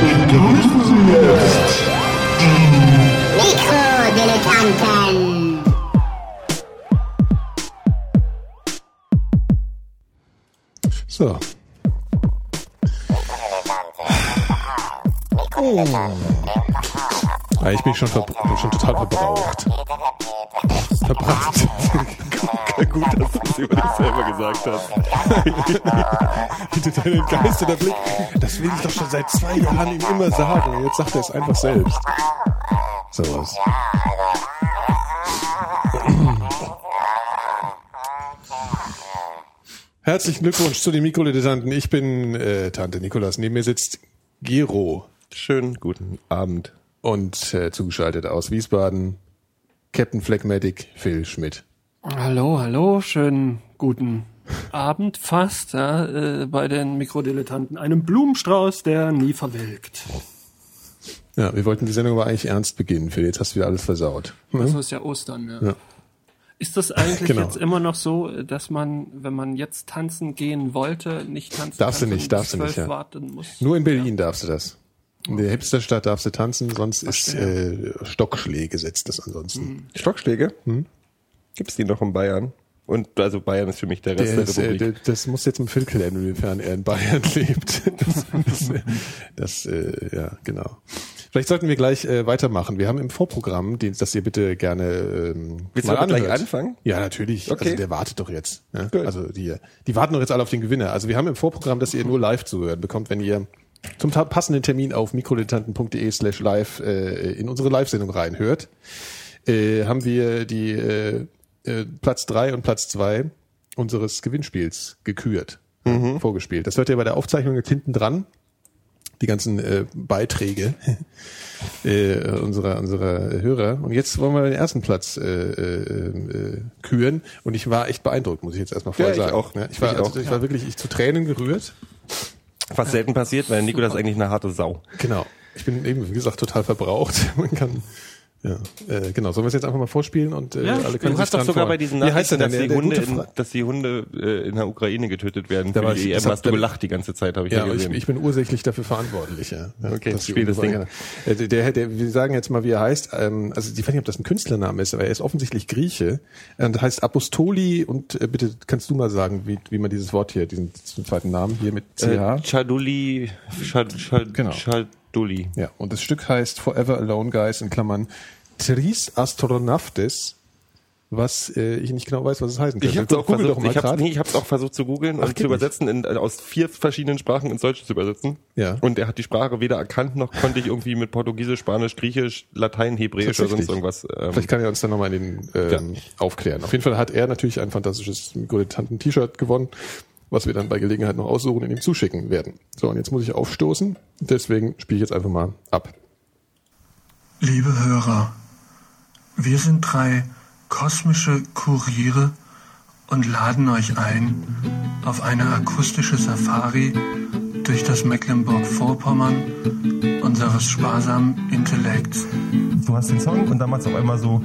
begrüßen Sie jetzt die Mikrodilettanten. So. Ja, ich bin schon, schon total verbraucht. Verbracht. Gut, dass du es über dich selber gesagt hast. Hinter deinen Geister, Blick. Das will ich doch schon seit zwei Jahren ihm immer sagen. Jetzt sagt er es einfach selbst. So was. Herzlichen Glückwunsch zu den Mikrodilettanten. Ich bin äh, Tante Nikolas. Neben mir sitzt Gero Schönen guten Abend. und äh, zugeschaltet aus Wiesbaden Captain Phlegmatic Phil Schmidt. Hallo, hallo, schönen guten Abend fast ja, äh, bei den Mikrodilettanten. Einem Blumenstrauß, der nie verwelkt. Ja, wir wollten die Sendung aber eigentlich ernst beginnen, Phil. Jetzt hast du wieder alles versaut. Das ist ja Ostern, ja. Ja. Ist das eigentlich Genau. jetzt immer noch so, dass man, wenn man jetzt tanzen gehen wollte, nicht tanzen Darfst du kann, nicht, sondern darfst du nicht, zwölf ja. warten muss? Nur in Berlin darfst du das. In der Hipsterstadt darfst du tanzen, sonst ist äh, Stockschläge setzt das ansonsten. Stockschläge? Hm? Gibt's die noch in Bayern? Und also Bayern ist für mich der Rest Der der, äh, Republik. der, das muss jetzt im Phil klären, inwiefern er in Bayern lebt. Das, das, äh, das äh, ja, genau. Vielleicht sollten wir gleich äh, weitermachen. Wir haben im Vorprogramm, den, das ihr bitte gerne ähm, Willst du mal aber gleich anfangen? Ja, natürlich. Okay. Also der wartet doch jetzt. Gut. Also die, die warten doch jetzt alle auf den Gewinner. Also wir haben im Vorprogramm, dass ihr nur live zu hören bekommt, wenn ihr zum passenden Termin auf mikrodilettanten.de slash live äh, in unsere Live-Sendung reinhört, äh, haben wir die äh, äh, Platz drei und Platz zwei unseres Gewinnspiels gekürt, Mhm. vorgespielt. Das hört ihr bei der Aufzeichnung jetzt hinten dran. Die ganzen äh, Beiträge äh, unserer, unserer Hörer. Und jetzt wollen wir den ersten Platz äh, äh, äh, küren. Und ich war echt beeindruckt, muss ich jetzt erstmal vorher Ja, ich sagen. auch. Ja, ich, war, Ich also, auch. ich war wirklich ich, zu Tränen gerührt. Was selten passiert, weil Nico das eigentlich eine harte Sau. Genau. Ich bin eben, wie gesagt, total verbraucht. Man kann, ja, äh, genau. Sollen wir es jetzt einfach mal vorspielen und äh, Ja, alle können Du hast doch sogar freuen. bei diesen Nachrichten, dass, die Der, der Hunde in, dass die Hunde äh, in der Ukraine getötet werden. Da war die ich- EM das hast du gelacht die ganze Zeit, habe ich Ja, ja, aber ich, gesehen. ich bin ursächlich dafür verantwortlich, ja. Okay, die spiel das Ungarn- Äh, Der, der, der, wir sagen jetzt mal, wie er heißt. Ähm, also ich weiß nicht, ob das ein Künstlername ist, aber er ist offensichtlich Grieche. Und heißt Apostoli und äh, bitte kannst du mal sagen, wie, wie man dieses Wort hier, diesen, diesen zweiten Namen hier mit CH. äh, Chaduli, Chad, Chad, Genau. Chaduli. Ja, und das Stück heißt Forever Alone Guys in Klammern Tris Astronautis, was äh, ich nicht genau weiß, was es heißen könnte. Ich hab's auch Google versucht, ich hab's, nee, ich hab's auch versucht zu googeln und zu übersetzen, in, aus vier verschiedenen Sprachen ins Deutsche zu übersetzen. Ja. Und er hat die Sprache weder erkannt, noch konnte ich irgendwie mit Portugiesisch, Spanisch, Griechisch, Latein, Hebräisch oder sonst irgendwas. Ähm, Vielleicht kann er uns dann nochmal in den ähm, aufklären. Auf jeden Fall hat er natürlich ein fantastisches Mikrodilettanten-T-Shirt gewonnen, was wir dann bei Gelegenheit noch aussuchen und ihm zuschicken werden. So, und jetzt muss ich aufstoßen. Deswegen spiele ich jetzt einfach mal ab. Liebe Hörer, wir sind drei kosmische Kuriere und laden euch ein auf eine akustische Safari durch das Mecklenburg-Vorpommern unseres sparsamen Intellekts. Du hast den Song und dann macht's auf einmal so.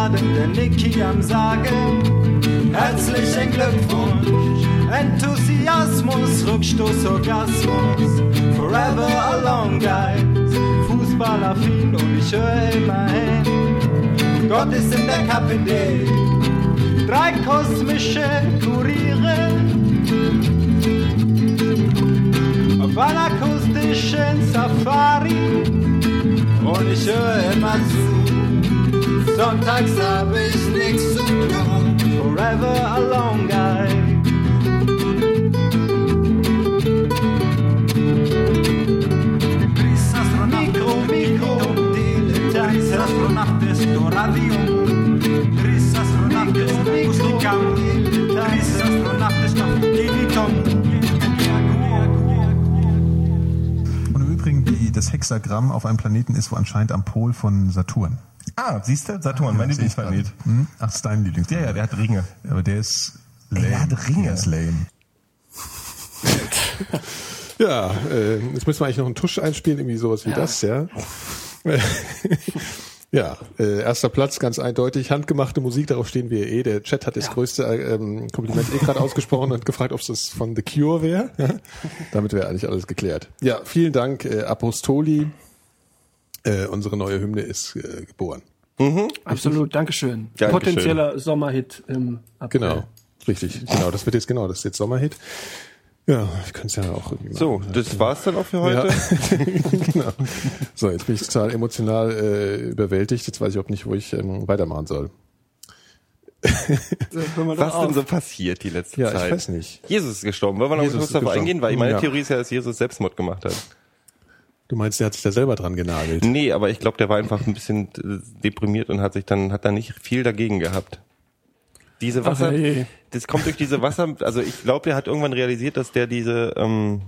Wiesbaden, der Niki am Sagen. Herzlichen Glückwunsch, Enthusiasmus, Rückstoß, Orgasmus. Forever alone, guys. Fußballaffin und ich höre immer hin. Gott ist in der KPD. Drei kosmische Kuriere. Auf einer akustischen Safari. Und ich höre immer zu. Sonntags hab ich nichts zu tun. Forever alone, guy. Mikro, Mikro, Dilettantes, Astronautas, do Radio. Tris Astronautas, Musicam, Tris Astronautas, noch Kivikom. Und im Übrigen, die, das Hexagramm auf einem Planeten ist wo anscheinend am Pol von Saturn. Ah, siehst du? Saturn, mein Ja, sehe ich Lieblingsplanet. Hm? Ach, ist dein Lieblingsplanet. Ja, ja, der hat Ringe. Aber der ist Ey, lame. der hat Ringe. Der ist lame. Ja, äh, jetzt müssen wir eigentlich noch einen Tusch einspielen, irgendwie sowas wie das, ja. ja, äh, erster Platz, ganz eindeutig, handgemachte Musik, darauf stehen wir eh. Der Chat hat das größte äh, ähm, Kompliment eh gerade ausgesprochen und gefragt, ob es das von The Cure wäre. Ja? Damit wäre eigentlich alles geklärt. Ja, vielen Dank, äh, Apostoli. Äh, unsere neue Hymne ist äh, geboren. Absolut, Dankeschön. Dankeschön. Potenzieller Sommerhit im April. Genau, richtig. Genau, das wird jetzt genau, das ist jetzt Sommerhit. Ja, wir können es ja auch irgendwie So, machen. das war's dann auch für heute. Ja. genau. So, jetzt bin ich total emotional äh, überwältigt. Jetzt weiß ich auch nicht, wo ich ähm, weitermachen soll. Was denn so passiert die letzte Ja, Zeit? ich weiß nicht. Jesus ist gestorben. Wollen wir noch kurz darauf eingehen? Weil meine Ja. Theorie ist ja, dass Jesus Selbstmord gemacht hat. Du meinst, der hat sich da selber dran genagelt? Nee, aber ich glaube, der war einfach ein bisschen äh, deprimiert und hat sich dann, hat da nicht viel dagegen gehabt. Diese Wasser, Ach, hey. das kommt durch diese Wasser, also ich glaube, der hat irgendwann realisiert, dass der diese, ähm,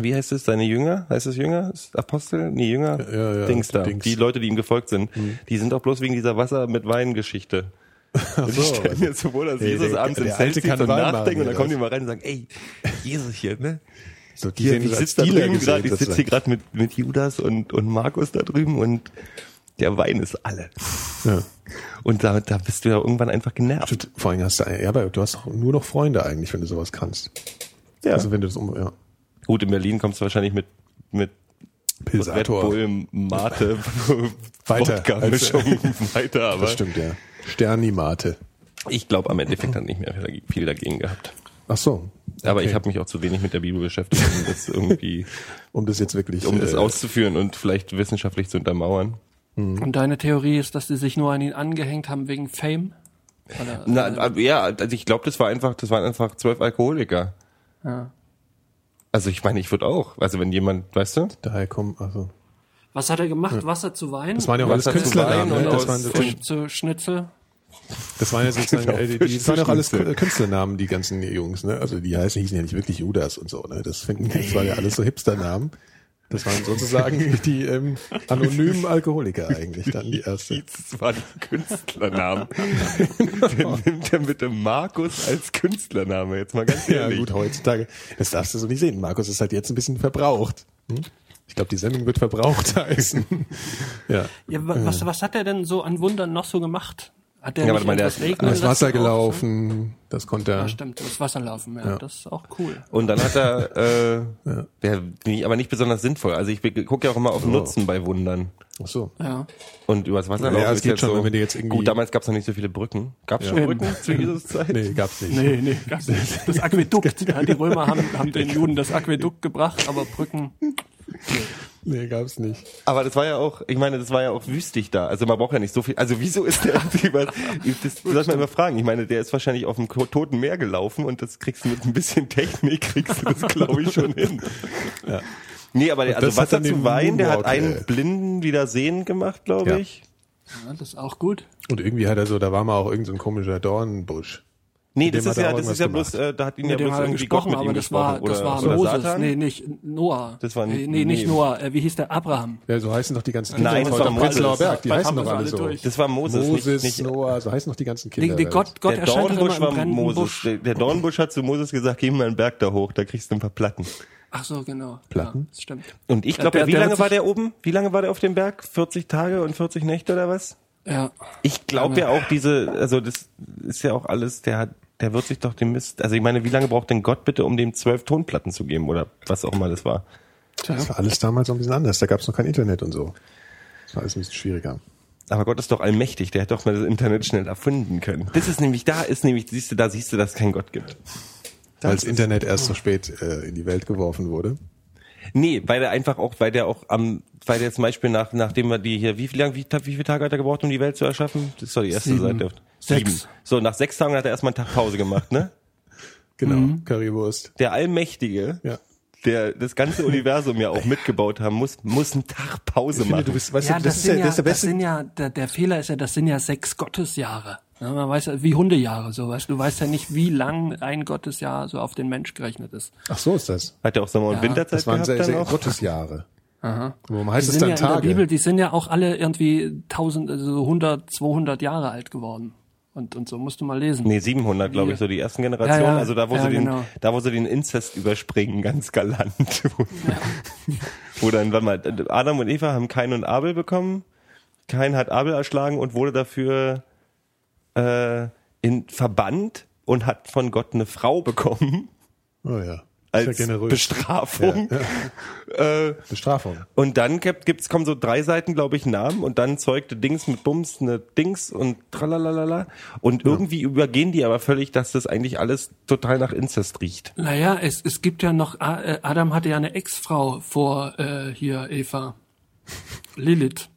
wie heißt es, seine Jünger, heißt es Jünger? Apostel? Nee, Jünger? Ja, ja, Dings da. Dings. Die Leute, die ihm gefolgt sind, die sind auch bloß wegen dieser Wasser mit Wein-Geschichte. Und so, ich stelle also- mir so vor, dass Ey, Jesus der- abends im Zelt sitzt und machen, und dann kommen die mal rein und sagen, ey, Jesus hier, ne? So, die das als sitze da drüben gerade, ich sitze hier gerade mit, mit Judas und, und Markus da drüben und der Wein ist alle. Ja. Und da, da bist du ja irgendwann einfach genervt. Vor allem hast du, ja, aber du hast doch nur noch Freunde eigentlich, wenn du sowas kannst. Ja. Also wenn du das um, ja. Gut, in Berlin kommst du wahrscheinlich mit, mit Red Pilsator. Bull, Mate, Weiter Wodka-Mischung weiter, aber Das stimmt, ja. Sternimate. ich glaube, am Endeffekt hat nicht mehr viel dagegen gehabt. Ach so. Aber Okay. ich habe mich auch zu wenig mit der Bibel beschäftigt, um das irgendwie, Um das jetzt wirklich, um das äh, auszuführen und vielleicht wissenschaftlich zu untermauern. Und deine Theorie ist, dass die sich nur an ihn angehängt haben wegen Fame? Oder, Na, aber ja, also ich glaube, das war einfach, das waren einfach zwölf Alkoholiker. ja. Also ich meine, ich würde auch. Also wenn jemand, weißt du? daher kommen, also. Was hat er gemacht? Wasser zu Wein? Das waren ja auch alles Wasser zu Künstlernamen, Wein ne? und Das aus- waren, Fisch zu Schnitzel? Das waren ja sozusagen, Genau, äh, die, die, das waren ja auch alles. Künstlernamen, die ganzen Jungs, ne? Also die heißen, hießen ja nicht wirklich Judas und so, ne? Das finden, das waren ja alles so Hipsternamen. Das waren sozusagen die ähm, anonymen Alkoholiker eigentlich dann die erste. Das war die Künstlernamen. Den nimmt er mit dem Markus als Künstlername, jetzt mal ganz Ja ehrlich. gut, heutzutage, das darfst du so nicht sehen. Markus ist halt jetzt ein bisschen verbraucht. Hm? Ich glaube, die Sendung wird verbraucht heißen. ja. Ja, wa- was, was hat er denn so an Wundern noch so gemacht? Hat er Ja, nicht warte mal, der regnen Das Wasser auch, gelaufen, das konnte er. Ja, stimmt, das Wasser laufen, ja, das ist auch cool. Und dann hat er, äh, der, nee, aber nicht besonders sinnvoll. Also ich gucke ja auch immer auf Nutzen bei Wundern. Ach so. Ja. Und übers Wasser Ja, laufen es ist geht jetzt schon, so, wenn du jetzt irgendwie- Gut, damals gab es noch nicht so viele Brücken. Gab es schon Ja. Brücken zu Jesus Zeit? Nee, gab's nicht. Nee, nee, gab's nicht. Das Aquädukt, ja, die Römer haben, haben den Juden das Aquädukt gebracht, aber Brücken, Nee, gab's nicht. Aber das war ja auch, ich meine, das war ja auch wüstig da. Also man braucht ja nicht so viel. Also wieso ist der das soll man immer fragen. Ich meine, der ist wahrscheinlich auf dem Toten Meer gelaufen und das kriegst du mit ein bisschen Technik, kriegst du das glaube ich schon hin. Ja. Nee, aber der, also Wasser zu Wein, der hat einen äh, Blinden wieder sehen gemacht, glaube Ja. ich. ja, das ist auch gut. Und irgendwie hat er so, da war mal auch irgendein so ein komischer Dornbusch. Nee, das ist ja, das ist ja bloß, äh, da hat ihn ja Mit dem bloß irgendwie Gott mit ihm aber das gesprochen. war, das oder, war oder Moses. Satan? Nee, nicht Noah. Das war- nee, nee, nicht. Noah. Äh, wie hieß der? Abraham. Ja, so heißen doch die ganzen Kinder Nein, das heute war am Moses. Prenzlauer Berg. Die heißen doch alle so. durch. Das war Moses, Moses, nicht, nicht Noah, so heißen doch die ganzen Die, Kinder. die Gott, Gott der erscheint doch immer Dornbusch war Moses. Der, der Dornbusch hat zu Moses gesagt, geh mal einen Berg da hoch, da kriegst du ein paar Platten. Ach so, genau. Platten? Ja, das stimmt. Und ich glaube, wie lange war der oben? Wie lange war der auf dem Berg? 40 Tage und 40 Nächte oder was? Ja. Ich glaube ja auch diese, also das ist ja auch alles, der hat, der wird sich doch dem Mist, also ich meine, wie lange braucht denn Gott bitte, um dem zwölf Tonplatten zu geben oder was auch immer das war? Das war alles damals noch ein bisschen anders. Da gab es noch kein Internet und so. Das war alles ein bisschen schwieriger. Aber Gott ist doch allmächtig, der hätte doch mal das Internet schnell erfunden können. Das ist nämlich, da ist nämlich, siehst du, da siehst du, dass es keinen Gott gibt. Weil das Internet erst so spät äh, in die Welt geworfen wurde. Nee, weil der einfach auch, weil der auch am, weil der zum Beispiel nach, nachdem wir die hier, wie viel lang, wie, wie viele Tage hat er gebraucht, um die Welt zu erschaffen? Das ist doch die erste Sieben. Seite. Sechs. So, nach sechs Tagen hat er erstmal einen Tag Pause gemacht, ne? Genau, Currywurst. Der Allmächtige, Ja. der das ganze Universum ja auch mitgebaut haben muss, muss einen Tag Pause Ich finde, machen. du bist, weißt Ja, du, das, das, ist ja, ja, das ist der das beste. sind ja, der, der Fehler ist ja, das sind ja sechs Gottesjahre. Ja, man weiß ja, wie Hundejahre, so weißt du. Du weißt ja nicht, wie lang ein Gottesjahr so auf den Mensch gerechnet ist. Ach so ist das. Hat er auch Sommer- und Ja, Winterzeit Das waren gehabt sehr, dann sehr auch? Gottesjahre. Aha. Warum Die heißt es sind dann ja in der Tage? Bibel, die sind ja auch alle irgendwie 1000, also 100, 200 Jahre alt geworden. Und, und so musst du mal lesen. Nee, 700, glaube ich, so die ersten Generationen. Ja, ja. Also da, wo Ja, sie den, genau. da, wo sie den Inzest überspringen, ganz galant. wo dann, warte mal, Adam und Eva haben Kain und Abel bekommen. Kain hat Abel erschlagen und wurde dafür äh, in verbannt und hat von Gott eine Frau bekommen Oh ja. als generös. Bestrafung. Äh, Bestrafung. und dann gibt, gibt's, kommen so drei Seiten, glaube ich, Namen und dann zeugte Dings mit Bums eine Dings und tralalala. Und irgendwie übergehen die aber völlig, dass das eigentlich alles total nach Inzest riecht. Naja, es, es gibt ja noch, äh, Adam hatte ja eine Ex-Frau vor äh, hier Eva. Lilith.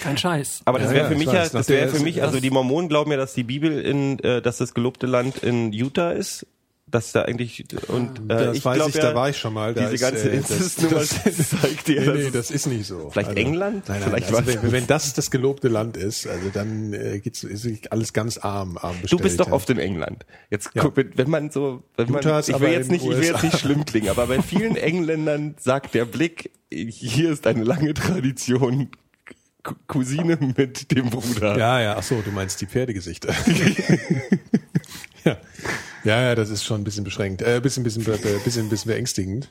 Kein Scheiß. Aber das Ja, wäre ja, für ich mich weiß. ja, das wäre für mich, also die Mormonen glauben ja, dass die Bibel in, äh, dass das gelobte Land in Utah ist. Dass da eigentlich und äh, Das ich weiß glaub ich, ja, da war ich schon mal. Da diese ist, ganze äh, das- Inzestnummer zeigt dir, Nee, nee, das ist nicht so. Vielleicht England? Nein, nein, Vielleicht also wenn, wenn das das gelobte Land ist, also dann äh, geht's, ist alles ganz arm, arm Du bist doch ja. oft in England. Jetzt Ja. guck, wenn wenn man so, wenn man, ich will jetzt nicht, ich will jetzt nicht schlimm klingen, aber bei vielen Engländern sagt der Blick, hier ist eine lange Tradition, Cousine mit dem Bruder. Ja, ja, ach so, du meinst die Pferdegesichter. ja. ja, ja, das ist schon ein bisschen beschränkt, äh, bisschen, bisschen, äh, bisschen, bisschen beängstigend.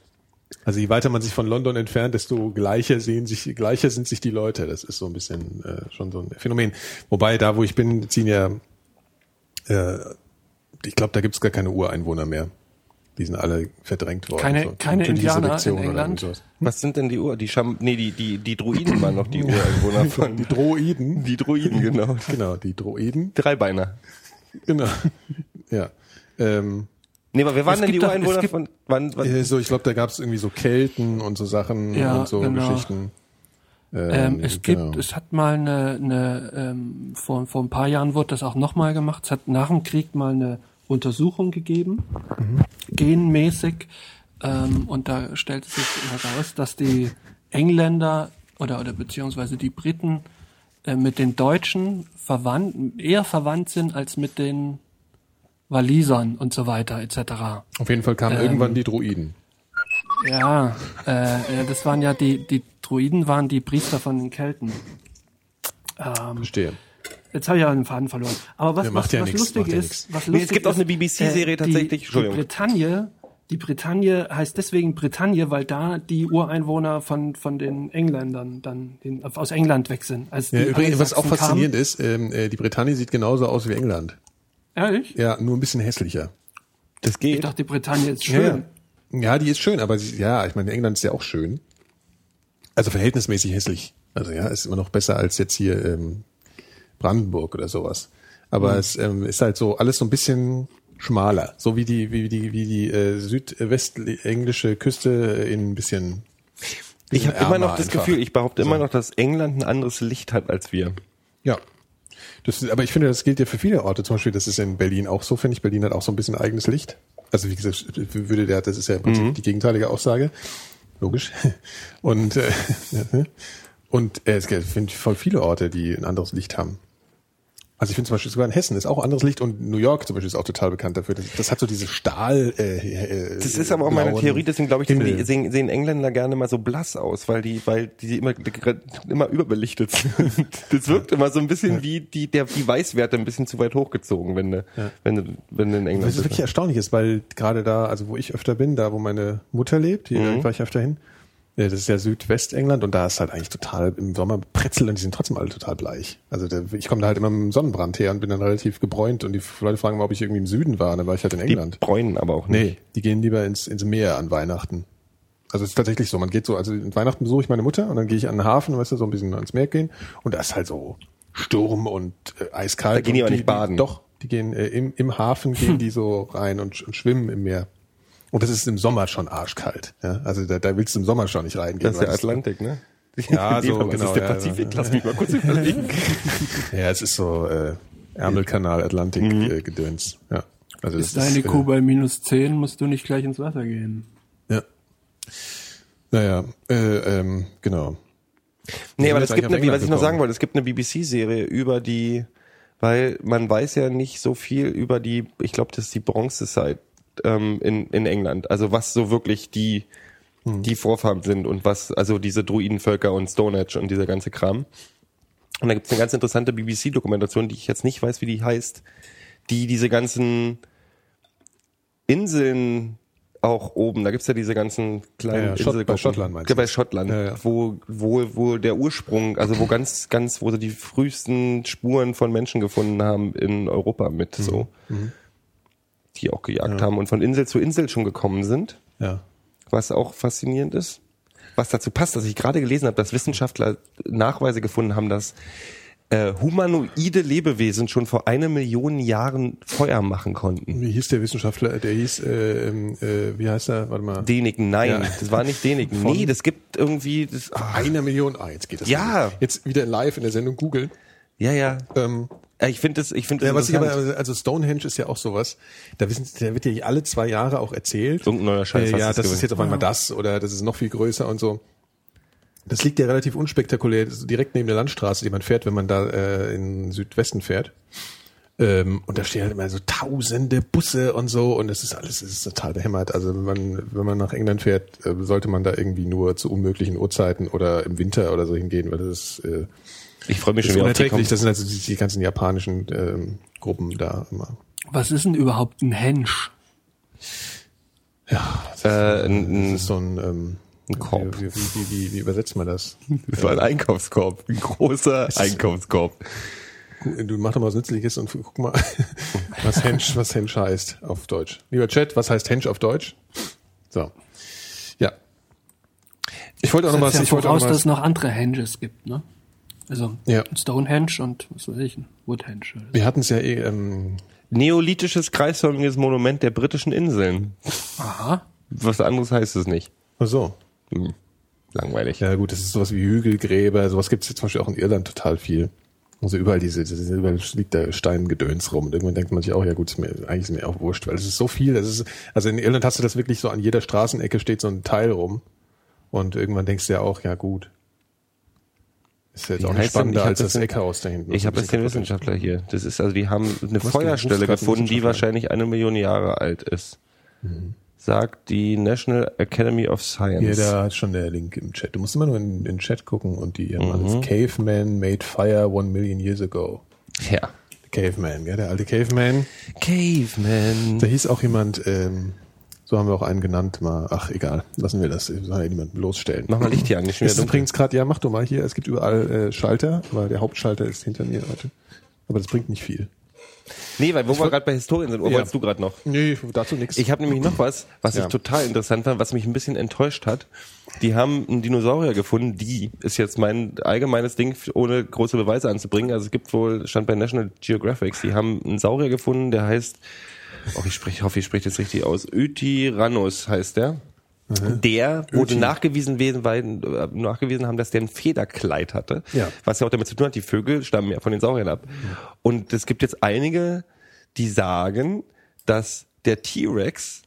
Also je weiter man sich von London entfernt, desto gleicher sehen sich, gleicher sind sich die Leute. Das ist so ein bisschen äh, schon so ein Phänomen. Wobei da, wo ich bin, ziehen ja, äh, ich glaube, da gibt's gar keine Ureinwohner mehr. Die sind alle verdrängt worden. Keine- so. keine Indianer in oder England? Was sind denn die Ur? Die Scham, nee, die, die, die Druiden waren noch die Ureinwohner von. Die Droiden. Die Druiden, genau. Genau, die Droiden. Dreibeiner. Genau. Ja. Ähm, Nee, aber wer waren Es denn die gibt doch- es Ureinwohner gibt- von, wann, wann, Äh, So, ich glaube, da gab es irgendwie so Kelten und so Sachen Ja, und so genau. Geschichten. Ähm, es gibt, genau. es hat mal eine, eine ähm, vor, vor ein paar Jahren wurde das auch nochmal gemacht. Es hat nach dem Krieg mal eine Untersuchung gegeben, genmäßig, ähm, und da stellte sich heraus, dass die Engländer oder oder beziehungsweise die Briten äh, mit den Deutschen verwandt, eher verwandt sind als mit den Walisern und so weiter etc. Auf jeden Fall kamen ähm, irgendwann die Druiden. Ja, äh, das waren ja die, die Druiden waren die Priester von den Kelten. Ähm, Verstehe. Jetzt habe ich ja den Faden verloren. Aber was, Ja, macht was, ja was nix, lustig macht ja ist, nix. was Nee, lustig es gibt auch ist, eine BBC-Serie äh, tatsächlich, Die, die. Bretagne, die Bretagne heißt deswegen Bretagne, weil da die Ureinwohner von, von den Engländern dann den, aus England weg sind. Als Ja, übrigens, was auch faszinierend ist, ähm, äh, die Bretagne sieht genauso aus wie England. Kamen. Ehrlich? Ja, nur ein bisschen hässlicher. das Ich geht. dachte, die Bretagne ist schön. Ja, ja, die ist schön, aber sie, ja, ich meine, England ist ja auch schön. Also verhältnismäßig hässlich. Also ja, ist immer noch besser als jetzt hier ähm, Brandenburg oder sowas. Aber es ähm, ist halt so alles so ein bisschen schmaler, so wie die wie die wie die äh, südwestenglische Küste in ein bisschen. Ich habe immer noch das einfach. Gefühl, ich behaupte immer So. noch, dass England ein anderes Licht hat als wir. Ja. Das, aber ich finde, das gilt ja für viele Orte. Zum Beispiel, das ist in Berlin auch so, finde ich. Berlin hat auch so ein bisschen eigenes Licht. Also wie gesagt, würde der, das ist ja im Prinzip die gegenteilige Aussage. Logisch. Und, äh, und äh, es gibt finde ich, voll viele Orte, die ein anderes Licht haben. Also ich finde zum Beispiel sogar in Hessen ist auch anderes Licht und New York zum Beispiel ist auch total bekannt dafür. Das, das hat so diese Stahl. Äh, äh, Das ist aber auch meine Theorie, deswegen glaube ich, die- sehen, sehen Engländer gerne mal so blass aus, weil die, weil die immer, immer überbelichtet sind. Das wirkt immer so ein bisschen wie die, der, die Weißwerte ein bisschen zu weit hochgezogen, wenn du, wenn du, wenn du in England ist wirklich erstaunlich ist, weil gerade da, also wo ich öfter bin, da wo meine Mutter lebt, hier Mhm. war ich öfter hin, äh, das ist ja Südwestengland und da ist halt eigentlich total im Sommer Pretzel und die sind trotzdem alle total bleich. Also der, ich komme da halt immer mit dem Sonnenbrand her und bin dann relativ gebräunt und die Leute fragen mal, ob ich irgendwie im Süden war, und dann war ich halt in Die England. bräunen aber auch nicht. Nee, die gehen lieber ins, ins Meer an Weihnachten. Also es ist tatsächlich so, man geht so, also in Weihnachten besuche ich meine Mutter und dann gehe ich an den Hafen, weißt du, so ein bisschen ans Meer gehen und da ist halt so Sturm und äh, eiskalt. Da gehen die aber nicht baden. doch, die gehen äh, im, im Hafen gehen die so rein und, und schwimmen im Meer. Und das ist im Sommer schon arschkalt. Ja? Also da, da willst du im Sommer schon nicht reingehen. Das ist der Atlantik, ne? Ja, so, genau, ist der ja, Pazifik? ja. Lass mich mal kurz überlegen. ja, es ist so äh, Ärmelkanal, Atlantik äh, Gedöns. Ja. Also das Ist deine äh, Kuh bei minus 10, musst du nicht gleich ins Wasser gehen. Ja. Naja, äh, ähm, genau. Nee, aber es gibt eine, was ich noch sagen wollte, es gibt eine BBC-Serie über die, weil man weiß ja nicht so viel über die, ich glaube, das ist die Bronzezeit ähm, in, in England. Also was so wirklich die, die Vorfahren sind und was, also diese Druidenvölker und Stonehenge und dieser ganze Kram. Und da gibt es eine ganz interessante BBC-Dokumentation, die ich jetzt nicht weiß, wie die heißt, die diese ganzen Inseln auch oben, da gibt's ja diese ganzen kleinen Ja, ja, Schott- bei. Schottland meinst du? bei Schottland, Ja, wo wo wo der Ursprung, also wo ganz ganz wo sie die frühesten Spuren von Menschen gefunden haben in Europa mit Mhm. so, die auch gejagt haben und von Insel zu Insel schon gekommen sind, Ja. was auch faszinierend ist. Was dazu passt, dass ich gerade gelesen habe, dass Wissenschaftler Nachweise gefunden haben, dass äh, humanoide Lebewesen schon vor einer Million Jahren Feuer machen konnten. Wie hieß der Wissenschaftler? Der hieß, äh, ähm, äh, wie heißt er? Warte mal. Deniken, nein, Ja. das war nicht Deniken. Von- Nee, das gibt irgendwie, das, Einer Million. Ah, jetzt geht das. Ja. wieder. Jetzt wieder live in der Sendung googeln. ja, ja. Ähm, Äh, Ich finde das, ich finde das ja, was ich aber, also Stonehenge ist ja auch sowas. Da wissen, der wird ja alle zwei Jahre auch erzählt. Irgendein neuer Scheiß, Äh, ja, das gewesen. ist jetzt auf einmal das oder das ist noch viel größer und so. Das liegt ja relativ unspektakulär, das ist direkt neben der Landstraße, die man fährt, wenn man da äh, in Südwesten fährt. Ähm, und da stehen halt immer so tausende Busse und so und es ist alles, es ist total behämmert. Also wenn man, wenn man nach England fährt, äh, sollte man da irgendwie nur zu unmöglichen Uhrzeiten oder im Winter oder so hingehen, weil das ist, äh, Ich freue mich schon wieder auf die Das sind also die, die ganzen japanischen ähm, Gruppen da immer. Was ist denn überhaupt ein Hensch? Ja, das, Äh, ist, ein- das ist so ein, ähm, ein Korb. Wie, wie, wie, wie, wie übersetzt man das? Das war ein Einkaufskorb, ein großer Einkaufskorb. Du mach doch mal was Nützliches und guck mal, was Hensch, was Hensch heißt auf Deutsch. Lieber Chat, was heißt Hensch auf Deutsch? So. Ja. Ich wollte auch noch was, ja ich wollte auch noch dass was. es noch andere Henges gibt, ne? Also Ja. Stonehenge und was weiß ich, ein Woodhenge. oder so. Wir hatten es ja eh, ähm, Neolithisches kreisförmiges Monument der britischen Inseln. Aha. Was anderes heißt es nicht. ach so. Hm. Langweilig. Ja gut, das ist sowas wie Hügelgräber, sowas gibt es jetzt zum Beispiel auch in Irland total viel. Also überall diese, diese überall liegt da Steingedöns rum. Und irgendwann denkt man sich auch, ja gut, ist mir, eigentlich ist mir auch wurscht, weil es ist so viel. Es ist, also in Irland hast du das wirklich so, an jeder Straßenecke steht so ein Teil rum. Und irgendwann denkst du ja auch, ja gut. Ist jetzt Wie auch nicht spannender als das das Eckhaus da hinten. Ich habe jetzt den Wissenschaftler hier. Das ist also, die haben eine Feuerstelle gefunden, die wahrscheinlich eine Million Jahre alt ist. Sagt die National Academy of Science. da ist schon der Link im Chat. Du musst immer nur in, in den Chat gucken und die haben Mhm. alles Caveman made fire one million years ago. Ja. Caveman, ja, der alte Caveman. Caveman. Da hieß auch jemand, ähm, so haben wir auch einen genannt, mal, ach egal, lassen wir das, soll ja niemand bloßstellen. Mach mal Licht hier an, schon Es übrigens gerade, ja, mach doch mal hier, es gibt überall äh, Schalter, weil der Hauptschalter ist hinter mir, warte. Aber das bringt nicht viel. Nee, weil wo wir gerade bei Historien sind, wo Ja. wolltest du gerade noch? Nee, dazu nichts. Ich habe nämlich noch was, was Ja. ich total interessant fand, was mich ein bisschen enttäuscht hat. Die haben einen Dinosaurier gefunden, die ist jetzt mein allgemeines Ding, ohne große Beweise anzubringen. Also es gibt wohl, stand bei National Geographic, die haben einen Saurier gefunden, der heißt, oh, ich, sprech, hoffe, ich spreche das richtig aus, Ötyrannus heißt der. Der wurde nachgewiesen, werden, weil, äh, nachgewiesen haben, dass der ein Federkleid hatte. Ja. Was ja auch damit zu tun hat, die Vögel stammen ja von den Sauriern ab. Und es gibt jetzt einige, die sagen, dass der T-Rex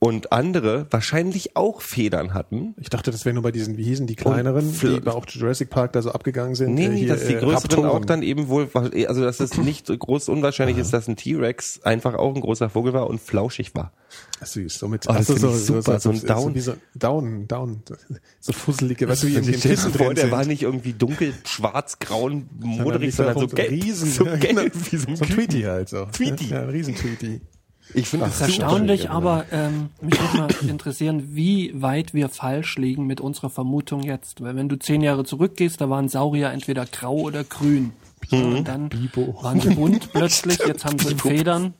und andere wahrscheinlich auch Federn hatten. Ich dachte, das wäre nur bei diesen, wie hießen die kleineren, die bei auch Jurassic Park da so abgegangen sind. Nee, Äh, nee, hier, dass die äh, größeren Raptoren. auch dann eben wohl, also dass es nicht so groß unwahrscheinlich ist, dass ein T-Rex einfach auch ein großer Vogel war und flauschig war. Süß, so mit, Oh, das ach find ich super, so ein Down. So so, Down, Down, so fusselige, weißt du, wie in den Kissen drin der war nicht irgendwie dunkel, schwarz, grauen, moderig, sondern so so gelb, riesen, so ja, gelb, genau. wie so ein so. Tweety halt so. Tweety. Ja, ein Riesen-Tweety. Ich finde Das ist erstaunlich, aber ähm, mich würde mal interessieren, wie weit wir falsch liegen mit unserer Vermutung jetzt. Weil wenn du zehn Jahre zurückgehst, da waren Saurier entweder grau oder grün. Mhm. und dann waren sie bunt plötzlich, jetzt haben sie Federn.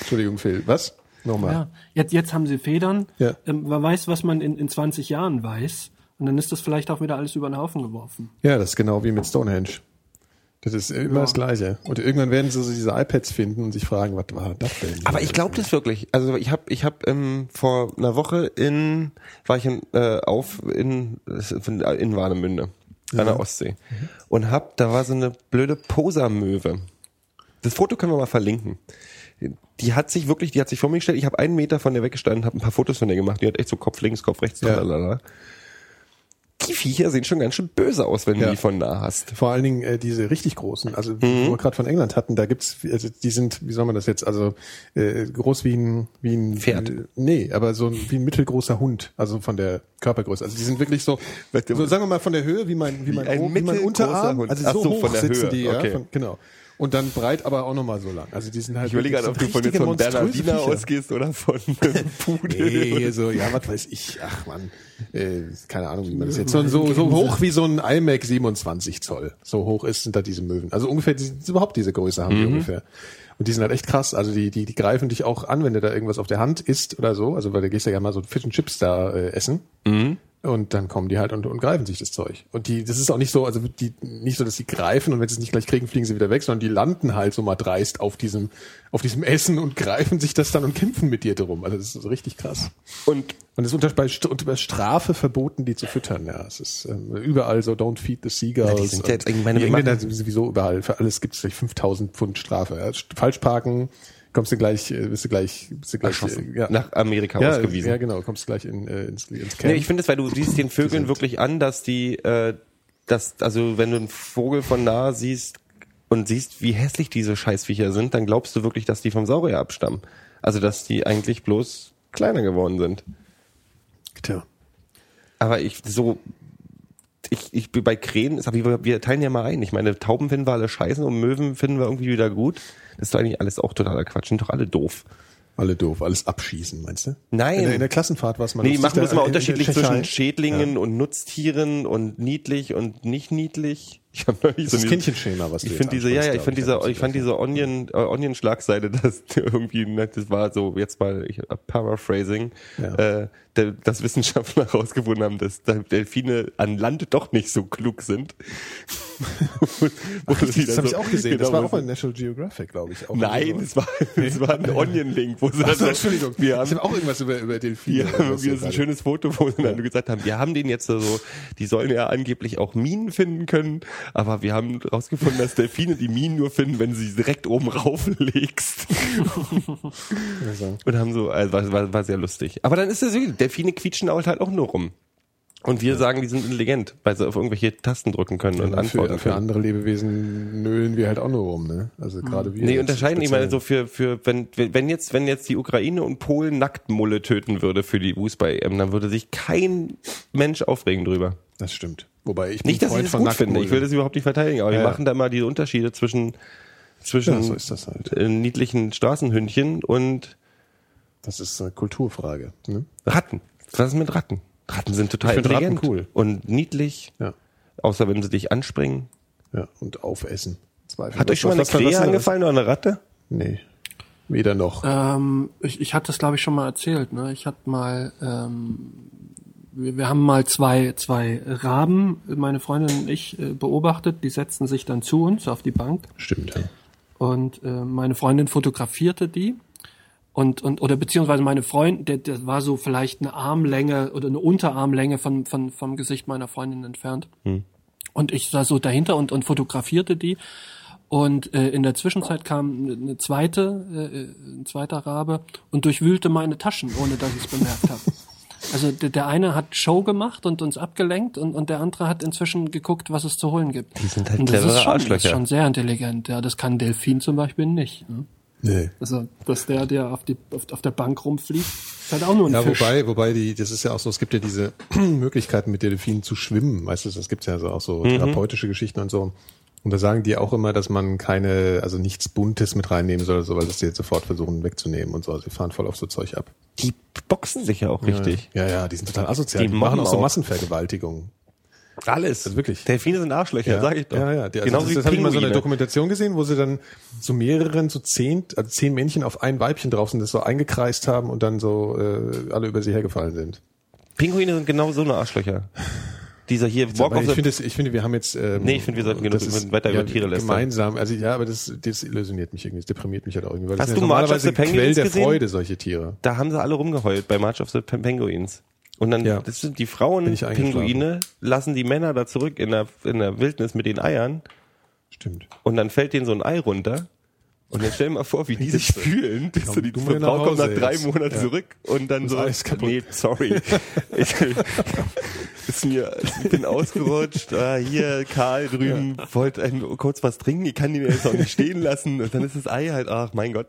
Entschuldigung, Phil. Was? Nochmal. Ja, jetzt, jetzt haben sie Federn. Ja. Ähm, wer weiß, was man in, in 20 Jahren weiß. Und dann ist das vielleicht auch wieder alles über den Haufen geworfen. Ja, das ist genau wie mit Stonehenge. Das ist immer das Gleiche. Und irgendwann werden sie so diese iPads finden und sich fragen, was war das denn? Aber ich glaube das wirklich. Also ich habe ich hab, ähm, vor einer Woche in war ich in, äh, auf in in Warnemünde an der Ostsee und hab da war so eine blöde Posermöwe. Das Foto können wir mal verlinken. Die hat sich wirklich, die hat sich vor mir gestellt. Ich habe einen Meter von der weggestanden, habe ein paar Fotos von der gemacht. Die hat echt so Kopf links, Kopf rechts. Ja. Tralalala. Die Viecher sehen schon ganz schön böse aus, wenn Ja. du die von nah hast. Vor allen Dingen äh, diese richtig großen, also Mhm. wo wir gerade von England hatten, da gibt's, also die sind, wie soll man das jetzt, also äh, groß wie ein wie ein Pferd. Äh, nee, aber so ein, wie ein mittelgroßer Hund, also von der Körpergröße. Also die sind wirklich so, so sagen wir mal von der Höhe wie mein wie mein, ein O- wie mein Unterarm, Hund. also so, so, hoch von der sitzen Höhe, die, ja, okay. von, genau. Und dann breit, aber auch nochmal so lang. Also die sind halt. Ich überlege gerade, ob du von jetzt von Bernardiner Viecher. ausgehst oder von Pudel. Nee, so, ja, was weiß ich. Ach man, äh, keine Ahnung, wie man das jetzt so, so, so hoch wie so ein iMac 27 Zoll. So hoch ist, sind da diese Möwen. Also ungefähr, die, überhaupt diese Größe haben die ungefähr. Und die sind halt echt krass. Also die, die, die greifen dich auch an, wenn du da irgendwas auf der Hand isst oder so. Also weil du gehst ja gerne mal so Fish and Chips da äh, essen. Und dann kommen die halt und, und greifen sich das Zeug. Und die, das ist auch nicht so, also die, nicht so, dass sie greifen und wenn sie es nicht gleich kriegen, fliegen sie wieder weg, sondern die landen halt so mal dreist auf diesem, auf diesem Essen und greifen sich das dann und kämpfen mit dir drum. Also das ist so richtig krass. Und Und es ist unter, bei, unter Strafe verboten, die zu füttern. Ja, es ist ähm, überall so Don't feed the seagulls. Na, die sind ja jetzt- ich meine, wir machen- sind sowieso überall. Für alles gibt es 5000 Pfund Strafe. Ja. Falsch parken, kommst du gleich, äh, bist du gleich, bist du gleich äh, ja. Nach Amerika ja, ausgewiesen. Ja, genau, kommst gleich in, äh, ins, ins Camp. Nee, ich finde es, weil du siehst den Vögeln wirklich an, dass die, äh, dass, also wenn du einen Vogel von nah siehst und siehst, wie hässlich diese Scheißviecher sind, dann glaubst du wirklich, dass die vom Saurier abstammen. Also dass die eigentlich bloß kleiner geworden sind. Tja. Aber ich so, ich, ich bin bei Krähen, aber wir, wir teilen ja mal ein. Ich meine, Tauben finden wir alle scheiße und Möwen finden wir irgendwie wieder gut. Das ist doch eigentlich alles auch totaler Quatsch. Sind doch alle doof. Alle doof, alles abschießen, meinst du? Nein. In der, in der Klassenfahrt war es mal Nee, machen wir es da mal in- in der unterschiedlich zwischen Schädlingen und Nutztieren und niedlich und nicht niedlich. Ich habe neulich Das so Kindchenschema, was du Ich finde diese, ja, ja, ich glaub diese, ich, fand diese Onion, äh, Onion Schlagseite, das irgendwie, das war so jetzt mal ich, äh, Paraphrasing, Ja. äh, dass Wissenschaftler herausgefunden haben, dass Delfine an Land doch nicht so klug sind. Ach, das dann habe so- ich auch gesehen. das genau, war auch sie- National Geographic, glaube ich. Auch Nein, so. es war, es war ein Onion-Link, wo sie dann Achso, so- Entschuldigung. wir ich haben, habe auch irgendwas über, über Delfine. Ja, irgendwie das ist ein schönes Foto, wo sie dann gesagt haben, wir haben den jetzt so, die sollen ja angeblich auch Minen finden können, aber wir haben herausgefunden, dass Delfine die Minen nur finden, wenn du sie direkt oben rauflegst. Und haben so, also war, war, war sehr lustig. Aber dann ist es so, Delfine quietschen halt auch nur rum. Und wir sagen, die sind intelligent, weil sie auf irgendwelche Tasten drücken können und Und antworten für, für können. andere Lebewesen nölen wir halt auch nur rum, ne? Also gerade wir. Nee, unterscheiden, ich meine, so für, für, wenn, wenn jetzt, wenn jetzt die Ukraine und Polen Nacktmulle töten würde für die Fußball-EM, dann würde sich kein Mensch aufregen drüber. Das stimmt. Wobei ich bin Nicht, dass ich Freund das von gut finde. Ich will das überhaupt nicht verteidigen, aber Ja, wir ja. machen da mal diese Unterschiede zwischen, zwischen Ja, so ist das halt. äh, niedlichen Straßenhündchen und Das ist eine Kulturfrage. Ne? Ratten. Was ist mit Ratten? Ratten sind total Ich find Ratten intelligent cool. und niedlich, Ja. außer wenn sie dich anspringen. Ja. Und aufessen. Zweifel. Hat euch schon mal eine Krähe angefallen oder eine Ratte? Nee. Weder noch. Ähm, ich, ich hatte das, glaube ich, schon mal erzählt. Ne? Ich hatte mal, ähm, wir, wir haben mal zwei, zwei Raben, meine Freundin und ich, äh, beobachtet. Die setzten sich dann zu uns auf die Bank Stimmt, ja. und äh, meine Freundin fotografierte die. Und, und oder beziehungsweise meine Freundin, der, der war so vielleicht eine Armlänge oder eine Unterarmlänge von, von, vom Gesicht meiner Freundin entfernt. Und ich sah so dahinter und, und fotografierte die. Und äh, in der Zwischenzeit kam eine zweite, äh, ein zweiter Rabe und durchwühlte meine Taschen, ohne dass ich es bemerkt habe. Also der, der eine hat Show gemacht und uns abgelenkt und, und der andere hat inzwischen geguckt, was es zu holen gibt. Die sind halt und das ist schon, ist schon sehr intelligent. Ja, das kann Delfin zum Beispiel nicht. Ne? Nee. Also, dass der, der auf, die, auf, auf der Bank rumfliegt, ist halt auch nur ein Ja, Fisch. wobei, wobei die, das ist ja auch so, es gibt ja diese Möglichkeiten mit Delfinen zu schwimmen, weißt du, das gibt's ja so auch so therapeutische Geschichten und so. Und da sagen die auch immer, dass man keine, also nichts Buntes mit reinnehmen soll, so, weil das die jetzt sofort versuchen wegzunehmen und so. Also die fahren voll auf so Zeug ab. Die boxen sich ja auch richtig. Ja, ja, die sind total asozial. Die Die, machen auch so auch. Massenvergewaltigungen. Alles. Also wirklich. Delfine sind Arschlöcher, sag ich doch. Ja, ja. Die, also Genauso das, das habe ich mal so eine. Dokumentation gesehen, wo sie dann so mehreren, so zehn, also zehn Männchen auf ein Weibchen drauf sind, das so eingekreist haben und dann so äh, alle über sie hergefallen sind. Pinguine sind genau so eine Arschlöcher. Dieser hier Walk Aber ich finde, das- ich finde, wir haben jetzt. Ähm, Nee, ich finde, wir sollten genug das ist, weiter über ja, Tiere lästern. Gemeinsam, also ja, aber das, das illusioniert mich irgendwie, das deprimiert mich halt auch irgendwie. Weil das Hast sind du ja March of normalerweise the Penguins Quell der gesehen? Freude, solche Tiere. da haben sie alle rumgeheult bei March of the Pen- Penguins. Und dann, Ja. das sind die Frauen. Pinguine, lassen die Männer da zurück in der, in der Wildnis mit den Eiern Stimmt. und dann fällt denen so ein Ei runter. Und dann stell dir mal vor, wie die sich fühlen. Komm, so, die Frau kommt nach drei jetzt. Monaten Ja. zurück und dann Das so, Ei ist kaputt. nee, sorry. Ich, ist mir, ich bin ausgerutscht. Ah, hier, Karl drüben wollte ein, kurz was trinken. Ich kann ihn jetzt auch nicht stehen lassen. Und dann ist das Ei halt, ach mein Gott.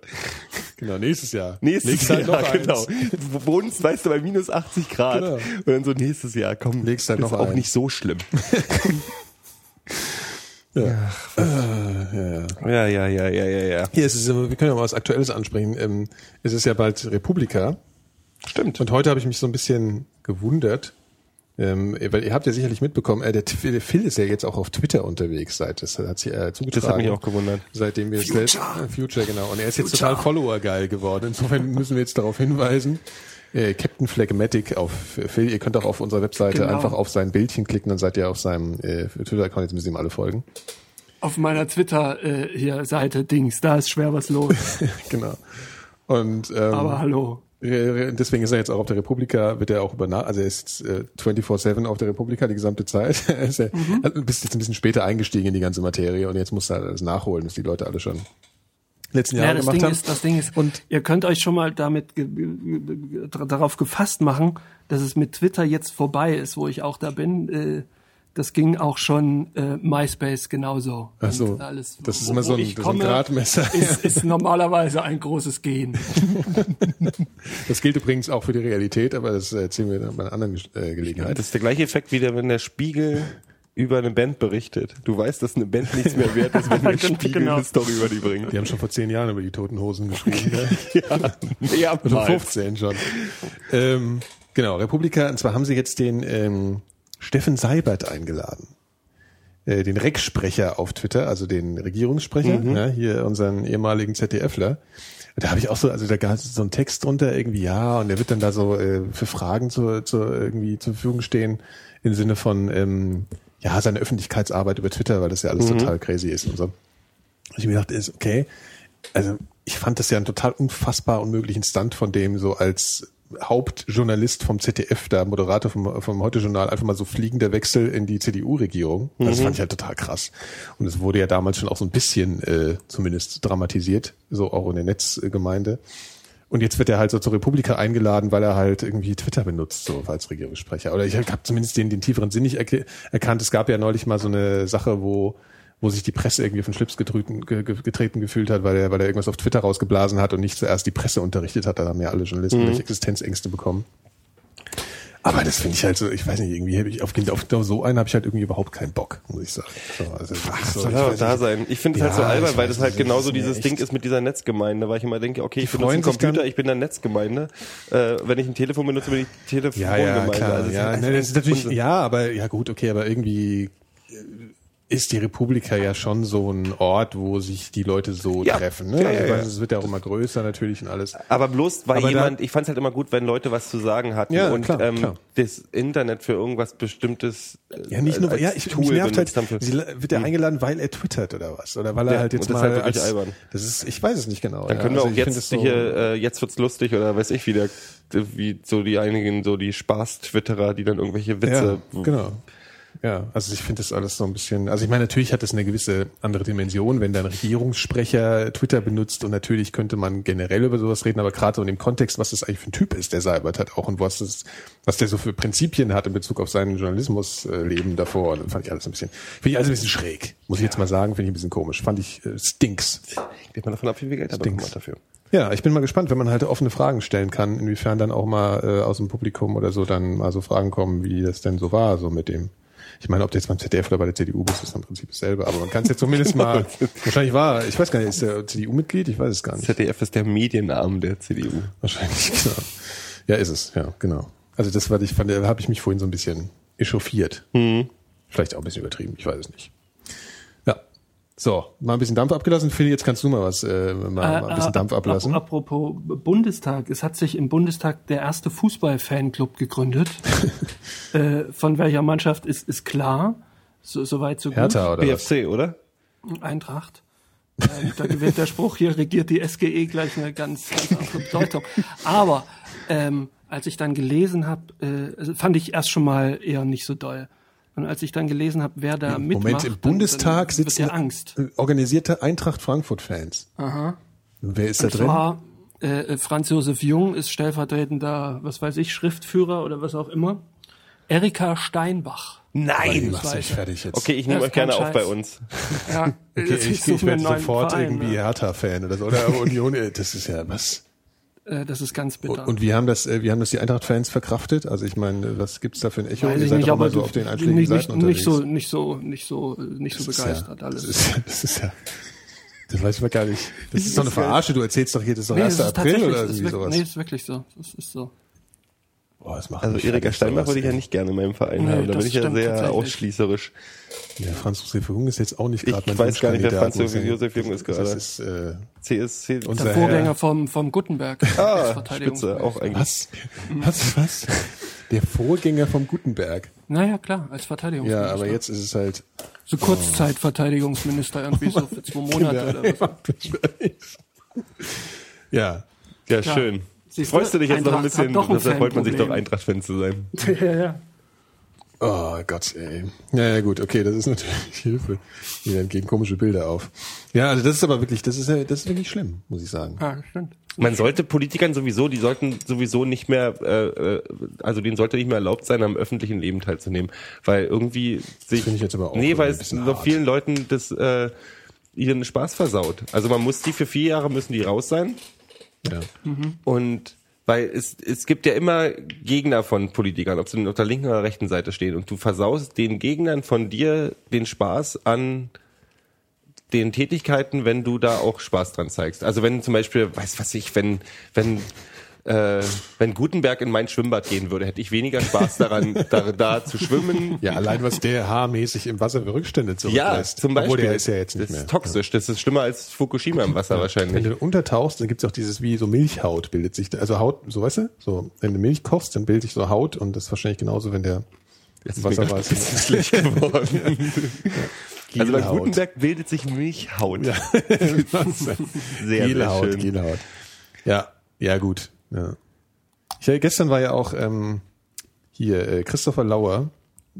Genau, nächstes Jahr. Nächstes Legst halt Jahr, noch genau. Du wohnst, weißt du, bei minus 80 Grad. Genau. Und dann so nächstes Jahr, komm, halt ist noch auch eins. nicht so schlimm. Ja, ja, ja, ja, ja, ja. Hier ist es, wir können ja mal was Aktuelles ansprechen. Ähm, es ist ja bald Republika. Stimmt. Und heute habe ich mich so ein bisschen gewundert, ähm, weil ihr habt ja sicherlich mitbekommen, äh, der, der Phil ist ja jetzt auch auf Twitter unterwegs, seit das hat sich äh, zugetragen. Das hat mich auch gewundert. Seitdem wir Future. Future, genau. Und er ist jetzt total Follower-geil geworden. Insofern müssen wir jetzt darauf hinweisen. Äh, Captain Phlegmatic auf Phil. Ihr könnt auch auf unserer Webseite Genau. einfach auf sein Bildchen klicken, dann seid ihr auf seinem äh, Twitter-Account. Jetzt müssen ihm alle folgen. Auf meiner Twitter äh, hier Seite Dings, da ist schwer was los. genau. Und ähm, Aber hallo. Deswegen ist er jetzt auch auf der Republika, wird er auch über, also er ist äh, 24-7 auf der Republika die gesamte Zeit. er Mhm. bist jetzt ein bisschen später eingestiegen in die ganze Materie und jetzt muss er alles nachholen, was die Leute alle schon letzten Jahre Ja, das gemacht Ding haben. ist, das Ding ist, und ihr könnt euch schon mal damit ge darauf gefasst machen, dass es mit Twitter jetzt vorbei ist, wo ich auch da bin. Äh, das ging auch schon äh, MySpace genauso. Ach so. Alles, Das ist immer so ein- das ist ein komme, Gradmesser. Ist, ist normalerweise ein großes Gehen. Das gilt übrigens auch für die Realität, aber das erzählen wir dann bei einer anderen äh, Gelegenheit. Das ist der gleiche Effekt, wie der, wenn der Spiegel über eine Band berichtet. Du weißt, dass eine Band nichts mehr wert ist, wenn der Spiegel Genau. eine Story über die bringt. Die haben schon vor zehn Jahren über die Toten Hosen geschrieben. ne? Ja, Oder mehrmals. 15 schon. ähm, genau, Republika, und zwar haben sie jetzt den ähm, Steffen Seibert eingeladen. Äh, den Recksprecher auf Twitter, also den Regierungssprecher, ja, hier unseren ehemaligen ZDFler. Da habe ich auch so, also da gab es so einen Text drunter irgendwie, ja, und der wird dann da so äh, für Fragen zu, zu irgendwie zur Verfügung stehen, im Sinne von ähm, ja, seine Öffentlichkeitsarbeit über Twitter, weil das ja alles total crazy ist und so. Und ich mir dachte, ist okay. Also ich fand das ja einen total unfassbar unmöglichen Stunt von dem, so als Hauptjournalist vom ZDF, der Moderator vom, vom Heute-Journal, einfach mal so fliegender Wechsel in die CDU-Regierung. Das fand ich halt total krass. Und es wurde ja damals schon auch so ein bisschen äh, zumindest dramatisiert, so auch in der Netzgemeinde. Und jetzt wird er halt so zur Republika eingeladen, weil er halt irgendwie Twitter benutzt, so als Regierungssprecher. Oder ich habe zumindest den, den tieferen Sinn nicht erke- erkannt. Es gab ja neulich mal so eine Sache, wo wo sich die Presse irgendwie den Schlips getreten, ge, ge- getreten gefühlt hat, weil er, weil er irgendwas auf Twitter rausgeblasen hat und nicht zuerst die Presse unterrichtet hat. Da haben ja alle Journalisten gleich Existenzängste bekommen. Aber das finde ich halt so, ich weiß nicht, irgendwie habe ich auf, auf so einen habe ich halt irgendwie überhaupt keinen Bock, muss ich sagen. So, also, das ist so, Soll ich aber da sein. Ich finde es halt Ja, so albern, weil das halt das genauso ist dieses Ding ist mit dieser Netzgemeinde, weil ich immer denke, okay, ich benutze einen Computer, ich bin der Netzgemeinde. Äh, wenn ich ein Telefon benutze, bin ich Ja, Telefongemeinde. ja, klar. Also ja, halt ne, einfach das ist natürlich, ja, aber ja gut, okay, aber irgendwie ist die Republika ja schon so ein Ort, wo sich die Leute so Ja. treffen. Ne? Ja, also ja, weiß, es wird ja auch immer größer natürlich und alles. Aber bloß weil Aber jemand, ich fand es halt immer gut, wenn Leute was zu sagen hatten Ja, und klar, ähm, klar. das Internet für irgendwas Bestimmtes äh, Ja, nicht nur, ja, ich, Tool mich nervt halt, haben für- sie, wird er eingeladen, weil er twittert oder was? Oder weil er halt jetzt mal ist halt wirklich als, albern. Das ist, ich weiß es nicht genau. Dann können wir Also auch jetzt so, hier, äh, jetzt wird's lustig oder weiß ich wie der, wie so die einigen, so die Spaß-Twitterer, die dann irgendwelche Witze. ja, genau. Ja, also ich finde das alles so ein bisschen, also ich meine, natürlich hat das eine gewisse andere Dimension, wenn dein Regierungssprecher Twitter benutzt und natürlich könnte man generell über sowas reden, aber gerade so in dem Kontext, was das eigentlich für ein Typ ist, der Seibert hat auch und was das, was der so für Prinzipien hat in Bezug auf sein Journalismusleben davor, dann fand ich alles ein bisschen, finde ich alles ein bisschen schräg, muss ich jetzt mal sagen, finde ich ein bisschen komisch, fand ich äh, stinks. Geht man davon ab, wie viel Geld er bekommen hat dafür. Ja, ich bin mal gespannt, wenn man halt offene Fragen stellen kann, inwiefern dann auch mal äh, aus dem Publikum oder so dann mal so Fragen kommen, wie das denn so war, so mit dem. Ich meine, ob du jetzt beim ZDF oder bei der CDU bist, ist im Prinzip dasselbe, aber man kann es jetzt zumindest mal, wahrscheinlich war, ich weiß gar nicht, ist der CDU-Mitglied? Ich weiß es gar nicht. ZDF ist der Medienarm der CDU. Wahrscheinlich, genau. Ja, ist es, ja, genau. Also das war, ich fand, da habe ich mich vorhin so ein bisschen echauffiert. Vielleicht auch ein bisschen übertrieben, ich weiß es nicht. So, mal ein bisschen Dampf abgelassen. Phil, jetzt kannst du mal was, äh, mal, mal ein bisschen Äh, Dampf ap- ablassen. Apropos Bundestag, es hat sich im Bundestag der erste Fußball-Fanclub gegründet. äh, von welcher Mannschaft ist, ist klar. So, soweit so gut. Hertha oder was? BFC, oder? Eintracht. Ähm, da gewinnt der Spruch, hier regiert die SGE gleich eine ganz, ganz andere Bedeutung. Aber ähm, als ich dann gelesen habe, äh, also fand ich erst schon mal eher nicht so doll. Und als ich dann gelesen habe, wer da mitmacht, Moment, im Bundestag sitzen ja Angst. organisierte Eintracht Frankfurt-Fans. Aha. Wer ist da Und drin? zwar äh, Franz Josef Jung ist stellvertretender, was weiß ich, Schriftführer oder was auch immer. Erika Steinbach. Nein! Mach's nicht fertig jetzt. Okay, ich nehme euch gerne auf bei uns. Ja, Okay, ich, ich, suche mir werde sofort Verein, irgendwie ne? Hertha-Fan oder so. Oder Union, äh, das ist ja was. Äh, das ist ganz bitter. Und, wie haben das, äh, wie haben das die Eintracht-Fans verkraftet? Also ich meine, was gibt's da für ein Echo? Weiß Ihr ich seid nicht, doch auch mal aber so auf den einschlägigen nicht, Seiten nicht, nicht unterwegs. so, nicht so, nicht so, äh, nicht so Das ist begeistert ja, alles. Das ist, ja- das ist ja, das weiß ich mal gar nicht. Das ist doch eine Verarsche. Du erzählst doch hier, das ist doch Nee, 1. es ist April oder es irgendwie sowas. Nee, ist wirklich so. Es ist so. Boah, das macht Also Erika fertig, Steinbach würde ich ja nicht gerne in meinem Verein Nee, haben. Da das bin ich ja sehr ausschließerisch. Ja, Franz Josef Jung ist jetzt auch nicht Ich gerade mein weiß gar nicht, wer Franz ich Josef. Jung ist Das gerade. ist, äh, CSC. Unser Der Herr- Vorgänger vom, vom Gutenberg. als Ah, Spitze, Verteidigungsminister. auch eigentlich. was? Was, was? Der Vorgänger vom Gutenberg. Naja, klar, als Verteidigungsminister. Ja, aber jetzt ist es halt, So Kurzzeitverteidigungsminister irgendwie so für zwei Monate oder was. ja. Ja, Klar. schön. Siehst Freust du dich jetzt noch ein bisschen? Da freut man sich doch. Eintracht-Fan zu sein. ja, ja. Oh Gott, ey. Ja, ja, gut, okay, das ist natürlich Hilfe. Hier werden gehen komische Bilder auf. Ja, also das ist aber wirklich, das ist ja, das ist wirklich schlimm, muss ich sagen. Ah, stimmt. Man sollte Politikern sowieso, die sollten sowieso nicht mehr, äh, äh, also denen sollte nicht mehr erlaubt sein, am öffentlichen Leben teilzunehmen, weil irgendwie sich, finde ich jetzt aber auch nee, weil es hart. vielen Leuten das äh, ihren Spaß versaut. Also man muss die für vier Jahre müssen die raus sein Ja. und weil es, es gibt ja immer Gegner von Politikern, ob sie auf der linken oder rechten Seite stehen und du versaust den Gegnern von dir den Spaß an den Tätigkeiten, wenn du da auch Spaß dran zeigst. Also wenn zum Beispiel, weiß was ich, wenn, wenn, äh, wenn Gutenberg in mein Schwimmbad gehen würde, hätte ich weniger Spaß daran, da, da zu schwimmen. Ja, allein was der haarmäßig im Wasser für Rückstände Ja, zurücklässt. zum Beispiel. Obwohl der ist ja jetzt nicht das mehr. ist toxisch. Das ist schlimmer als Fukushima im Wasser Wenn wahrscheinlich. du untertauchst, dann gibt's auch dieses wie so Milchhaut bildet sich, also Haut, so weißt du, so wenn du Milch kochst, dann bildet sich so Haut und das ist wahrscheinlich genauso, wenn der Jetzt im Wasser war. schlecht geworden. also bei. Gutenberg bildet sich Milchhaut. Sehr, Gele sehr schön. Gele Haut. Ja, ja gut. Ja. Ich, äh, gestern war ja auch ähm, hier äh, Christopher Lauer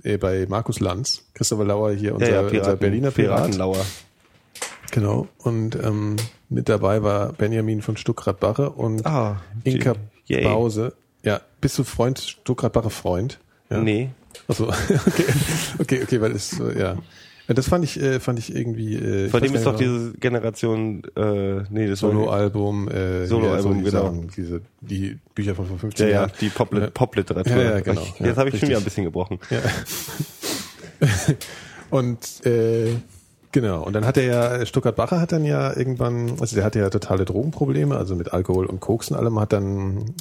äh, bei Markus Lanz. Christopher Lauer hier, unser, Ja, ja, Piraten, unser Berliner Pirat. Piratenlauer. Genau. Und ähm, mit dabei war Benjamin von Stuckrad-Barre und Ah, Inka yay. Bause. Ja, bist du Freund, Stuckrad-Barre Freund? Ja. Nee. Achso, okay. okay, okay, weil es, so, ja. Ja, Das fand ich, äh, fand ich irgendwie. Äh, Von dem ist doch diese Generation, äh, nee, das Soloalbum, äh, Soloalbum, hier, so die genau. Diese, die Bücher von vor 15 Ja, ja, Jahren. die Ja. Pop-Literatur. Ja, ja, genau. Ich, Ja, jetzt habe ich schon richtig. wieder ein bisschen gebrochen. Ja. und äh, genau, und dann hat er ja, Stuttgart Bacher hat dann ja irgendwann, also der hatte ja totale Drogenprobleme, also mit Alkohol und Koks und allem, hat dann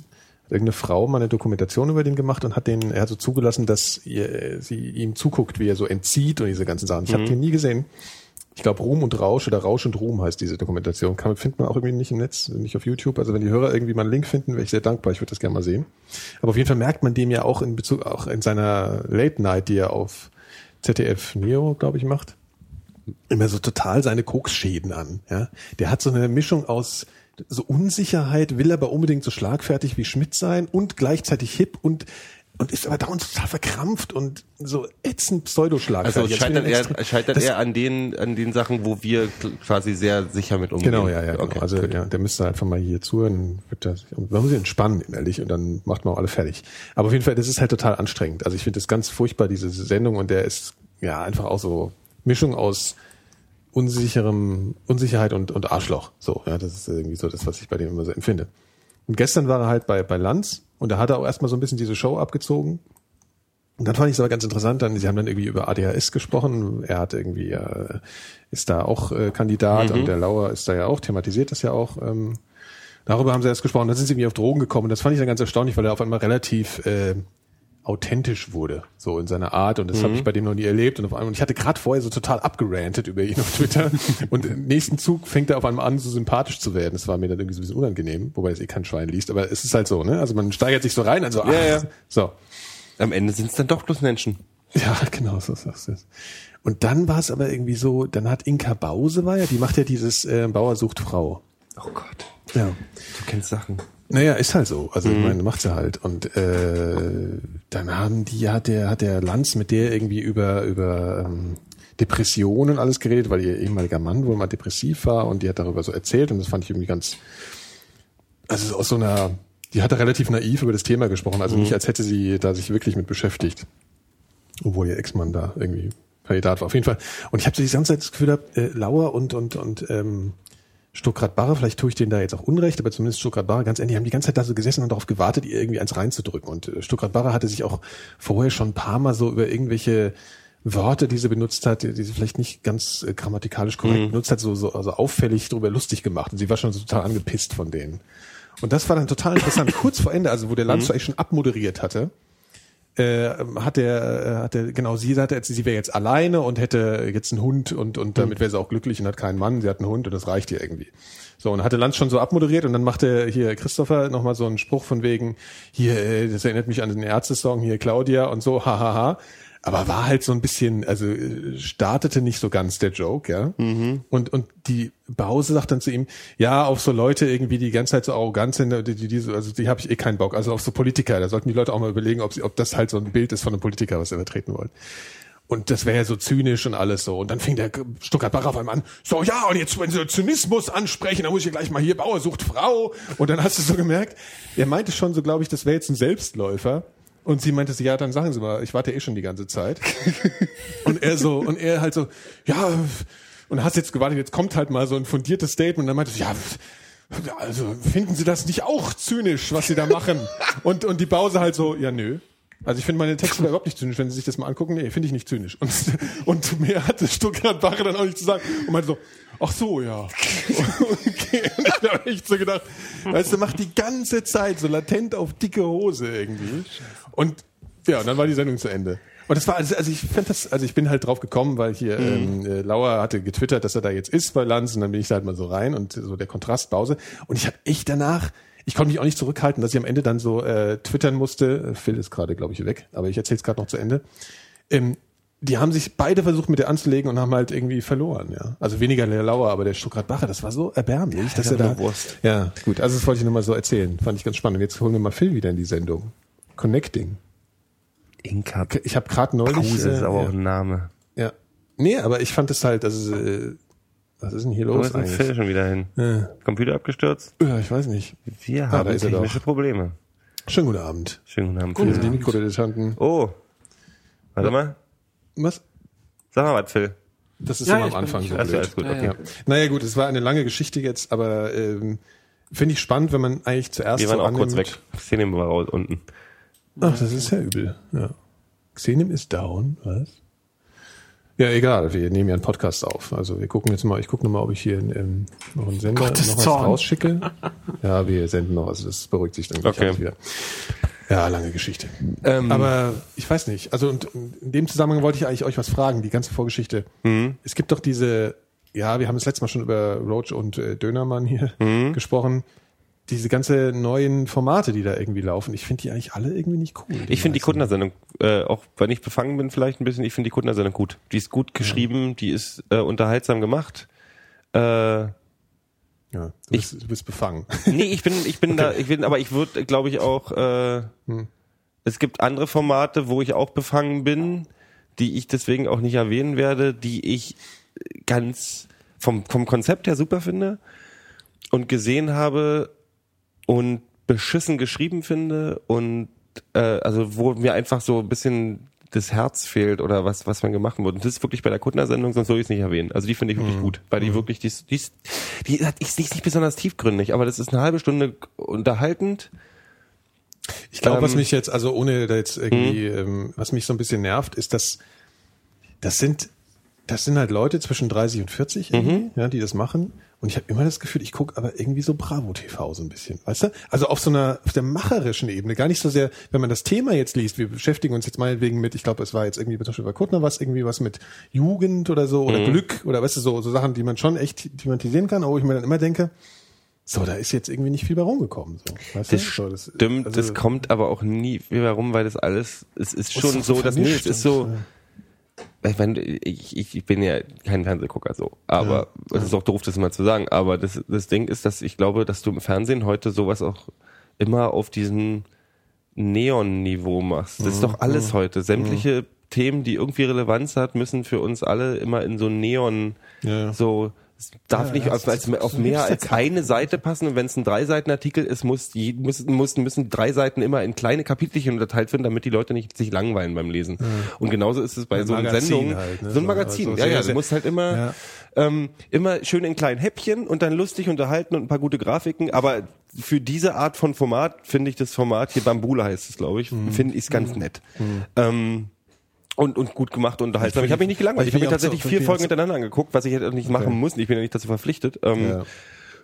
irgendeine Frau mal eine Dokumentation über den gemacht und hat den, er hat so zugelassen, dass ihr, sie ihm zuguckt, wie er so entzieht und diese ganzen Sachen. Ich habe den nie gesehen. Ich glaube, Ruhm und Rausch oder Rausch und Ruhm heißt diese Dokumentation. Kann, findet man auch irgendwie nicht im Netz, nicht auf YouTube. Also wenn die Hörer irgendwie mal einen Link finden, wäre ich sehr dankbar. Ich würde das gerne mal sehen. Aber auf jeden Fall merkt man dem ja auch in Bezug, auch in seiner Late Night, die er auf ZDF Neo, glaube ich, macht, immer so total seine Koksschäden an. Ja, der hat so eine Mischung aus so Unsicherheit, will aber unbedingt so schlagfertig wie Schmidt sein und gleichzeitig hip und und ist aber dauernd total verkrampft und so ätzend Pseudoschlag. Also es scheitert eher, scheitert eher an den, an den Sachen, wo wir quasi sehr sicher mit umgehen. Genau, ja, ja. Genau. Okay, also gut. ja, der müsste einfach mal hier zuhören, wird das, man muss sich entspannen innerlich und dann macht man auch alle fertig. Aber auf jeden Fall, das ist halt total anstrengend. Also ich finde das ganz furchtbar, diese Sendung und der ist ja einfach auch so Mischung aus unsicherem, Unsicherheit und, und Arschloch. So, ja, das ist irgendwie so das, was ich bei dem immer so empfinde. Und gestern war er halt bei, bei Lanz und da hat er auch erstmal so ein bisschen diese Show abgezogen. Und dann fand ich es aber ganz interessant, dann, sie haben dann irgendwie über ADHS gesprochen. Er hat irgendwie, äh, ist da auch äh, Kandidat und der Lauer ist da ja auch, thematisiert das ja auch. Ähm, darüber haben sie erst gesprochen. Dann sind sie irgendwie auf Drogen gekommen. Und das fand ich dann ganz erstaunlich, weil er auf einmal relativ äh, authentisch wurde, so in seiner Art. Und das habe ich bei dem noch nie erlebt. Und auf einmal, und ich hatte gerade vorher so total abgerantet über ihn auf Twitter. und im nächsten Zug fängt er auf einmal an, so sympathisch zu werden. Das war mir dann irgendwie so ein bisschen unangenehm, wobei es eh kein Schwein liest. Aber es ist halt so, ne? Also man steigert sich so rein, also ach, Ja, ja. so. Am Ende sind es dann doch bloß Menschen. Ja, genau, so sagst du es. Und dann war es aber irgendwie so, dann hat Inka Bause war ja, die macht ja dieses äh, Bauer sucht Frau. Oh Gott. Ja. Du kennst Sachen. Naja, ist halt so. Also ich meine, macht sie halt. Und äh, dann haben die, hat der, hat der Lanz mit der irgendwie über, über ähm, Depressionen alles geredet, weil ihr ehemaliger Mann wohl mal depressiv war und die hat darüber so erzählt und das fand ich irgendwie ganz, also aus so einer, die hatte relativ naiv über das Thema gesprochen, also nicht als hätte sie da sich wirklich mit beschäftigt. Obwohl ihr Ex-Mann da irgendwie Kandidat war. Auf jeden Fall. Und ich habe so die ganze Zeit das Gefühl gehabt, äh, Lauer und, und, und ähm, Stuttgart Barre, vielleicht tue ich denen da jetzt auch Unrecht, aber zumindest Stuttgart Barre, ganz ehrlich, haben die ganze Zeit da so gesessen und darauf gewartet, ihr irgendwie eins reinzudrücken. Und äh, Stuttgart Barre hatte sich auch vorher schon ein paar Mal so über irgendwelche Worte, die sie benutzt hat, die sie vielleicht nicht ganz äh, grammatikalisch korrekt benutzt hat, so, so also auffällig darüber lustig gemacht. Und sie war schon so total angepisst von denen. Und das war dann total interessant. Kurz vor Ende, also wo der Lanz eigentlich schon abmoderiert hatte, äh, hat der, äh, hat der, genau, sie sagte jetzt, sie wäre jetzt alleine und hätte jetzt einen Hund und, und damit wäre sie auch glücklich und hat keinen Mann, sie hat einen Hund und das reicht ihr irgendwie. So, und hatte Lanz schon so abmoderiert und dann machte hier Christopher nochmal so einen Spruch von wegen, hier, äh, das erinnert mich an den Ärzte-Song, hier Claudia und so, hahaha. Ha, ha. Aber war halt so ein bisschen, also äh, startete nicht so ganz der Joke, ja. Und, und die Bause sagt dann zu ihm, ja, auf so Leute irgendwie, die die ganze Zeit so arrogant sind, die, die, die so- also die habe ich eh keinen Bock. Also auf so Politiker, da sollten die Leute auch mal überlegen, ob sie, ob das halt so ein Bild ist von einem Politiker, was sie vertreten wollen. Und das wäre ja so zynisch und alles so. Und dann fing der Barre auf einmal an, so, ja, und jetzt, wenn sie Zynismus ansprechen, dann muss ich ja gleich mal hier, Bauer sucht Frau. Und dann hast du so gemerkt, er meinte schon so, glaube ich, das wäre jetzt ein Selbstläufer. Und sie meinte ja, dann sagen Sie mal, ich warte eh schon die ganze Zeit. und er so, und er halt so, ja, und hast jetzt gewartet, jetzt kommt halt mal so ein fundiertes Statement. Und dann meinte sie, ja, also finden Sie das nicht auch zynisch, was Sie da machen? und, und die Bause halt so, ja, nö. Also ich finde meine Texte überhaupt nicht zynisch, wenn Sie sich das mal angucken. Nee, finde ich nicht zynisch. Und, und mehr hatte Stuttgart Barre dann auch nicht zu sagen. Und meinte so, ach so, ja. okay. Und ich habe echt so gedacht, weißt du, macht die ganze Zeit so latent auf dicke Hose irgendwie. Und ja, und dann war die Sendung zu Ende. Und das war, also, also ich fand das, also ich bin halt drauf gekommen, weil hier ähm, äh, Lauer hatte getwittert, dass er da jetzt ist bei Lanz und dann bin ich da halt mal so rein und so der Kontrastpause. Und ich habe echt danach, ich konnte mich auch nicht zurückhalten, dass ich am Ende dann so äh, twittern musste. Phil ist gerade, glaube ich, weg, aber ich erzähle es gerade noch zu Ende. Ähm, die haben sich beide versucht mit der anzulegen und haben halt irgendwie verloren, ja. Also weniger der Lauer, aber der Stuttgart Bacher, das war so erbärmlich, dass er da. Wurst. Ja, gut. Also das wollte ich nur mal so erzählen. Fand ich ganz spannend. Und jetzt holen wir mal Phil wieder in die Sendung. Connecting. Inka Ich habe gerade neulich. Pause ist äh, aber auch ja, ein Name. ja. Nee, aber ich fand es halt, also äh, was ist denn hier Wo los ist denn schon wieder hin? Ja. Computer abgestürzt? ja, ich weiß nicht. Wir da haben technische. Probleme. Schönen guten Abend. Schönen guten Abend. Phil. sind die Mikrodilettanten. Oh. Warte mal. Was? Sag mal was, Phil. Das ist Ja, immer am Anfang so Alles, blöd. alles gut, Ja, okay. ja. Ja. Naja gut, es war eine lange Geschichte jetzt, aber ähm, finde ich spannend, wenn man eigentlich zuerst Wir waren so auch kurz annimmt- weg. Szene war raus unten. Ach, das ist ja übel. Ja. Xenim ist down, was? Ja, egal, wir nehmen ja einen Podcast auf. Also wir gucken jetzt mal, ich gucke nochmal, ob ich hier ähm, noch einen Sender Gottes noch was Zorn. rausschicke. Ja, wir senden noch, also das beruhigt sich dann gleich Okay. wieder. Ja, lange Geschichte. Ähm, Aber ich weiß nicht. Also und in dem Zusammenhang wollte ich eigentlich euch was fragen, die ganze Vorgeschichte. Es gibt doch diese, ja, wir haben das letzte Mal schon über Roach und äh, Dönermann hier gesprochen. Diese ganze neuen Formate, die da irgendwie laufen, ich finde die eigentlich alle irgendwie nicht cool. Ich finde die meisten. Kuttner-Sendung, äh, auch wenn ich befangen bin vielleicht ein bisschen, ich finde die Kuttner-Sendung gut. Die ist gut geschrieben, die ist äh, unterhaltsam gemacht. Äh, Ja, du bist, du bist befangen. nee, ich bin, ich bin da, ich bin, aber ich würde, glaube ich, auch, äh, Es gibt andere Formate, wo ich auch befangen bin, die ich deswegen auch nicht erwähnen werde, die ich ganz vom, vom Konzept her super finde und gesehen habe und beschissen geschrieben finde und äh, also wo mir einfach so ein bisschen das Herz fehlt oder was was man gemacht wurde. Und das ist wirklich bei der Kuttner-Sendung, sonst soll ich es nicht erwähnen. Also die finde ich wirklich gut, weil die wirklich, die, ist- die, ist- die, hat, die ist nicht besonders tiefgründig, aber das ist eine halbe Stunde unterhaltend. Ich glaube, was Ähm, mich jetzt, also ohne da jetzt irgendwie, ähm, was mich so ein bisschen nervt, ist, dass das sind, das sind halt Leute zwischen 30 und 40, irgendwie, ja, die das machen. Und ich habe immer das Gefühl, ich gucke aber irgendwie so Bravo TV so ein bisschen, weißt du? Also auf so einer, auf der macherischen Ebene, gar nicht so sehr, wenn man das Thema jetzt liest, wir beschäftigen uns jetzt meinetwegen mit, ich glaube, es war jetzt irgendwie, zum Beispiel bei Kuttner was, irgendwie was mit Jugend oder so, oder Glück, oder weißt du, so, so Sachen, die man schon echt thematisieren kann, wo ich mir dann immer denke, so, da ist jetzt irgendwie nicht viel bei rumgekommen, so, weißt Das du? So, das- stimmt, also- das kommt aber auch nie wieder rum, weil das alles, es ist schon so so, dass nee, es ist so. Meine, ich, ich, ich bin ja kein Fernsehgucker so, aber es ist auch doof, das mal zu sagen. Aber das, das Ding ist, dass ich glaube, dass du im Fernsehen heute sowas auch immer auf diesem Neon-Niveau machst. Das ist doch alles heute. Sämtliche Themen, die irgendwie Relevanz hat, müssen für uns alle immer in so Neon Ja, ja. so es darf Ja, nicht ja, auf, als, auf mehr als eine Seite passen und wenn es ein Drei-Seiten-Artikel ist, muss, je- muss, müssen, müssen drei Seiten immer in kleine Kapitelchen unterteilt werden, damit die Leute nicht sich langweilen beim Lesen. Und genauso ist es bei Ein so einer Sendung. halt, ne? So ein Magazin, also ja, ja, du musst halt immer, Ja. ähm, immer schön in kleinen Häppchen und dann lustig unterhalten und ein paar gute Grafiken, aber für diese Art von Format finde ich das Format hier Bambula heißt es, glaube ich, Mhm. finde ich es ganz nett. Ähm, und, und gut gemacht und unterhaltsam. Ich habe mich nicht Weil gelangweilt. ich Ich habe mir ja so- tatsächlich vier Folgen hintereinander angeguckt, was ich hätte nicht machen muss. Ich bin ja nicht dazu verpflichtet. Ähm, Ja.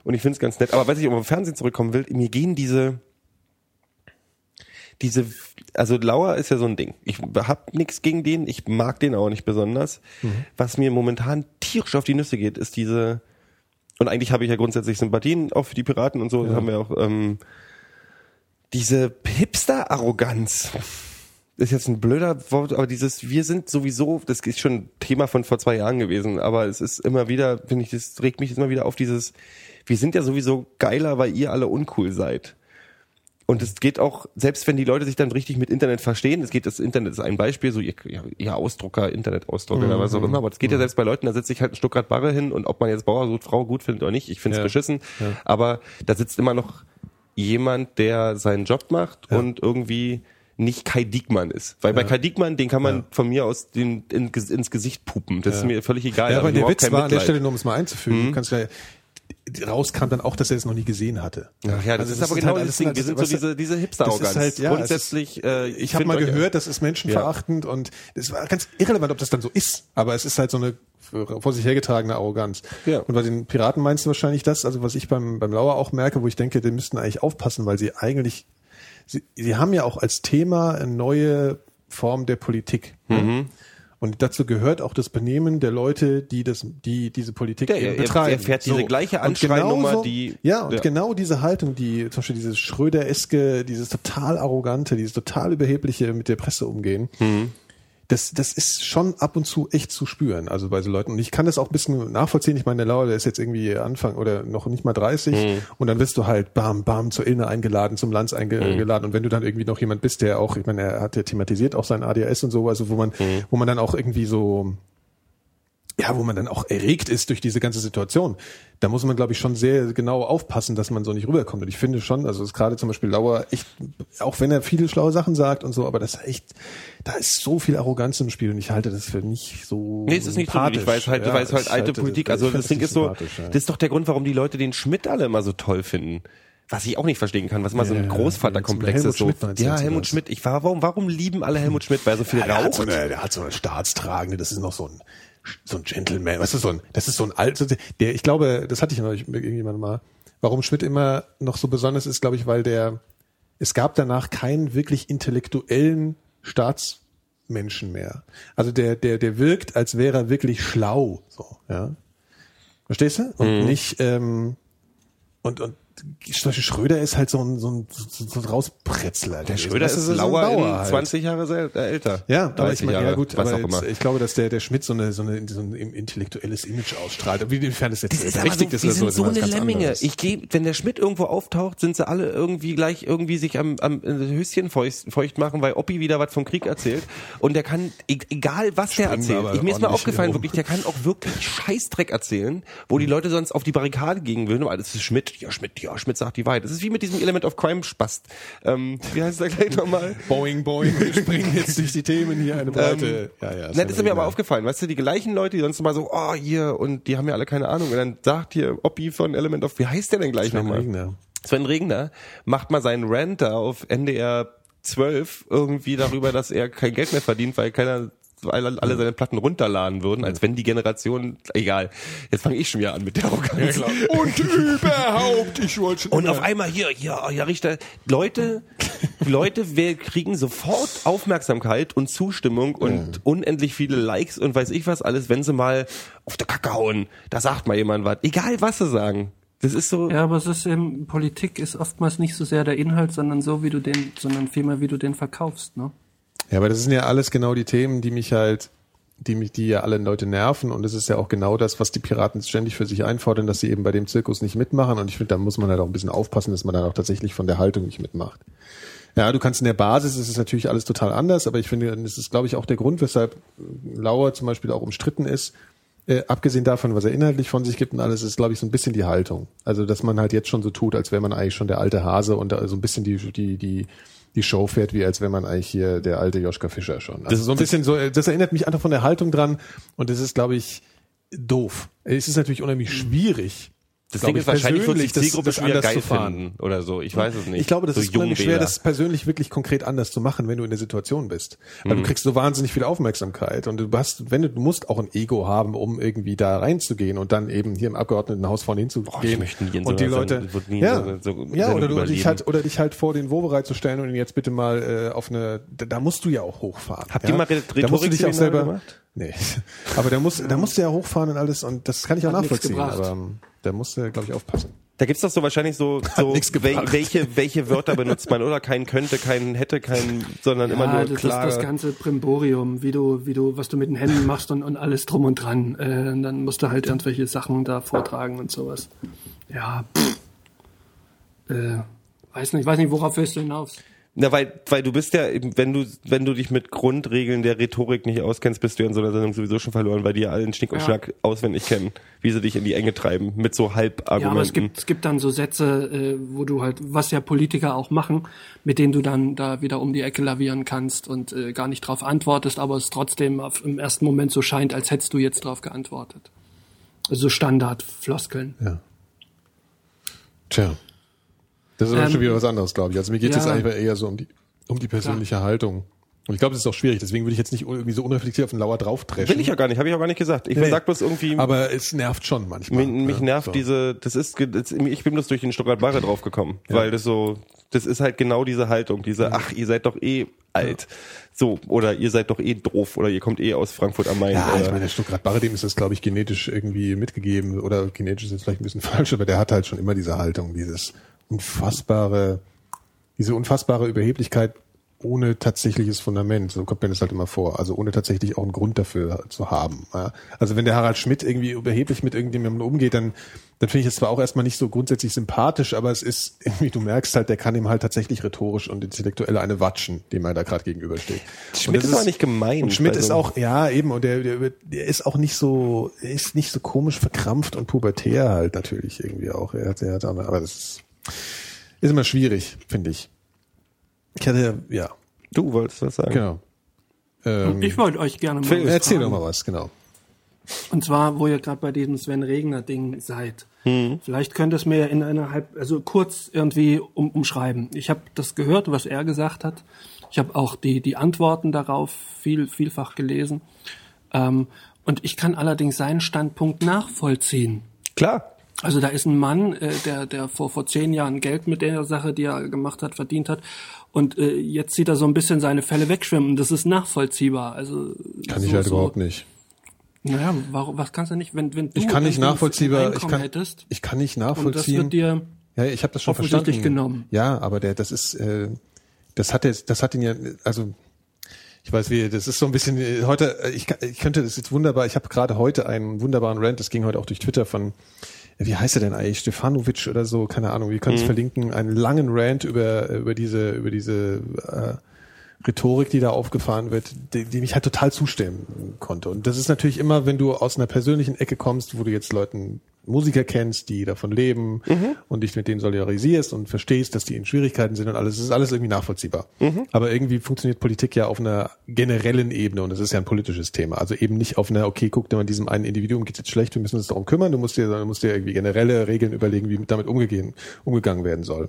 Und ich finde es ganz nett. Aber was ich um Fernsehen zurückkommen will, mir gehen diese, diese, also Lauer ist ja so ein Ding. Ich hab nichts gegen den, ich mag den auch nicht besonders. Was mir momentan tierisch auf die Nüsse geht, ist diese, und eigentlich habe ich ja grundsätzlich Sympathien auch für die Piraten und so, das haben wir auch, ähm, diese Hipster-Arroganz. Ist jetzt ein blöder Wort, aber dieses, wir sind sowieso, das ist schon ein Thema von vor zwei Jahren gewesen, aber es ist immer wieder, finde ich, das regt mich immer wieder auf dieses, wir sind ja sowieso geiler, weil ihr alle uncool seid. Und es geht auch, selbst wenn die Leute sich dann richtig mit Internet verstehen, es geht, das Internet ist ein Beispiel, so ihr, ihr, Ausdrucker, Internetausdrucker oder was auch immer, aber es geht ja selbst bei Leuten, da setzt sich halt ein Stuttgart Barre hin und ob man jetzt Bauer gut, Frau gut findet oder nicht, ich finde es Ja. beschissen, aber da sitzt immer noch jemand, der seinen Job macht und irgendwie nicht Kai Diekmann ist. Weil bei Kai Diekmann, den kann man von mir aus den, in, ins Gesicht pupen. Das ist mir völlig egal. Ja, hab aber der Witz war an der. Stelle, nur um es mal einzufügen, du kannst ja, rauskam dann auch, dass er es noch nie gesehen hatte. Ach ja, das Also ist aber sind genau halt das Ding. Wir das- sind so du, diese, diese das Hipster-Arroganz. ist halt, ja, es ist- Grundsätzlich, äh, Ich habe mal gehört, das ist menschenverachtend und es war ganz irrelevant, ob das dann so ist. Aber es ist halt so eine vor sich hergetragene Arroganz. Ja. Und bei den Piraten meinst du wahrscheinlich das, also was ich beim, beim Lauer auch merke, wo ich denke, die müssten eigentlich aufpassen, weil sie eigentlich, sie, sie haben ja auch als Thema eine neue Form der Politik. Mhm. Ne? Und dazu gehört auch das Benehmen der Leute, die das, die diese Politik Ja, eben betreiben. er fährt diese gleiche Anschreinummer, genauso- die- ja, und ja. genau diese Haltung, die zum Beispiel dieses Schröder-eske, dieses total arrogante, dieses total überhebliche mit der Presse umgehen, Mhm. Das, das ist schon ab und zu echt zu spüren, also bei so Leuten. Und ich kann das auch ein bisschen nachvollziehen. Ich meine, der Lauer, der ist jetzt irgendwie Anfang oder noch nicht mal 30 Mhm. und dann wirst du halt bam, bam zur Ilne eingeladen, zum Lanz Mhm. eingeladen. Und wenn du dann irgendwie noch jemand bist, der auch, ich meine, er hat ja thematisiert auch sein ADHS und so, also wo man, Mhm. wo man dann auch irgendwie so, ja, wo man dann auch erregt ist durch diese ganze Situation. Da muss man, glaube ich, schon sehr genau aufpassen, dass man so nicht rüberkommt. Und ich finde schon, also es ist gerade zum Beispiel Lauer echt, auch wenn er viele schlaue Sachen sagt und so, aber das ist echt, da ist so viel Arroganz im Spiel und ich halte das für nicht so. Nee, es ist nicht so. Ich weiß halt, Ja, weil es halt alte halte- Politik. Also das Ding ist so, ja. das ist doch der Grund, warum die Leute den Schmidt alle immer so toll finden. Was ich auch nicht verstehen kann, was immer so ein Großvaterkomplex ist. So. Schmidt Ja, Helmut? Schmidt. Ich war, warum, warum lieben alle Helmut Schmidt? Weil er so viel Ja, der, hat so raucht? eine, der hat so eine Staatstragende, das ist noch so ein, so ein Gentleman, weißt du, so ein, das ist so ein alter, der, ich glaube, das hatte ich neulich mit irgendjemandem mal, warum Schmidt immer noch so besonders ist, glaube ich, weil der, es gab danach keinen wirklich intellektuellen Staatsmenschen mehr. Also der, der, der wirkt, als wäre er wirklich schlau, so, ja. Verstehst du? Und nicht, ähm, und, und Schröder ist halt so ein, so ein, so so ein Rauspretzler. Der Schröder ist so ein lauer Bauer in halt. 20 Jahre äh, älter. Ja, aber 30 ich meine, ja Jahre, gut, was aber auch immer. jetzt, ich glaube, dass der, der Schmidt so eine, so eine, so ein intellektuelles Image ausstrahlt. Aber Inwiefern das jetzt Das ist richtig so, ist sind ist so eine Lemminge. anderes. Ich gehe, wenn der Schmidt irgendwo auftaucht, sind sie alle irgendwie gleich irgendwie sich am, am Höschen feucht, feucht machen, weil Oppi wieder was vom Krieg erzählt. Und der kann, e- egal was der Springen erzählt, ich, mir ist mal aufgefallen, rum. wirklich, der kann auch wirklich Scheißdreck erzählen, wo die Leute sonst auf die Barrikade gehen würden. Aber das ist Schmidt, ja Schmidt, ja Schmidt sagt die Wahrheit. Das ist wie mit diesem Element of Crime Spast. Ähm, wie heißt der gleich nochmal? Boing, boing, wir springen jetzt durch die Themen hier eine Breite. ja, ja. Na, das ist mir aber aufgefallen, weißt du, die gleichen Leute, die sonst immer so, oh, hier, und die haben ja alle keine Ahnung. Und dann sagt hier Oppi von Element of, wie heißt der denn gleich Sven nochmal? Regner. Sven Regner macht mal seinen Rant da auf NDR 12 irgendwie darüber, dass er kein Geld mehr verdient, weil keiner weil alle seine Platten runterladen würden, als wenn die Generation, egal, jetzt fange ich schon wieder an mit der Arroganz. Und überhaupt, ich wollte schon Und auf einmal hier, ja, ja, Richter, Leute, Leute, wir kriegen sofort Aufmerksamkeit und Zustimmung und unendlich viele Likes und weiß ich was alles, wenn sie mal auf der Kacke hauen. Da sagt mal jemand was. Egal, was sie sagen. Das ist so, Ja, aber es ist eben, Politik ist oftmals nicht so sehr der Inhalt, sondern so, wie du den, sondern vielmehr, wie du den verkaufst, ne? Ja, aber das sind ja alles genau die Themen, die mich halt, die mich, die ja alle Leute nerven. Und es ist ja auch genau das, was die Piraten ständig für sich einfordern, dass sie eben bei dem Zirkus nicht mitmachen. Und ich finde, da muss man halt auch ein bisschen aufpassen, dass man dann auch tatsächlich von der Haltung nicht mitmacht. Ja, du kannst in der Basis, ist natürlich alles total anders, aber ich finde, das ist, glaube ich, auch der Grund, weshalb Lauer zum Beispiel auch umstritten ist. Äh, abgesehen davon, was er inhaltlich von sich gibt und alles, ist, glaube ich, so ein bisschen die Haltung. Also, dass man halt jetzt schon so tut, als wäre man eigentlich schon der alte Hase und so ein bisschen die, die, die, die Show fährt, wie als wäre man eigentlich hier der alte Joschka Fischer schon. Also so ein bisschen so, äh, das erinnert mich einfach von der Haltung dran und das ist, glaube ich, doof. Es ist natürlich unheimlich schwierig. Das Ding ich, ist wahrscheinlich wird persönlich die Zielgruppe das- schon wieder das geil anders zu fahren. finden oder so. Ich weiß es nicht. Ich glaube, das so ist unheimlich schwer, das persönlich wirklich konkret anders zu machen, wenn du in der Situation bist. Weil Mhm. du kriegst so wahnsinnig viel Aufmerksamkeit und du hast, wenn du, du musst auch ein Ego haben, um irgendwie da reinzugehen und dann eben hier im Abgeordnetenhaus vorne hinzugehen. ich möchte nie in so und die Leute, Sendung- ja, so ja, oder du dich halt, oder dich halt vor den Wobereit zu stellen und ihn jetzt bitte mal äh, auf eine, da, da musst du ja auch hochfahren. Habt ja? ihr mal Rhetorik- Da musst du dich auch selber, gemacht? nee, aber da musst, da musst du ja hochfahren und alles und das kann ich auch Hat nachvollziehen, aber ähm, da musst du, glaube ich, aufpassen. Da gibt's doch so wahrscheinlich so, so wel, welche, welche Wörter benutzt man oder kein könnte, kein hätte, kein, sondern immer ja, nur das klare. ist das ganze Primborium, wie du, wie du, was du mit den Händen machst und, und alles drum und dran. Äh, und dann musst du halt irgendwelche Sachen da vortragen und sowas. Ja, pff. Äh, weiß nicht, weiß nicht, worauf willst du hinaus? Na, weil, weil du bist ja, eben, wenn du, wenn du dich mit Grundregeln der Rhetorik nicht auskennst, bist du ja in so einer Sendung sowieso schon verloren, weil die ja alle den Schnick und Ja. Schnack auswendig kennen, wie sie dich in die Enge treiben, mit so Ja, aber Halbargumenten. es gibt, es gibt dann so Sätze, äh, wo du halt, was ja Politiker auch machen, mit denen du dann da wieder um die Ecke lavieren kannst und äh, gar nicht drauf antwortest, aber es trotzdem auf, im ersten Moment so scheint, als hättest du jetzt drauf geantwortet. Also so Standardfloskeln. Ja. Tja. Das ist aber Ähm, schon wieder was anderes, glaube ich. Also mir geht es ja. jetzt eigentlich eher so um die, um die persönliche Haltung. Und ich glaube, das ist auch schwierig. Deswegen würde ich jetzt nicht irgendwie so unreflektiert auf den Lauer draufdreschen. Will ich ja gar nicht, habe ich auch gar nicht gesagt. Ich Nee. sag bloß irgendwie, Aber es nervt schon manchmal. mich, mich Ja, nervt so. diese, das ist, ich bin bloß durch den Stuttgart Barre draufgekommen, weil das so, das ist halt genau diese Haltung, diese, ach, ihr seid doch eh alt. So, oder ihr seid doch eh doof, oder ihr kommt eh aus Frankfurt am Main. Ja, oder, ich meine, der Stuttgart Barre, dem ist das, glaube ich, genetisch irgendwie mitgegeben. Oder genetisch ist jetzt vielleicht ein bisschen falsch, aber der hat halt schon immer diese Haltung, dieses unfassbare, diese unfassbare Überheblichkeit ohne tatsächliches Fundament. So kommt mir das halt immer vor. Also ohne tatsächlich auch einen Grund dafür zu haben. Ja. Also wenn der Harald Schmidt irgendwie überheblich mit irgendjemandem umgeht, dann, dann finde ich es zwar auch erstmal nicht so grundsätzlich sympathisch, aber es ist irgendwie, du merkst halt, der kann ihm halt tatsächlich rhetorisch und intellektuell eine watschen, dem er da gerade gegenübersteht. Schmidt das ist auch nicht gemein. Und Schmidt ist so- auch, ja, eben, und der, der, der ist auch nicht so, er ist nicht so komisch verkrampft und pubertär halt natürlich irgendwie auch. Er hat, er hat, aber das ist, ist immer schwierig, finde ich. Ich hatte, ja, Du wolltest was sagen. genau. Ähm, Ich wollte euch gerne mal was erzähl fragen. doch mal was, genau. Und zwar, wo ihr gerade bei diesem Sven Regner Ding seid. Mhm. Vielleicht könnt ihr es mir in einer halb, also kurz irgendwie um, umschreiben. Ich habe das gehört, was er gesagt hat. Ich habe auch die die Antworten darauf viel vielfach gelesen. Ähm, und ich kann allerdings seinen Standpunkt nachvollziehen. Klar. Also da ist ein Mann, äh, der, der vor, vor zehn Jahren Geld mit der Sache, die er gemacht hat, verdient hat. Und äh, jetzt sieht er so ein bisschen seine Fälle wegschwimmen. Das ist nachvollziehbar. Also Kann so, ich halt so, überhaupt nicht. Naja, warum, was kannst du nicht, wenn, wenn du Ich kann nicht nachvollziehbar, ich kann, hättest ich kann nicht und das nachvollziehen. wird dir Ja, ich habe das schon Offensichtlich verstanden. genommen. Ja, aber der, das ist, äh, das hat jetzt, das hat ihn ja, also ich weiß wie, das ist so ein bisschen äh, heute. äh, Ich, ich könnte das jetzt wunderbar. Ich habe gerade heute einen wunderbaren Rant. Das ging heute auch durch Twitter von, wie heißt er denn eigentlich, Stefanovic oder so, keine Ahnung. Wir können es verlinken. Einen langen Rant über über diese über diese äh, Rhetorik, die da aufgefahren wird, die, die mich halt total zustimmen konnte. Und das ist natürlich immer, wenn du aus einer persönlichen Ecke kommst, wo du jetzt Leuten Musiker kennst, die davon leben und dich mit denen solidarisierst und verstehst, dass die in Schwierigkeiten sind und alles, das ist alles irgendwie nachvollziehbar. Aber irgendwie funktioniert Politik ja auf einer generellen Ebene und es ist ja ein politisches Thema. Also eben nicht auf einer, okay, guck dir mal, diesem einen Individuum geht jetzt schlecht, wir müssen uns darum kümmern, du musst dir, du musst dir irgendwie generelle Regeln überlegen, wie damit umgegehen, umgegangen werden soll.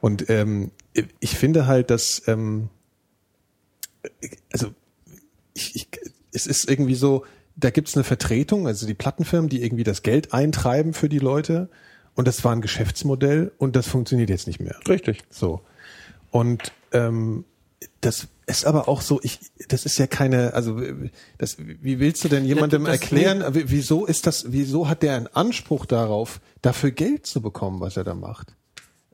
Und ähm, ich finde halt, dass ähm, also ich, ich, es ist irgendwie so, da gibt's eine Vertretung, also die Plattenfirmen, die irgendwie das Geld eintreiben für die Leute und das war ein Geschäftsmodell und das funktioniert jetzt nicht mehr. Richtig. So. Und ähm, das ist aber auch so, ich, das ist ja keine, also das, wie willst du denn jemandem das- erklären, wieso ist das, wieso hat der einen Anspruch darauf, dafür Geld zu bekommen, was er da macht?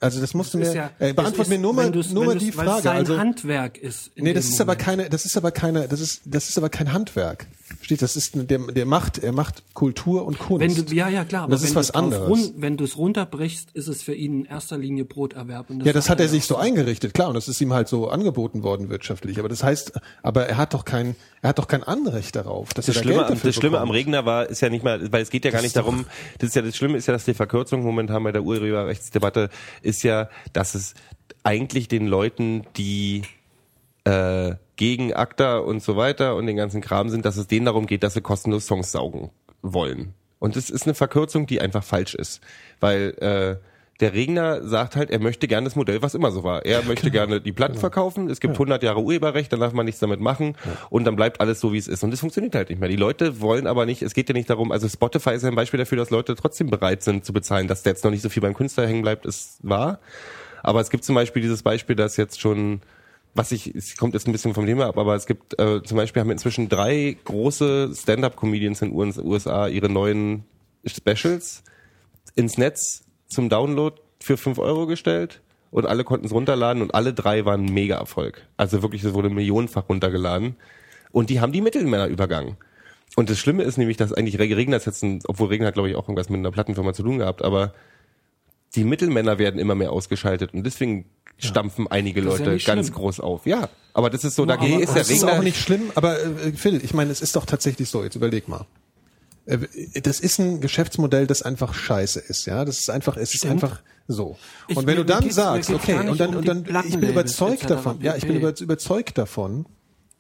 Also das musst du Das mir, ist ja- äh, beantwort das ist, mir nur mal, nur wenn mal die Frage. sein Also, Handwerk ist. in Nee, das ist aber Moment. keine, das ist aber keine, das ist, das ist aber kein Handwerk. Steht, das ist, der, der macht, er macht Kultur und Kunst. Wenn du, ja, ja, klar. Und das wenn ist du was anderes. run- wenn du es runterbrichst, ist es für ihn in erster Linie Broterwerb. Und ja, das hat er sich so eingerichtet, klar, und das ist ihm halt so angeboten worden wirtschaftlich. Aber das heißt, aber er hat doch kein, er hat doch kein Anrecht darauf, dass Das er da Schlimme, Geld am, dafür das Schlimme am. Regner war, ist ja nicht mal, weil es geht ja gar nicht darum, das ist ja das Schlimme ist ja, dass die Verkürzung momentan bei der Urheberrechtsdebatte ist ja, dass es eigentlich den Leuten, die äh, gegen ACTA und so weiter und den ganzen Kram sind, dass es denen darum geht, dass sie kostenlos Songs saugen wollen. Und das ist eine Verkürzung, die einfach falsch ist. Weil äh, der Regner sagt halt, er möchte gerne das Modell, was immer so war. Er möchte gerne die Platten verkaufen, es gibt 100 Jahre Urheberrecht, dann darf man nichts damit machen und dann bleibt alles so, wie es ist. Und das funktioniert halt nicht mehr. Die Leute wollen aber nicht, es geht ja nicht darum, also Spotify ist ja ein Beispiel dafür, dass Leute trotzdem bereit sind zu bezahlen, dass jetzt noch nicht so viel beim Künstler hängen bleibt, ist wahr. Aber es gibt zum Beispiel dieses Beispiel, dass jetzt schon was ich, es kommt jetzt ein bisschen vom Thema ab, aber es gibt äh, zum Beispiel haben inzwischen drei große Stand-up-Comedians in den USA ihre neuen Specials ins Netz zum Download für 5 Euro gestellt und alle konnten es runterladen und alle drei waren ein Mega-Erfolg. Also wirklich, es wurde millionenfach runtergeladen und die haben die Mittelmänner übergangen. Und das Schlimme ist nämlich, dass eigentlich Regner ist jetzt ein, obwohl Regner hat glaube ich auch irgendwas mit einer Plattenfirma zu tun gehabt, aber die Mittelmänner werden immer mehr ausgeschaltet und deswegen stampfen einige ja Leute nicht ganz groß auf. Ja, aber das ist so, dagegen ist der Das ist Regner auch nicht schlimm, aber äh, Phil, ich meine, es ist doch tatsächlich so, jetzt überleg mal. Äh, Das ist ein Geschäftsmodell, das einfach scheiße ist, ja. Das ist einfach, es ist Stimmt. einfach so. Ich- und wenn mir- du dann sagst, okay, und dann, um und dann, ich bin überzeugt davon, ja, ich bin überzeugt davon,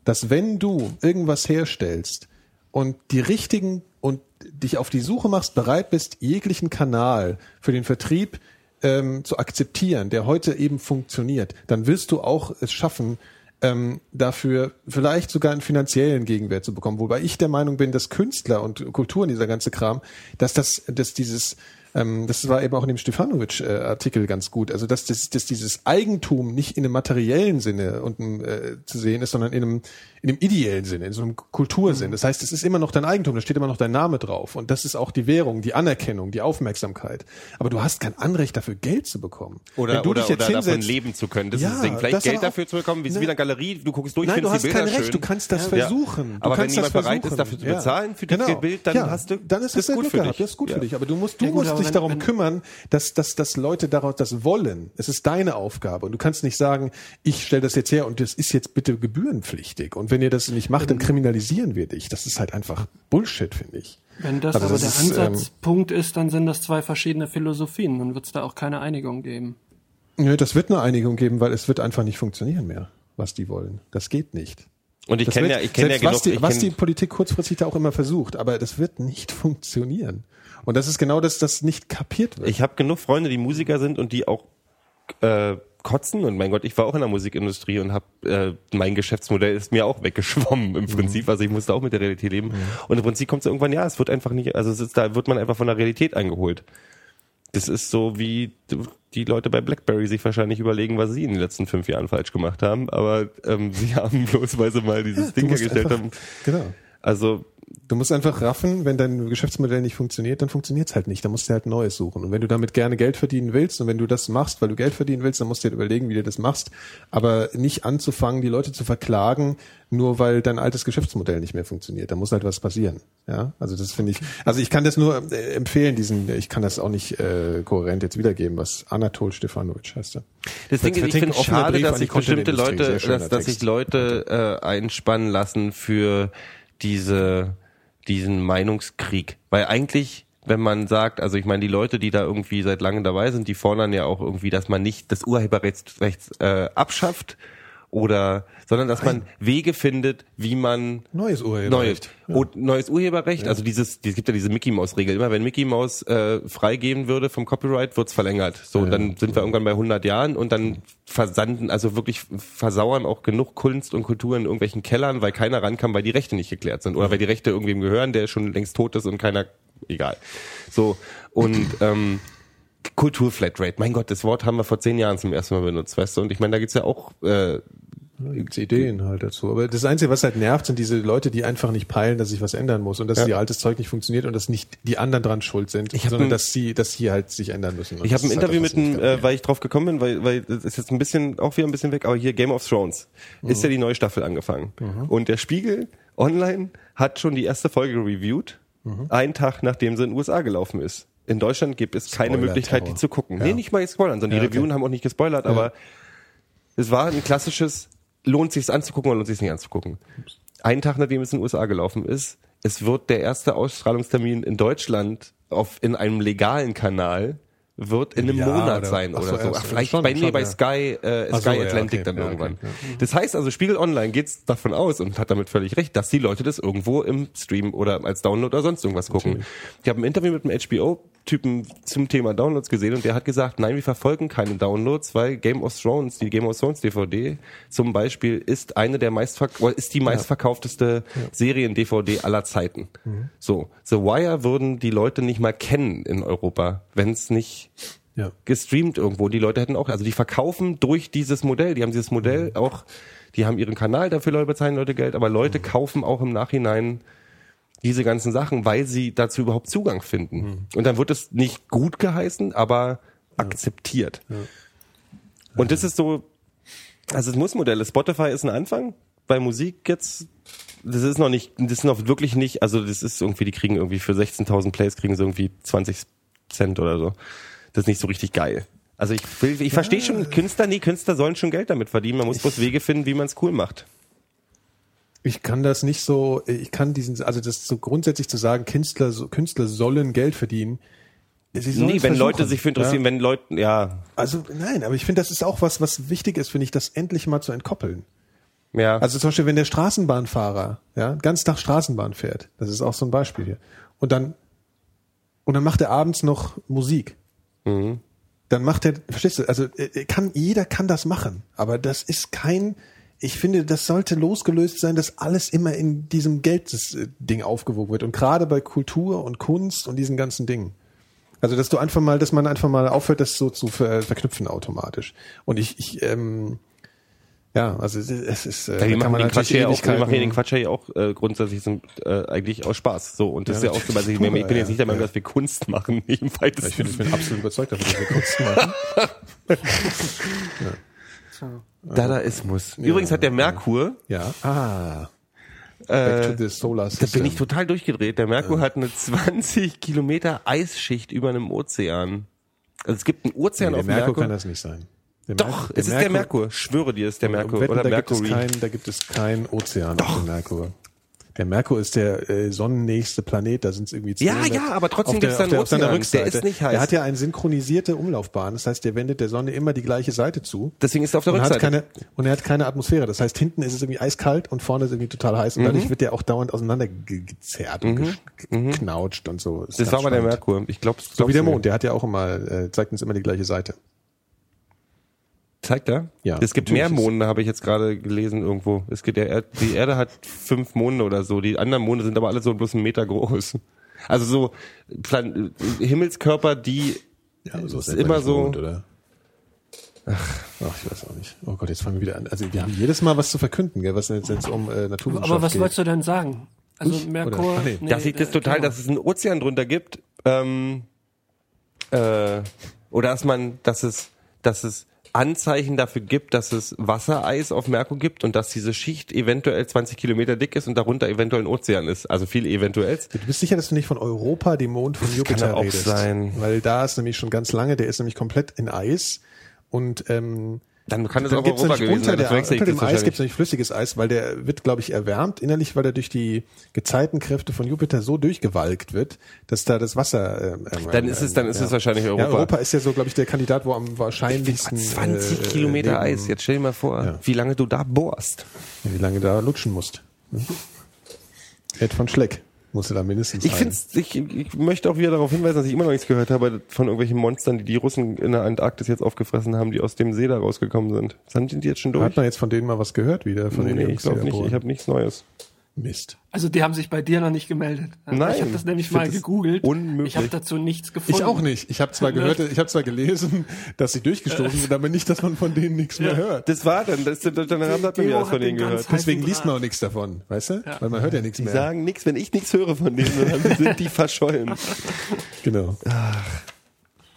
dass wenn du irgendwas herstellst und die richtigen und dich auf die Suche machst, bereit bist, jeglichen Kanal für den Vertrieb ähm, zu akzeptieren, der heute eben funktioniert, dann wirst du auch es schaffen, ähm, dafür vielleicht sogar einen finanziellen Gegenwert zu bekommen. Wobei ich der Meinung bin, dass Künstler und Kultur und dieser ganze Kram, dass das, dass dieses, ähm, das war eben auch in dem Stefanovic-Artikel ganz gut, also dass, das, dass dieses Eigentum nicht in einem materiellen Sinne und, äh, zu sehen ist, sondern in einem, in einem ideellen Sinne, in so einem Kultursinn. Das heißt, es ist immer noch dein Eigentum, da steht immer noch dein Name drauf. Und das ist auch die Währung, die Anerkennung, die Aufmerksamkeit. Aber du hast kein Anrecht dafür, Geld zu bekommen. oder, Wenn du oder, dich jetzt oder davon hinsetzt- leben zu können. Das Ja, ist das Ding. Vielleicht Geld auch- dafür zu bekommen, wie es Ne. wie in einer Galerie, du guckst durch, Nein, du hast die Bilder kein Recht, schön. du kannst das Ja. versuchen. Du Aber wenn das bereit ist, dafür zu bezahlen für das Bild, dann ja. hast du- dann ist das das, gut gut für dich. Das ist gut für dich. Aber du musst, du musst dich darum kümmern, dass, dass, dass Leute daraus das wollen. Es ist deine Aufgabe. Und du kannst nicht sagen, ich stelle das jetzt her und das ist jetzt bitte gebührenpflichtig. Und wenn ihr das nicht macht, dann kriminalisieren wir dich. Das ist halt einfach Bullshit, finde ich. Wenn das Also aber das der ist, ähm, Ansatzpunkt ist, dann sind das zwei verschiedene Philosophien. Dann wird es da auch keine Einigung geben. Nö, das wird eine Einigung geben, weil es wird einfach nicht funktionieren mehr, was die wollen. Das geht nicht. Und ich Das kenne ja, ich kenne ja genug, was, die, ich was die Politik kurzfristig da auch immer versucht, aber das wird nicht funktionieren. Und das ist genau das, das nicht kapiert wird. ich habe genug Freunde, die Musiker sind und die auch äh, kotzen und mein Gott, ich war auch in der Musikindustrie und habe äh, mein Geschäftsmodell ist mir auch weggeschwommen im Prinzip, also ich musste auch mit der Realität leben und im Prinzip kommt es irgendwann, ja, es wird einfach nicht, also es ist, da wird man einfach von der Realität eingeholt. Das ist so wie die Leute bei BlackBerry sich wahrscheinlich überlegen, was sie in den letzten fünf Jahren falsch gemacht haben, aber ähm, sie haben bloß, weil sie mal dieses Ja, Ding hergestellt einfach- haben. Genau. Also Du musst einfach raffen, wenn dein Geschäftsmodell nicht funktioniert, dann funktioniert's halt nicht. Dann musst du halt neues suchen. Und wenn du damit gerne Geld verdienen willst und wenn du das machst, weil du Geld verdienen willst, dann musst du dir überlegen, wie du das machst. Aber nicht anzufangen, die Leute zu verklagen, nur weil dein altes Geschäftsmodell nicht mehr funktioniert. Da muss halt was passieren. Ja, also das finde ich. Also ich kann das nur äh, empfehlen. Diesen, ich kann das auch nicht äh, kohärent jetzt wiedergeben, was Anatol Stefanovic heißt. er. Deswegen, ich Vertinken finde offener schade, Brief dass sich bestimmte. Leute, dass, dass sich. Leute äh, einspannen lassen für diese diesen Meinungskrieg, weil eigentlich wenn man sagt, also ich meine, die Leute, die da irgendwie seit langem dabei sind, die fordern ja auch irgendwie, dass man nicht das Urheberrecht äh, abschafft oder, sondern dass man Wege findet, wie man Neues Neues, Urheberrecht. oh, neues Urheberrecht, also dieses, es gibt ja diese Mickey Mouse Regel. Immer wenn Mickey Mouse äh, freigeben würde vom Copyright, wird's verlängert. So, und dann sind wir irgendwann bei 100 Jahren und dann versanden, also wirklich versauern auch genug Kunst und Kultur in irgendwelchen Kellern, weil keiner rankam, weil die Rechte nicht geklärt sind oder weil die Rechte irgendwem gehören, der schon längst tot ist und keiner, egal. So und ähm, Kulturflatrate, mein Gott, das Wort haben wir vor zehn Jahren zum ersten Mal benutzt, weißt du? Und ich meine, da gibt's ja auch äh, gibt's Ideen halt dazu. Aber das Einzige, was halt nervt, sind diese Leute, die einfach nicht peilen, dass sich was ändern muss und dass Ja. ihr altes Zeug nicht funktioniert und dass nicht die anderen dran schuld sind, Ich sondern ein- dass sie, dass sie halt sich ändern müssen. Und Ich habe ein halt Interview das, mit einem, äh, weil ich drauf gekommen bin, weil, weil das ist jetzt ein bisschen auch wieder ein bisschen weg, aber hier Game of Thrones ist ja die neue Staffel angefangen. Und der Spiegel Online hat schon die erste Folge reviewed, einen Tag nachdem sie in den USA gelaufen ist. In Deutschland gibt es keine. Möglichkeit, die zu gucken. Ja. Nee, nicht mal spoilern, sondern Ja, die okay. Reviewen haben auch nicht gespoilert, aber es war ein klassisches, lohnt sich's anzugucken oder lohnt sich's nicht anzugucken. Einen Tag nachdem es in den USA gelaufen ist, es wird der erste Ausstrahlungstermin in Deutschland auf, in einem legalen Kanal wird in einem Ja, Monat oder- sein ach so, oder so. ja, Ach, vielleicht schon, bei mir schon, bei ja. Sky, äh, Ach so, Sky ja, Atlantic okay, dann ja, irgendwann. okay, ja. Das heißt also, Spiegel Online geht's davon aus und hat damit völlig recht, dass die Leute das irgendwo im Stream oder als Download oder sonst irgendwas gucken. Ich habe ein Interview mit einem HBO-Typen zum Thema Downloads gesehen und der hat gesagt, nein, wir verfolgen keine Downloads, weil Game of Thrones, die Game of Thrones DVD zum Beispiel, ist eine der meistverk oder ist die meistverkaufteste Serien-DVD aller Zeiten. So, The Wire würden die Leute nicht mal kennen in Europa, wenn es nicht Ja. gestreamt irgendwo. Die Leute hätten auch, also die verkaufen durch dieses Modell. Die haben dieses Modell auch, die haben ihren Kanal dafür, Leute bezahlen Leute Geld, aber Leute kaufen auch im Nachhinein diese ganzen Sachen, weil sie dazu überhaupt Zugang finden. Und dann wird es nicht gut geheißen, aber akzeptiert. Und das ist so, also das Muss-Modell. Spotify ist ein Anfang. Bei Musik jetzt, das ist noch nicht, das ist noch wirklich nicht, also das ist irgendwie, die kriegen irgendwie für 16.000 Plays kriegen sie irgendwie 20 Cent oder so. Das ist nicht so richtig geil. Also ich will, ich verstehe schon, Künstler, nee, Künstler sollen schon Geld damit verdienen. Man muss bloß Wege finden, wie man es cool macht. Ich kann das nicht so, ich kann diesen, also das so grundsätzlich zu sagen, Künstler, Künstler sollen Geld verdienen. Nee, wenn Leute sich für interessieren, ja. wenn Leute, ja, Also nein, aber ich finde, das ist auch was, was wichtig ist, finde ich, das endlich mal zu entkoppeln. ja. Also zum Beispiel, wenn der Straßenbahnfahrer, ja, ganz Tag Straßenbahn fährt, das ist auch so ein Beispiel hier, und dann, und dann macht er abends noch Musik. Mhm. Dann macht er, verstehst du, also äh, kann, jeder kann das machen, aber das ist kein, ich finde, das sollte losgelöst sein, dass alles immer in diesem Geldding aufgewogen wird und gerade bei Kultur und Kunst und diesen ganzen Dingen. Also, dass du einfach mal, dass man einfach mal aufhört, das so zu ver verknüpfen automatisch. Und ich, ich ähm, ja, also es ist, äh, Ja, da wir, kann machen man den Quatsch natürlich hier auch, wir machen hier den Quatsch hier auch äh, grundsätzlich zum, äh, eigentlich aus Spaß. So und das ist ja auch so, also ich, ich bin jetzt nicht der ja. Meinung, dass wir Kunst machen, nicht im weitesten Ich, finde, ich bin absolut überzeugt davon, dass wir Kunst machen. Dadaismus. Übrigens hat der Merkur, Ja. Ah. Back to the Solar da System. bin ich total durchgedreht. Der Merkur hat eine 20 Kilometer Eisschicht über einem Ozean. Also es gibt einen Ozean nee, der auf dem Merkur Merkur. kann das nicht sein. Der Doch, Merkur- es ist der Merkur. Schwöre dir, es ist der Merkur. Wetten, Oder da gibt, es kein, da gibt es keinen Ozean auf dem Merkur. Der Merkur ist der äh, sonnennächste Planet, da sind es irgendwie Ja, 200 ja, aber trotzdem auf der- einen auf seiner. Rückseite. Der ist nicht heiß. Der hat ja eine synchronisierte Umlaufbahn, das heißt, der wendet der Sonne immer die gleiche Seite zu. Deswegen ist er auf der und Rückseite. Hat keine, und er hat keine Atmosphäre. Das heißt, hinten ist es irgendwie eiskalt und vorne ist irgendwie total heiß. Mhm. Und dadurch wird der auch dauernd auseinandergezerrt und gesch- geknautscht und so. Ist das war mal der. Merkur. Ich glaube, So wie der Mond, der hat ja auch immer, äh, zeigt uns immer die gleiche Seite. Zeigt er? Ja, Es gibt mehr Monde, habe ich jetzt gerade gelesen irgendwo. Es gibt der Erd die Erde hat fünf Monde oder so. Die anderen Monde sind aber alle so bloß einen Meter groß. Also so Plan Himmelskörper, die so ist immer so. oder? Ach, ich weiß auch nicht. Oh Gott, jetzt fangen wir wieder an. Also wir haben jedes Mal was zu verkünden, gell, was jetzt, jetzt um äh, Naturwissenschaft Aber was geht. wolltest du denn sagen? Also Ich? Merkur. Ach, nee. das liegt es total, genau. dass es einen Ozean drunter gibt. Ähm, äh, oder dass man, dass es, dass es Anzeichen dafür gibt, dass es Wassereis auf Merkur gibt und dass diese Schicht eventuell 20 Kilometer dick ist und darunter eventuell ein Ozean ist. Also viel eventuell. Du bist sicher, dass du nicht von Europa, dem Mond von Jupiter kann auch redest? sein. Weil da ist nämlich schon ganz lange, der ist nämlich komplett in Eis und ähm, Dann kann es auch gibt's Europa gewesen unter, sein. der, unter dem Eis gibt es nämlich flüssiges Eis, weil der wird, glaube ich, erwärmt innerlich, weil er durch die Gezeitenkräfte von Jupiter so durchgewalkt wird, dass da das Wasser. Ähm, ähm, Dann ist es, dann ist es wahrscheinlich Europa. Ja, Europa ist ja so, glaube ich, der Kandidat, wo am wahrscheinlichsten 20 äh, Kilometer leben- Eis. Jetzt stell dir mal vor, Ja. wie lange du da bohrst. Wie lange da lutschen musst. Ne? Ed von Schleck musste da mindestens Ich find's, ich, ich möchte auch wieder darauf hinweisen, dass ich immer noch nichts gehört habe von irgendwelchen Monstern, die die Russen in der Antarktis jetzt aufgefressen haben, die aus dem See da rausgekommen sind. Sind die jetzt schon durch? Hat man jetzt von denen mal was gehört wieder? Von den nee, ich glaube nicht. Ich habe nichts Neues. Mist. Also die haben sich bei dir noch nicht gemeldet. Nein, Ich habe das nämlich mal gegoogelt. unmöglich. Ich habe dazu nichts gefunden. Ich auch nicht. Ich habe zwar gehört, ich habe zwar gelesen, dass sie durchgestoßen sind, aber nicht, dass man von denen nichts mehr hört. Das war dann, das, dann hat man was hat von denen gehört. Deswegen liest man auch nichts davon, weißt du? Weil man hört ja nichts Die mehr. sagen nichts, wenn ich nichts höre von denen, dann sind die verschollen. Genau.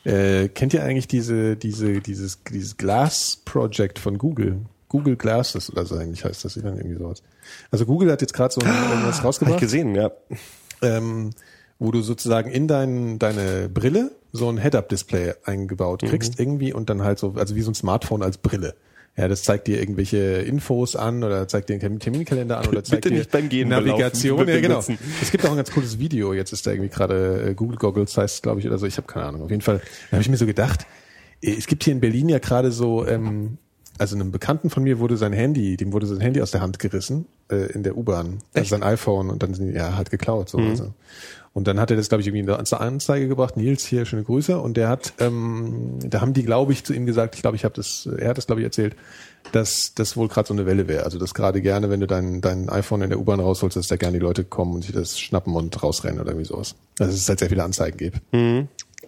Äh, kennt ihr eigentlich diese, diese, dieses, dieses Glass Project von Google? Google Glasses oder so eigentlich heißt das dann irgendwie sowas. Also Google hat jetzt gerade so ein- irgendwas Hab ich rausgebracht. gesehen, ja. ähm, wo du sozusagen in dein, deine Brille so ein Head-Up-Display eingebaut Mhm. kriegst irgendwie und dann halt so, also wie so ein Smartphone als Brille. Ja, das zeigt dir irgendwelche Infos an oder zeigt dir einen Terminkalender an oder zeigt Bitte dir nicht beim Gehen Navigation. Ja, genau. nutzen. Es gibt auch ein ganz cooles Video. Jetzt ist da irgendwie gerade äh, Google Goggles heißt, glaube ich, oder so. Ich habe keine Ahnung. Auf jeden Fall habe ich mir so gedacht, äh, es gibt hier in Berlin ja gerade so, ähm, also einem Bekannten von mir wurde sein Handy, dem wurde sein Handy aus der Hand gerissen äh, in der U-Bahn, also sein iPhone und dann sind die, ja halt geklaut so. Also. Und dann hat er das, glaube ich, irgendwie in der Anzeige gebracht. Nils hier, schöne Grüße. Und der hat, ähm, da haben die, glaube ich, zu ihm gesagt, ich glaube, ich habe das, er hat das, glaube ich, erzählt, dass das wohl gerade so eine Welle wäre. Also dass gerade gerne, wenn du dein, dein iPhone in der U-Bahn rausholst, dass da gerne die Leute kommen und sich das schnappen und rausrennen oder irgendwie sowas. Also dass es halt sehr viele Anzeigen gibt.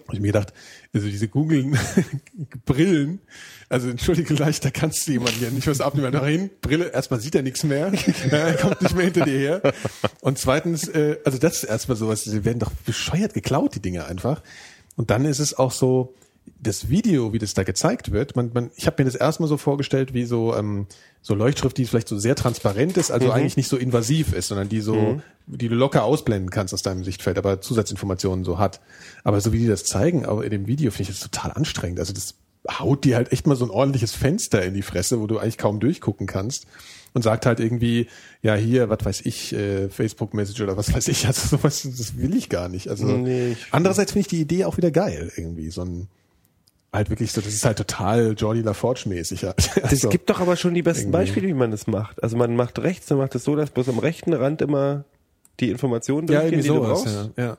Und ich mir gedacht, also diese Google-Brillen, also entschuldige gleich, da kannst du jemanden ja nicht was abnehmen. Da hin, Brille, erstmal sieht er nichts mehr, er kommt nicht mehr hinter dir her. Und zweitens, äh, also das ist erstmal sowas, sie werden doch bescheuert geklaut, die Dinge einfach. Und dann ist es auch so, das Video, wie das da gezeigt wird, man, man, ich habe mir das erstmal so vorgestellt, wie so ähm, so Leuchtschrift, die vielleicht so sehr transparent ist, also eigentlich nicht so invasiv ist, sondern die so, die du locker ausblenden kannst aus deinem Sichtfeld, aber Zusatzinformationen so hat. Aber so wie die das zeigen, aber in dem Video finde ich das total anstrengend. Also das haut dir halt echt mal so ein ordentliches Fenster in die Fresse, wo du eigentlich kaum durchgucken kannst und sagt halt irgendwie, ja hier, was weiß ich, äh, Facebook Message oder was weiß ich, also sowas, das will ich gar nicht. Also Nee, ich- andererseits finde ich die Idee auch wieder geil irgendwie, so ein halt wirklich so, das ist halt total Jordi LaForge mäßig. Halt. Es Also, gibt doch aber schon die besten irgendwie. Beispiele, wie man das macht. Also man macht rechts, man macht es so, dass bloß am rechten Rand immer die Informationen ja, durchgehen, irgendwie die du sowas, brauchst. ja, ja.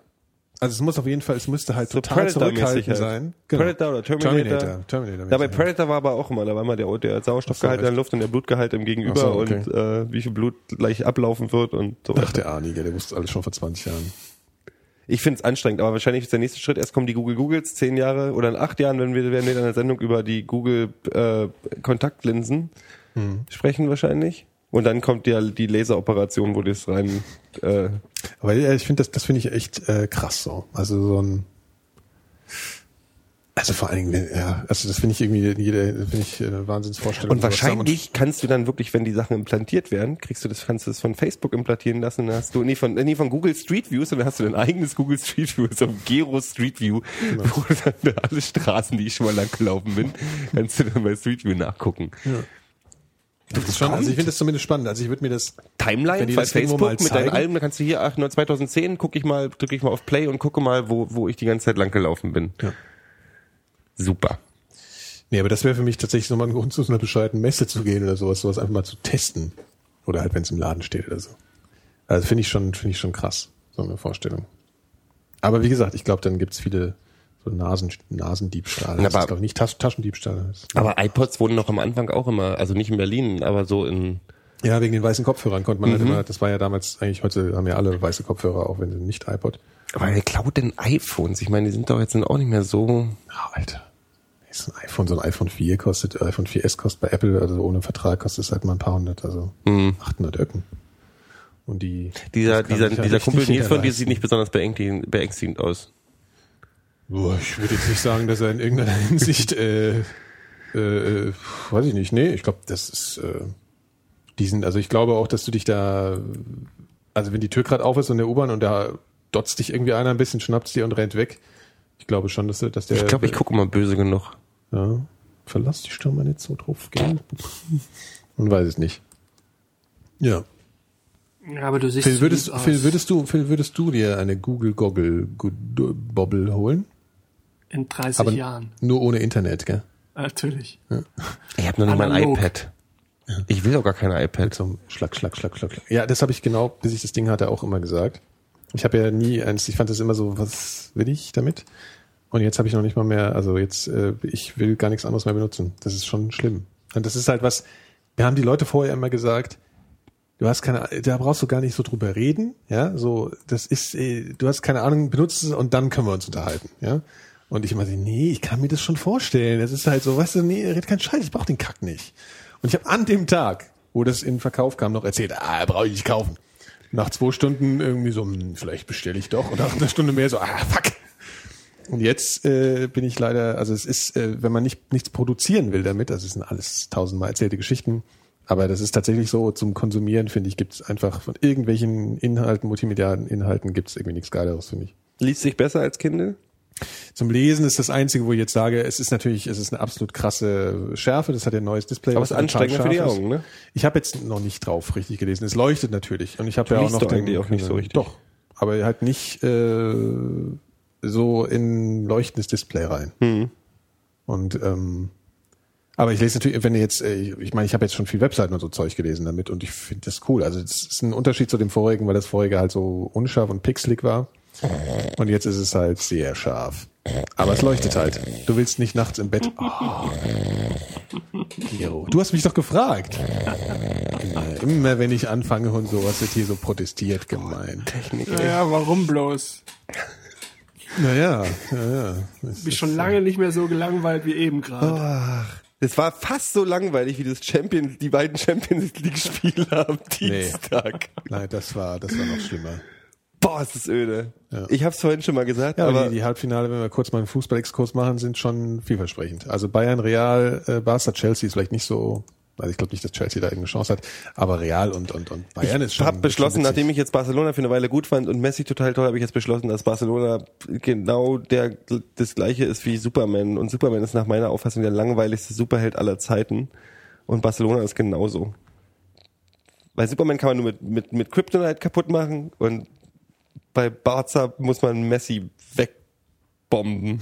Also es muss auf jeden Fall, es müsste halt So total zurückhaltend halt. sein. Genau. Predator oder Terminator. Terminator, Terminator Ja, bei Predator war aber auch immer, da war immer der, der Sauerstoffgehalt so, in der Luft und der Blutgehalt im Gegenüber so, okay. und äh, wie viel Blut gleich ablaufen wird und so Ach, der Arnie, der wusste alles schon vor 20 Jahren. Ich finde es anstrengend, aber wahrscheinlich ist der nächste Schritt, erst kommen die Google Googles, zehn Jahre oder in acht Jahren, wenn wir werden wir in einer Sendung über die Google äh, Kontaktlinsen Hm. sprechen wahrscheinlich. Und dann kommt ja die Laseroperation, wo das rein äh, Aber ja, ich finde das, das finde ich echt äh, krass so. Also so ein, also vor allen Dingen, ja, also das finde ich irgendwie, jede, finde ich eine Wahnsinnsvorstellung. Und wahrscheinlich kannst du dann wirklich, wenn die Sachen implantiert werden, kriegst du das, kannst du das von Facebook implantieren lassen, dann hast du, nee, von, nee, von Google Street View, sondern hast du dein eigenes Google Street View, so ein Gero Street View, Genau. wo du dann alle Straßen, die ich schon mal lang gelaufen bin, kannst du dann bei Street View nachgucken. das ist schon, also ich finde das zumindest spannend. Also ich würde mir das, Timeline bei das Facebook mit deinen? Alben, da kannst du hier, ach, nur 2010, gucke ich mal, drücke ich mal auf Play und gucke mal, wo, wo ich die ganze Zeit lang gelaufen bin. Ja. Super. nee, aber das wäre für mich tatsächlich nochmal ein Grund, zu so einer bescheuerten Messe zu gehen oder sowas, sowas einfach mal zu testen. Oder halt, wenn es im Laden steht oder so. Also finde ich schon, finde ich schon krass, so eine Vorstellung. Aber wie gesagt, ich glaube, dann gibt's viele so Nasen, Nasendiebstahl. Na, Das aber- ist, glaube ich, nicht Tas Taschendiebstahl. Aber iPods wurden noch am Anfang auch immer, also nicht in Berlin, aber so in, Ja, wegen den weißen Kopfhörern konnte man halt Mhm. immer, das war ja damals, eigentlich heute haben ja alle weiße Kopfhörer, auch wenn sie nicht iPod. aber wer klaut denn iPhones? Ich meine, die sind doch jetzt auch nicht mehr so, Ah, Alter. Ist ein iPhone, so ein iPhone 4 kostet, iPhone 4S kostet bei Apple, also ohne Vertrag kostet es halt mal ein paar hundert, also Mhm. 800 Öcken. Und die Dieser, dieser, ja dieser Kumpel Nils von dir sieht nicht besonders beängstigend, beängstigend aus. Boah, ich würde jetzt nicht sagen, dass er in irgendeiner Hinsicht, äh, äh, äh, weiß ich nicht, nee, ich glaube, das ist, äh, diesen, also ich glaube auch, dass du dich da, also wenn die Tür gerade auf ist in der U-Bahn und da dotzt dich irgendwie einer ein bisschen, schnappt dir und rennt weg. Ich glaube schon, dass, der- dass der. Ich glaube, ich gucke mal böse genug. Ja, verlass dich doch mal nicht so drauf gehen. Man weiß es nicht. Ja. Ja, aber du siehst Phil, würdest, aus. Phil, würdest du, Phil, würdest du dir eine Google Goggle Bobble holen? in 30 Aber Jahren. nur ohne Internet, gell? Natürlich. Ich habe noch nicht mal ein Ich will auch gar kein iPad. Zum Schlag, Schlag, Schlag, Schlag, Schlag. Ja, das habe ich genau, bis ich das Ding hatte, auch immer gesagt. Ich habe ja nie eins, ich fand das immer so, was will ich damit? Und jetzt habe ich noch nicht mal mehr, also jetzt, äh, ich will gar nichts anderes mehr benutzen. Das ist schon schlimm. Und das ist halt was, wir haben die Leute vorher immer gesagt, du hast keine, da brauchst du gar nicht so drüber reden, ja, so, das ist, äh, du hast keine Ahnung, benutzt es und dann können wir uns unterhalten, ja. Und ich immer so, nee, ich kann mir das schon vorstellen. Es ist halt so, weißt du, nee, red keinen Scheiß, ich brauch den Kack nicht. Und ich habe an dem Tag, wo das in Verkauf kam, noch erzählt, ah, brauche ich nicht kaufen. Nach zwei Stunden irgendwie so, hm, vielleicht bestelle ich doch. Und nach einer Stunde mehr so, ah, fuck. Und jetzt äh, bin ich leider, also es ist, äh, wenn man nicht nichts produzieren will damit, also es sind alles tausendmal erzählte Geschichten, aber das ist tatsächlich so, zum Konsumieren, finde ich, gibt es einfach von irgendwelchen Inhalten, multimedialen Inhalten, gibt es irgendwie nichts Geileres, finde ich. Liest sich besser als Kindle? Zum Lesen ist das Einzige, wo ich jetzt sage, es ist natürlich, es ist eine absolut krasse Schärfe, das hat ja ein neues Display. Aber es ist anstrengender für die. Augen, ne? Ich habe jetzt noch nicht drauf richtig gelesen. Es leuchtet natürlich. Und ich habe ja auch noch eigentlich auch nicht so richtig. Doch. Aber halt nicht äh, so in leuchtendes Display rein. Mhm. Und ähm, aber ich lese natürlich, wenn ihr jetzt, äh, ich meine, ich habe jetzt schon viel Webseiten und so Zeug gelesen damit und ich finde das cool. Also es ist ein Unterschied zu dem vorigen, weil das vorige halt so unscharf und pixelig war. Und jetzt ist es halt sehr scharf. Aber es leuchtet halt. Du willst nicht nachts im Bett. Oh. Gero, du hast mich doch gefragt. Immer, immer wenn ich anfange und sowas wird hier so protestiert gemeint. Technik. Naja, warum bloß? Naja, ja, ja. Es Bin schon lange nicht mehr so gelangweilt wie eben gerade. Ach, das war fast so langweilig wie das Champions, die beiden Champions League Spiele am Dienstag. Nein, das war, das war noch schlimmer. Boah, ist das öde. Ja. Ich hab's vorhin schon mal gesagt, Ja, aber die, die Halbfinale, wenn wir kurz mal einen Fußballexkurs machen, sind schon vielversprechend. Also Bayern, Real, äh, Barca, Chelsea ist vielleicht nicht so, also ich glaube nicht, dass Chelsea da irgendeine Chance hat, aber Real und und und Bayern ist ich schon. habe beschlossen, nachdem ich jetzt Barcelona für eine Weile gut fand und Messi total toll, habe ich jetzt beschlossen, dass Barcelona genau der das gleiche ist wie Superman und Superman ist nach meiner Auffassung der langweiligste Superheld aller Zeiten und Barcelona ist genauso. Bei Superman kann man nur mit mit mit Kryptonite kaputt machen und bei Barca muss man Messi wegbomben.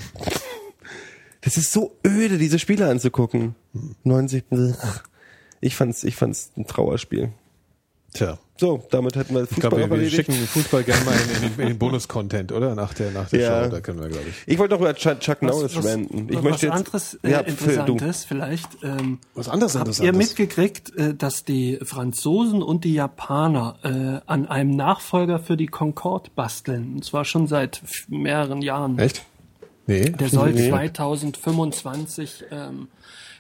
Das ist so öde, diese Spiele anzugucken. 90. Ich fand's, ich fand's ein Trauerspiel. Tja, So, damit hätten wir ich Fußball glaube, auch wir, wir erledigt. schicken den Fußball gerne mal in, in, den- in den Bonus-Content, oder? Nach der, nach der Ja. Show, da können wir, glaube ich. Ich wollte doch über Chuck, Chuck Norris ranten. Ich was möchte jetzt, anderes äh, ja, Phil, du. Interessantes vielleicht. Ähm, Was anderes Habt ihr Interessantes. mitgekriegt, äh, dass die Franzosen und die Japaner äh, an einem Nachfolger für die Concorde basteln? Und zwar schon seit mehreren Jahren. Echt? Nee. Der soll Nee. 2025 ähm,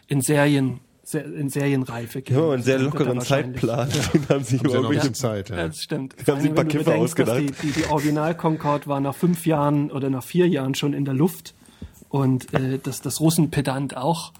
in Serien se- in Serienreife gehen. Haben aber einen sehr er lockeren Zeitplan. Den haben sich Haben sie über irgendwelche bisschen Zeit, ja. Ja, das stimmt. haben sich ein paar Kiffer ausgedacht. Die, die, die Original Concorde war nach fünf Jahren oder nach vier Jahren schon in der Luft und äh, das, das Russenpedant auch,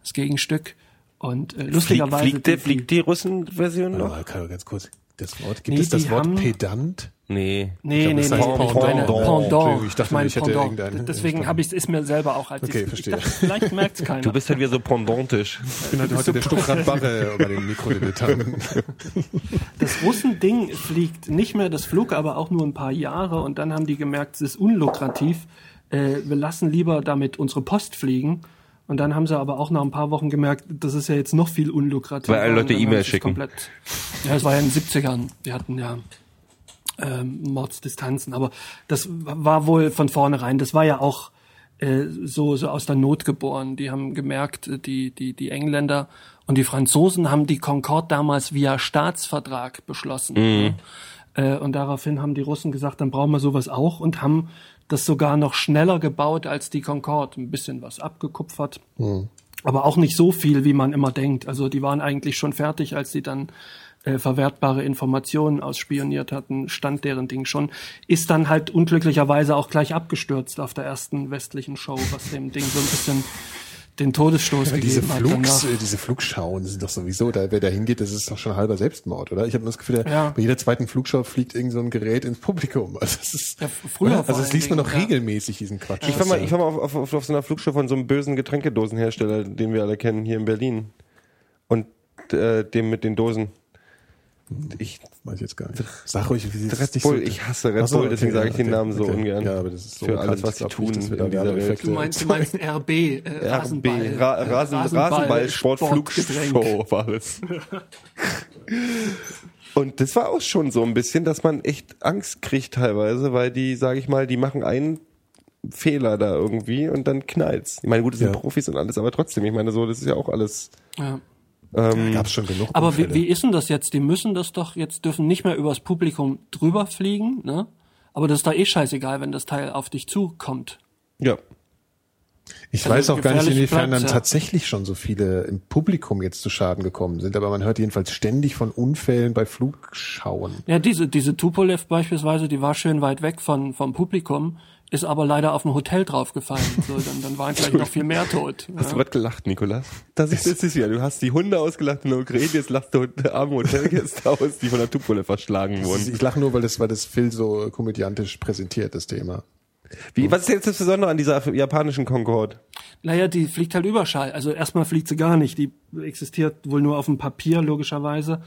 das Gegenstück. Und äh, Fliegt, lustigerweise... fliegt, die, fliegt die Russen-Version noch? mal, Karl, ganz kurz. Das Wort, gibt Nee, es das Wort haben- Pedant? Nee. Nee, glaub, nee, das nee, heißt ich Pendant. meine Entschuldigung, Pendant. ich dachte, meine ich hätte Pendant. irgendeine- Deswegen habe ich es mir selber auch als Okay, ich, verstehe. Ich dachte, vielleicht merkt es keiner. Du bist halt wieder so pendantisch. Ich bin halt heute der Stuckrad Barre bei den Mikrodilettanten. Das Russending fliegt nicht mehr, das flog aber auch nur ein paar Jahre und dann haben die gemerkt, es ist unlukrativ. Äh, wir lassen lieber damit unsere Post fliegen. Und dann haben sie aber auch nach ein paar Wochen gemerkt, das ist ja jetzt noch viel unlukrativer. Weil alle Leute es schicken. komplett- Ja, es war ja in den 70ern. Wir hatten ja ähm, Mordsdistanzen, aber das war wohl von vornherein, das war ja auch äh, so, so aus der Not geboren. Die haben gemerkt, äh, die, die, die Engländer und die Franzosen haben die Concorde damals via Staatsvertrag beschlossen. Mhm. Äh, und daraufhin haben die Russen gesagt, dann brauchen wir sowas auch und haben das sogar noch schneller gebaut als die Concorde. Ein bisschen was abgekupfert. Aber auch nicht so viel, wie man immer denkt. Also die waren eigentlich schon fertig, als sie dann äh, verwertbare Informationen ausspioniert hatten, stand deren Ding schon, ist dann halt unglücklicherweise auch gleich abgestürzt auf der ersten westlichen Show, was dem Ding so ein bisschen den Todesstoß Aber diese, gegeben hat. Flugs, danach. äh, diese Flugschauen sind doch sowieso, da wer da hingeht, das ist doch schon halber Selbstmord, oder? Ich habe das Gefühl, Ja. bei jeder zweiten Flugschau fliegt irgend so ein Gerät ins Publikum. Also das ist, Ja, früher also das liest man doch ja. regelmäßig diesen Quatsch. Ich war mal, ich war mal auf, auf, auf, auf so einer Flugshow von so einem bösen Getränkedosenhersteller, den wir alle kennen hier in Berlin. Und äh, dem mit den Dosen. Ich, Weiß ich jetzt gar nicht. Sag ruhig, wie Red es dich Bull, ich hasse Red so, Bull, deswegen sage ich den Namen so okay. ungern. Ja, aber das ist so Für alles, was sie nicht, tun wir in dieser Werbeeffekte- Du meinst, du meinst RB, äh, Rasenball, RB, Ra äh, Rasen, Rasenball, Sport, Sportgetränk. Flugshow war es. Und das war auch schon so ein bisschen, dass man echt Angst kriegt teilweise, weil die, sage ich mal, die machen einen Fehler da irgendwie und dann knallt's. Ich meine, gut, das sind Ja. Profis und alles, aber trotzdem, ich meine, so, das ist ja auch alles. Ja. Ähm, Gab's schon genug. Aber wie, Unfälle. wie ist denn das jetzt? Die müssen das doch jetzt dürfen nicht mehr übers Publikum drüber fliegen, ne? Aber das ist doch eh scheißegal, wenn das Teil auf dich zukommt. ja. Ich Also weiß auch gar nicht, inwiefern dann ja. tatsächlich schon so viele im Publikum jetzt zu Schaden gekommen sind, aber man hört jedenfalls ständig von Unfällen bei Flugschauen. Ja, diese, diese Tupolev beispielsweise, die war schön weit weg von, vom Publikum, ist aber leider auf ein Hotel draufgefallen. So, dann, dann waren gleich noch viel mehr tot. Hast du gerade gelacht, Nikolas? Das ist, das ist ja, du hast die Hunde ausgelacht in der Ukraine, jetzt lachst du die armen Hotelgäste aus, die von der Tupolev verschlagen wurden. Ich lache nur, weil das, weil das Phil so komödiantisch präsentiert, das Thema. Wie, was ist jetzt das Besondere an dieser japanischen Concorde? Naja, die fliegt halt Überschall. Also erstmal fliegt sie gar nicht. Die existiert wohl nur auf dem Papier, logischerweise.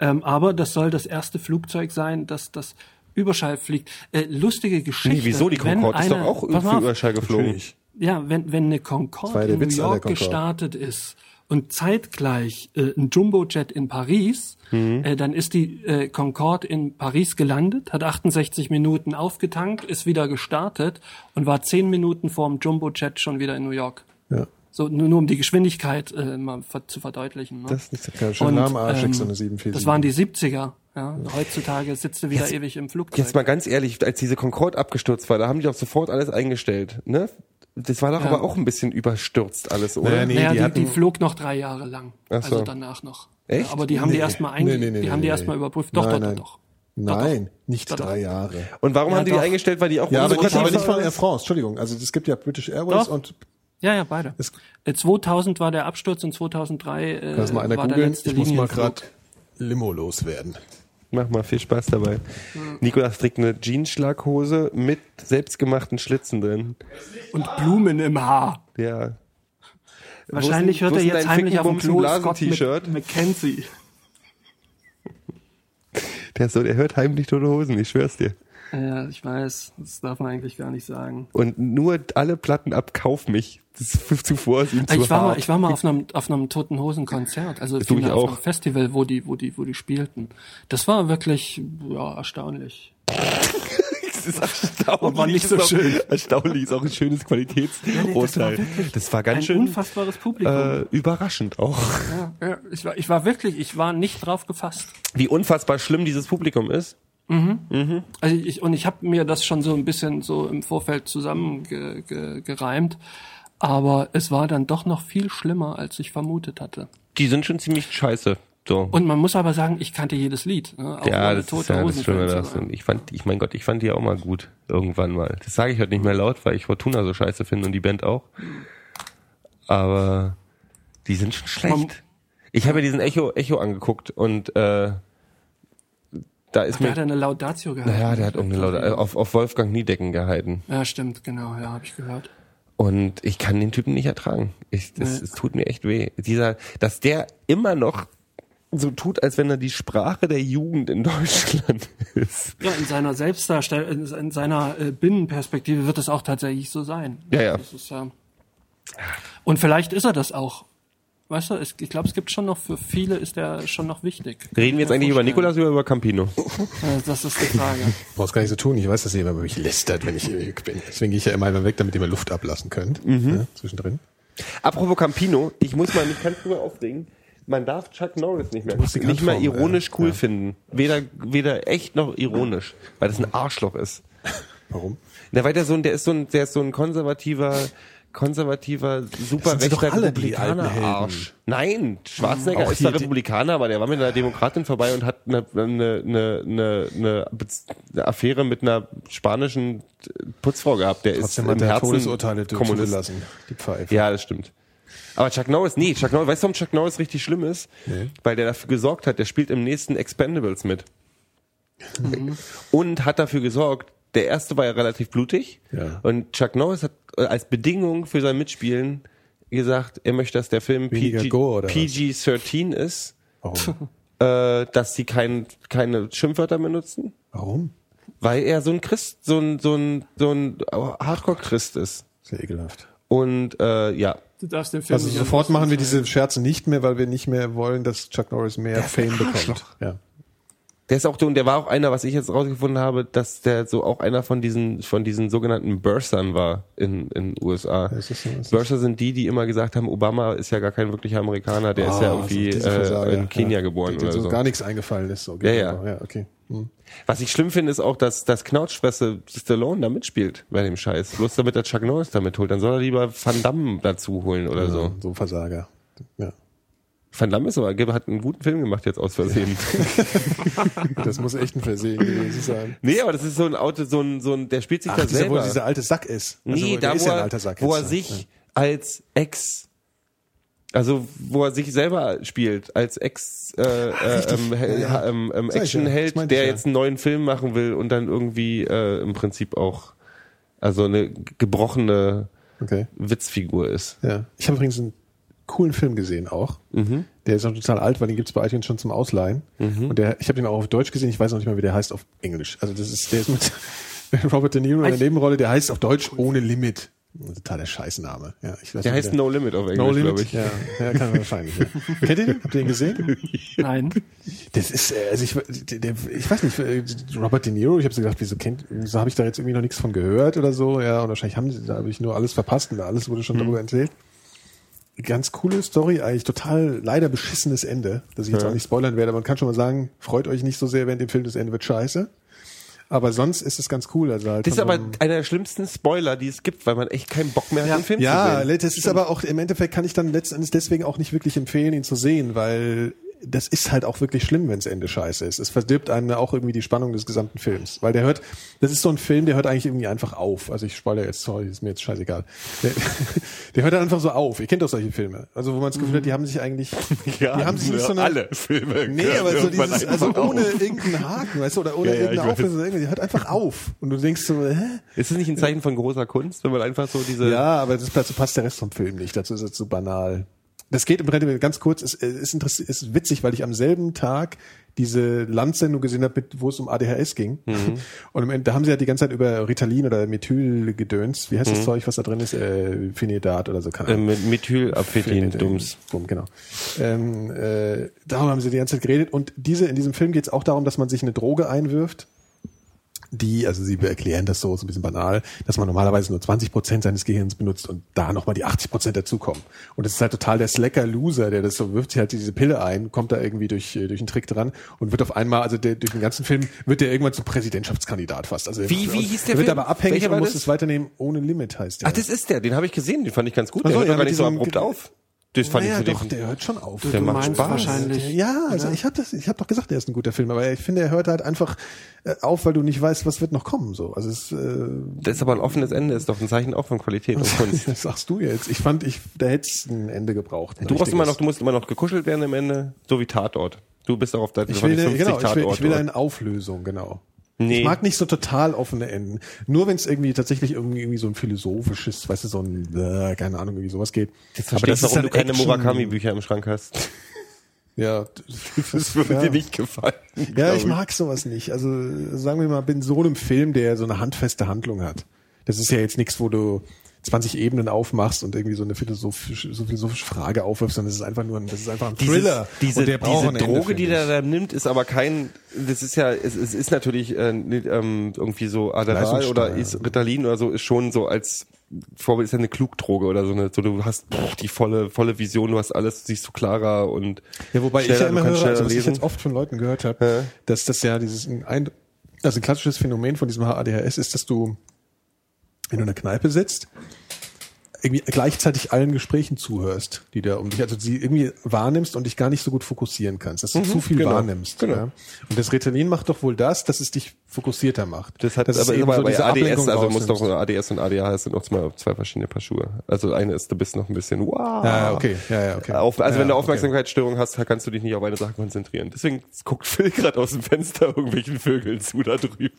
Ähm, aber das soll das erste Flugzeug sein, das das Überschall fliegt. Äh, lustige Geschichte. Nee, wieso? Die wenn Concorde ist doch eine- auch für auf. Überschall geflogen. Natürlich. Ja, wenn, wenn eine Concorde der in New Witz der York Concorde. gestartet ist und zeitgleich äh, ein Jumbojet in Paris, Mhm. äh, dann ist die äh, Concorde in Paris gelandet, hat 68 Minuten aufgetankt, ist wieder gestartet und war 10 Minuten vorm Jumbojet schon wieder in New York. Ja. So, nur, nur um die Geschwindigkeit äh, mal ver zu verdeutlichen. Ne? Das ist Und, Namen Arsch, ähm, so eine 747. das waren die 70er. Ja? Heutzutage sitzt du wieder Jetzt- ewig im Flugzeug. Jetzt mal ganz ehrlich, als diese Concorde abgestürzt war, da haben die doch sofort alles eingestellt, ne? Das war doch Ja. aber auch ein bisschen überstürzt alles, oder? Naja, nee, naja, die die, die, hatten- flog noch drei Jahre lang. Ach so. Also danach noch. Echt? Ja, aber die haben die Nee. erstmal einge Nee, nee, nee, die nee, haben die nee. erstmal überprüft. Doch, Nein, doch, nein. doch, doch. Nein, nicht Doch, doch. drei Jahre. Und warum Ja, haben die die doch. eingestellt? Weil die auch Ja, aber nicht, aber nicht von? Air France, Entschuldigung. Also es gibt ja British Airways Doch. und Ja, ja, beide. Es- Äh, 2000 war der Absturz und 2003 äh, war der googeln. letzte Ich muss mal Linienflug. gerade Limo loswerden. Mach mal, viel Spaß dabei. Nikolas trägt eine Jeansschlaghose mit selbstgemachten Schlitzen drin. Und Blumen im Haar. Ja. Wahrscheinlich hört er jetzt heimlich auf dem Klo Scott mit Mackenzie. Der, so, der hört heimlich tote Hosen, ich schwör's dir. Ja, ich weiß. Das darf man eigentlich gar nicht sagen. Und nur alle Platten ab, kauf mich. Das ist zuvor ist ihm zu Ich war, mal, hart. ich war mal auf einem, auf einem Toten Hosen Konzert, also auf auch. einem Festival, wo die, wo die, wo die spielten. Das war wirklich, ja, erstaunlich. Das ist erstaunlich. War nicht so ist auch, schön. Erstaunlich ist auch ein schönes das war Qualitätsurteil. wirklich das war Ein ganz schön unfassbares Publikum. äh, überraschend auch. ja, ja, ich war, ich war wirklich, ich war nicht drauf gefasst. Wie unfassbar schlimm dieses Publikum ist. Also ich, und ich habe mir das schon so ein bisschen so im Vorfeld zusammengereimt, ge, gereimt, aber es war dann doch noch viel schlimmer, als ich vermutet hatte. Die sind schon ziemlich scheiße. So. Und man muss aber sagen, ich kannte jedes Lied. Ne? Auch ja, das ist ja das Schlimme. Das. Und ich fand, ich mein Gott, ich fand die auch mal gut. Irgendwann mal. Das sage ich heute nicht mehr laut, weil ich Fortuna so scheiße finde und die Band auch. Aber die sind schon schlecht. Ich habe mir diesen Echo, Echo angeguckt und äh, da ist Der mir hat eine Laudatio gehabt. Naja, der hat irgendeine äh, auf, auf Wolfgang Niedecken gehalten. Ja, stimmt, genau, ja, habe ich gehört. Und ich kann den Typen nicht ertragen. Ich, das, Nee. es tut mir echt weh. Dieser, dass der immer noch so tut, als wenn er die Sprache der Jugend in Deutschland ist. Ja, in seiner Selbstdarstellung, in seiner äh, Binnenperspektive wird es auch tatsächlich so sein. Ja, ja. Ja und vielleicht ist er das auch. Weißt du, es, ich glaube, es gibt schon noch, für viele ist er schon noch wichtig. Reden wir jetzt eigentlich über Nikolas oder über Campino? Äh, Das ist die Frage. Brauchst gar nicht so tun. Ich weiß, dass ihr immer über mich lästert, wenn ich hier bin. Deswegen gehe ich ja immer einmal weg, damit ihr mir Luft ablassen könnt. Mhm. Ja, zwischendrin. Apropos Campino, ich muss mal, ich kann drüber aufregen. Man darf Chuck Norris nicht mehr, nicht mehr Handform, ironisch ja. cool Ja. finden. Weder, weder echt noch ironisch, weil das ein Arschloch ist. Warum? Na, weil der so ein, der ist so ein, der ist so ein konservativer konservativer, super rechter Republikaner. Arsch. Nein, Schwarzenegger ist der Republikaner, aber der war mit einer Demokratin vorbei und hat eine, eine, eine, eine, eine, Affäre mit einer spanischen Putzfrau gehabt. Der Trotzdem ist im er Herzen Todesurteile Kommunist. zugelassen. Die Pfeife. Ja, das stimmt. Aber Chuck Norris, nee, Chuck Norris, weißt du, warum Chuck Norris richtig schlimm ist? Nee. Weil der dafür gesorgt hat, der spielt im nächsten Expendables mit. Und hat dafür gesorgt, der erste war ja relativ blutig. Ja. Und Chuck Norris hat äh, als Bedingung für sein Mitspielen gesagt, er möchte, dass der Film Weniger PG? PG-13 ist, Warum? äh, dass sie kein, keine Schimpfwörter benutzen, Warum? weil er so ein Christ, so ein, so ein, so ein Hardcore-Christ ist. Sehr ekelhaft. Und äh, ja, Du darfst den Film Also sofort machen wir diese Scherze nicht mehr, weil wir nicht mehr wollen, dass Chuck Norris mehr Fame bekommt. Ja. Der ist auch so, und der war auch einer, was ich jetzt rausgefunden habe, dass der so auch einer von diesen, von diesen sogenannten Bursern war in, in USA. Was ist? Was? Burser sind die, die immer gesagt haben, Obama ist ja gar kein wirklicher Amerikaner, der ist ja Ah, irgendwie so diese äh, in Kenia Ja. geboren Denen oder so so. gar nichts eingefallen ist. So. Ja, ja. ja okay. Hm. Was ich schlimm finde, ist auch, dass das Knautschfresse Stallone da mitspielt bei dem Scheiß. Bloß damit er Chuck Norris damit holt. Dann soll er lieber Van Damme dazu holen oder so. Ja, so ein Versager. Ja. Van Damme ist aber, hat einen guten Film gemacht jetzt aus Versehen. Das muss echt ein Versehen gewesen sein. nee, aber das ist so ein Auto, so ein, so ein, der spielt sich Ach, da dieser, wo selber. dieser alte Sack ist. Also, Nee, da ist wo, ja ein er, alter Sack wo er sich ja. als Ex, also wo er sich selber spielt, als Ex äh, äh, ähm, ja. ähm, ähm, ich ja, Actionheld, ich der ja. jetzt einen neuen Film machen will und dann irgendwie äh, im Prinzip auch also eine gebrochene Okay. Witzfigur ist. Ja. Ich habe übrigens einen coolen Film gesehen auch. Mhm. Der ist noch total alt, weil den gibt's bei iTunes schon zum Ausleihen. Und der, ich habe den auch auf Deutsch gesehen, ich weiß noch nicht mal, wie der heißt auf Englisch. Also das ist, der ist mit Robert De Niro in der Nebenrolle, der heißt auf Deutsch ohne Limit. Totaler Scheißname. Ja, ich weiß Der heißt wie No Limit auf Englisch, No glaube Limit, ich. ja, ja, kann man wahrscheinlich. Ja. Kennt ihr den? Habt ihr den gesehen? Nein. Das ist, äh, also ich, der, der, ich weiß nicht, äh, Robert De Niro, ich habe so gedacht, wieso kennt, so habe ich da jetzt irgendwie noch nichts von gehört oder so, ja, und wahrscheinlich haben sie, da habe ich nur alles verpasst und alles wurde schon darüber erzählt. Ganz coole Story, eigentlich total leider beschissenes Ende, dass ich jetzt Ja. auch nicht spoilern werde, aber man kann schon mal sagen, freut euch nicht so sehr während dem Film, das Ende wird scheiße. Aber sonst ist es ganz cool. Also halt Das ist aber einer der schlimmsten Spoiler, die es gibt, weil man echt keinen Bock mehr hat, den Film ja, zu sehen. das ist aber auch im Endeffekt kann ich dann letztendlich deswegen auch nicht wirklich empfehlen, ihn zu sehen, weil das ist halt auch wirklich schlimm, wenns Ende scheiße ist. Es verdirbt einem auch irgendwie die Spannung des gesamten Films, weil der hört, das ist so ein Film, der hört eigentlich irgendwie einfach auf. Also ich spoilere jetzt, sorry, ist mir jetzt scheißegal. Der, der hört einfach so auf. Ihr kennt doch solche Filme. Also wo man das Gefühl hat, die haben sich eigentlich, Ja, die haben sich nicht so eine, alle Filme. Nee, aber so dieses, also ohne auf. irgendeinen Haken, weißt du, oder ohne Ja, ja, irgendeine. Auflösung, die hört einfach auf. Und du denkst so, hä? Ist es nicht ein Zeichen von großer Kunst, wenn man einfach so diese Ja, aber das, dazu passt der Rest vom Film nicht. Dazu ist es zu banal. Das geht im Prinzip ganz kurz. Es äh, ist, interess- ist witzig, weil ich am selben Tag diese Landsendung gesehen habe, wo es um ADHS ging. Und im Ende, da haben sie ja die ganze Zeit über Ritalin oder Methyl gedöns. Wie heißt das Zeug, was da drin ist? Äh, Phenidat oder so. Keine äh, Ahnung. mit Methylamphetamin, Dums. Bumm, genau. Ähm, äh, darum haben sie die ganze Zeit geredet. Und diese, in diesem Film geht es auch darum, dass man sich eine Droge einwirft, die, also sie erklären das so, so ein bisschen banal, dass man normalerweise nur 20 Prozent seines Gehirns benutzt und da nochmal die 80 Prozent dazukommen. Und das ist halt total der Slacker-Loser, der das so wirft sich halt diese Pille ein, kommt da irgendwie durch, äh, durch einen Trick dran und wird auf einmal, also der, durch den ganzen Film wird der irgendwann zum Präsidentschaftskandidat fast. Also Wie- wie hieß der wird Film? aber abhängig und muss das? es weiternehmen, ohne Limit heißt der. Ach, das ist der, den habe ich gesehen, den fand ich ganz gut. Ach Der hört ja, gar nicht so abrupt auf. Das fand naja, ich für doch, den. der hört schon auf. Der du macht meinst Spaß. wahrscheinlich. Ja, also ich habe das, ich habe doch gesagt, der ist ein guter Film, aber ich finde, er hört halt einfach äh, auf, weil du nicht weißt, was wird noch kommen. So, also es, äh, Das ist aber ein offenes Ende, ist doch ein Zeichen auch von Qualität und Kunst. das sagst du jetzt. Ich fand, ich, da hätte es ein Ende gebraucht. ein Du brauchst immer noch, du musst immer noch gekuschelt werden am Ende, so wie Tatort. Du bist auch auf der Ich will, eine, 50 genau, ich will, ich will eine Auflösung, genau. Nee. Ich mag nicht so total offene Enden. Nur wenn es irgendwie tatsächlich irgendwie, irgendwie so ein philosophisches, weißt du, so ein, äh, keine Ahnung, irgendwie sowas geht. Jetzt verstehst du, warum du keine Murakami-Bücher im Schrank hast. Ja, Das würde ja. dir nicht gefallen. Ja, glaub ich mag sowas nicht. Also sagen wir mal, bin so einem Film, der so eine handfeste Handlung hat. Das ist ja jetzt nichts, wo du 20 Ebenen aufmachst und irgendwie so eine philosophische, so philosophische Frage aufwirfst, sondern das ist einfach nur ein, das ist einfach ein Thriller. Diese, diese Ende, Droge, finde die ich. der da nimmt, ist aber kein, das ist ja, es, es ist natürlich äh, ähm, irgendwie so Adderall oder ist Ritalin oder so, ist schon so als Vorbild ist ja eine Klugdroge oder so eine, so du hast boah, die volle, volle Vision, du hast alles, siehst du klarer und Ja, wobei ich ja immer höre, also was ich lesen. jetzt oft von Leuten gehört habe, Ja. dass das ja dieses ein, also ein klassisches Phänomen von diesem ADHS ist, dass du, wenn du in einer Kneipe sitzt, irgendwie gleichzeitig allen Gesprächen zuhörst, die da um dich, also sie irgendwie wahrnimmst und dich gar nicht so gut fokussieren kannst, dass du zu viel genau, wahrnimmst. genau. Ja? Und das Ritalin macht doch wohl das, dass es dich fokussierter macht. Das hat dass es aber eben immer so bei diese ADS, Ablenkung also muss doch ADS und ADHS sind noch zwei, zwei verschiedene Paar Schuhe. Also eine ist, du bist noch ein bisschen wow. Ja, okay, ja, ja, okay. Auf, also ja, wenn du okay. Aufmerksamkeitsstörung hast, kannst du dich nicht auf eine Sache konzentrieren. Deswegen guckt Phil gerade aus dem Fenster irgendwelchen Vögeln zu da drüben.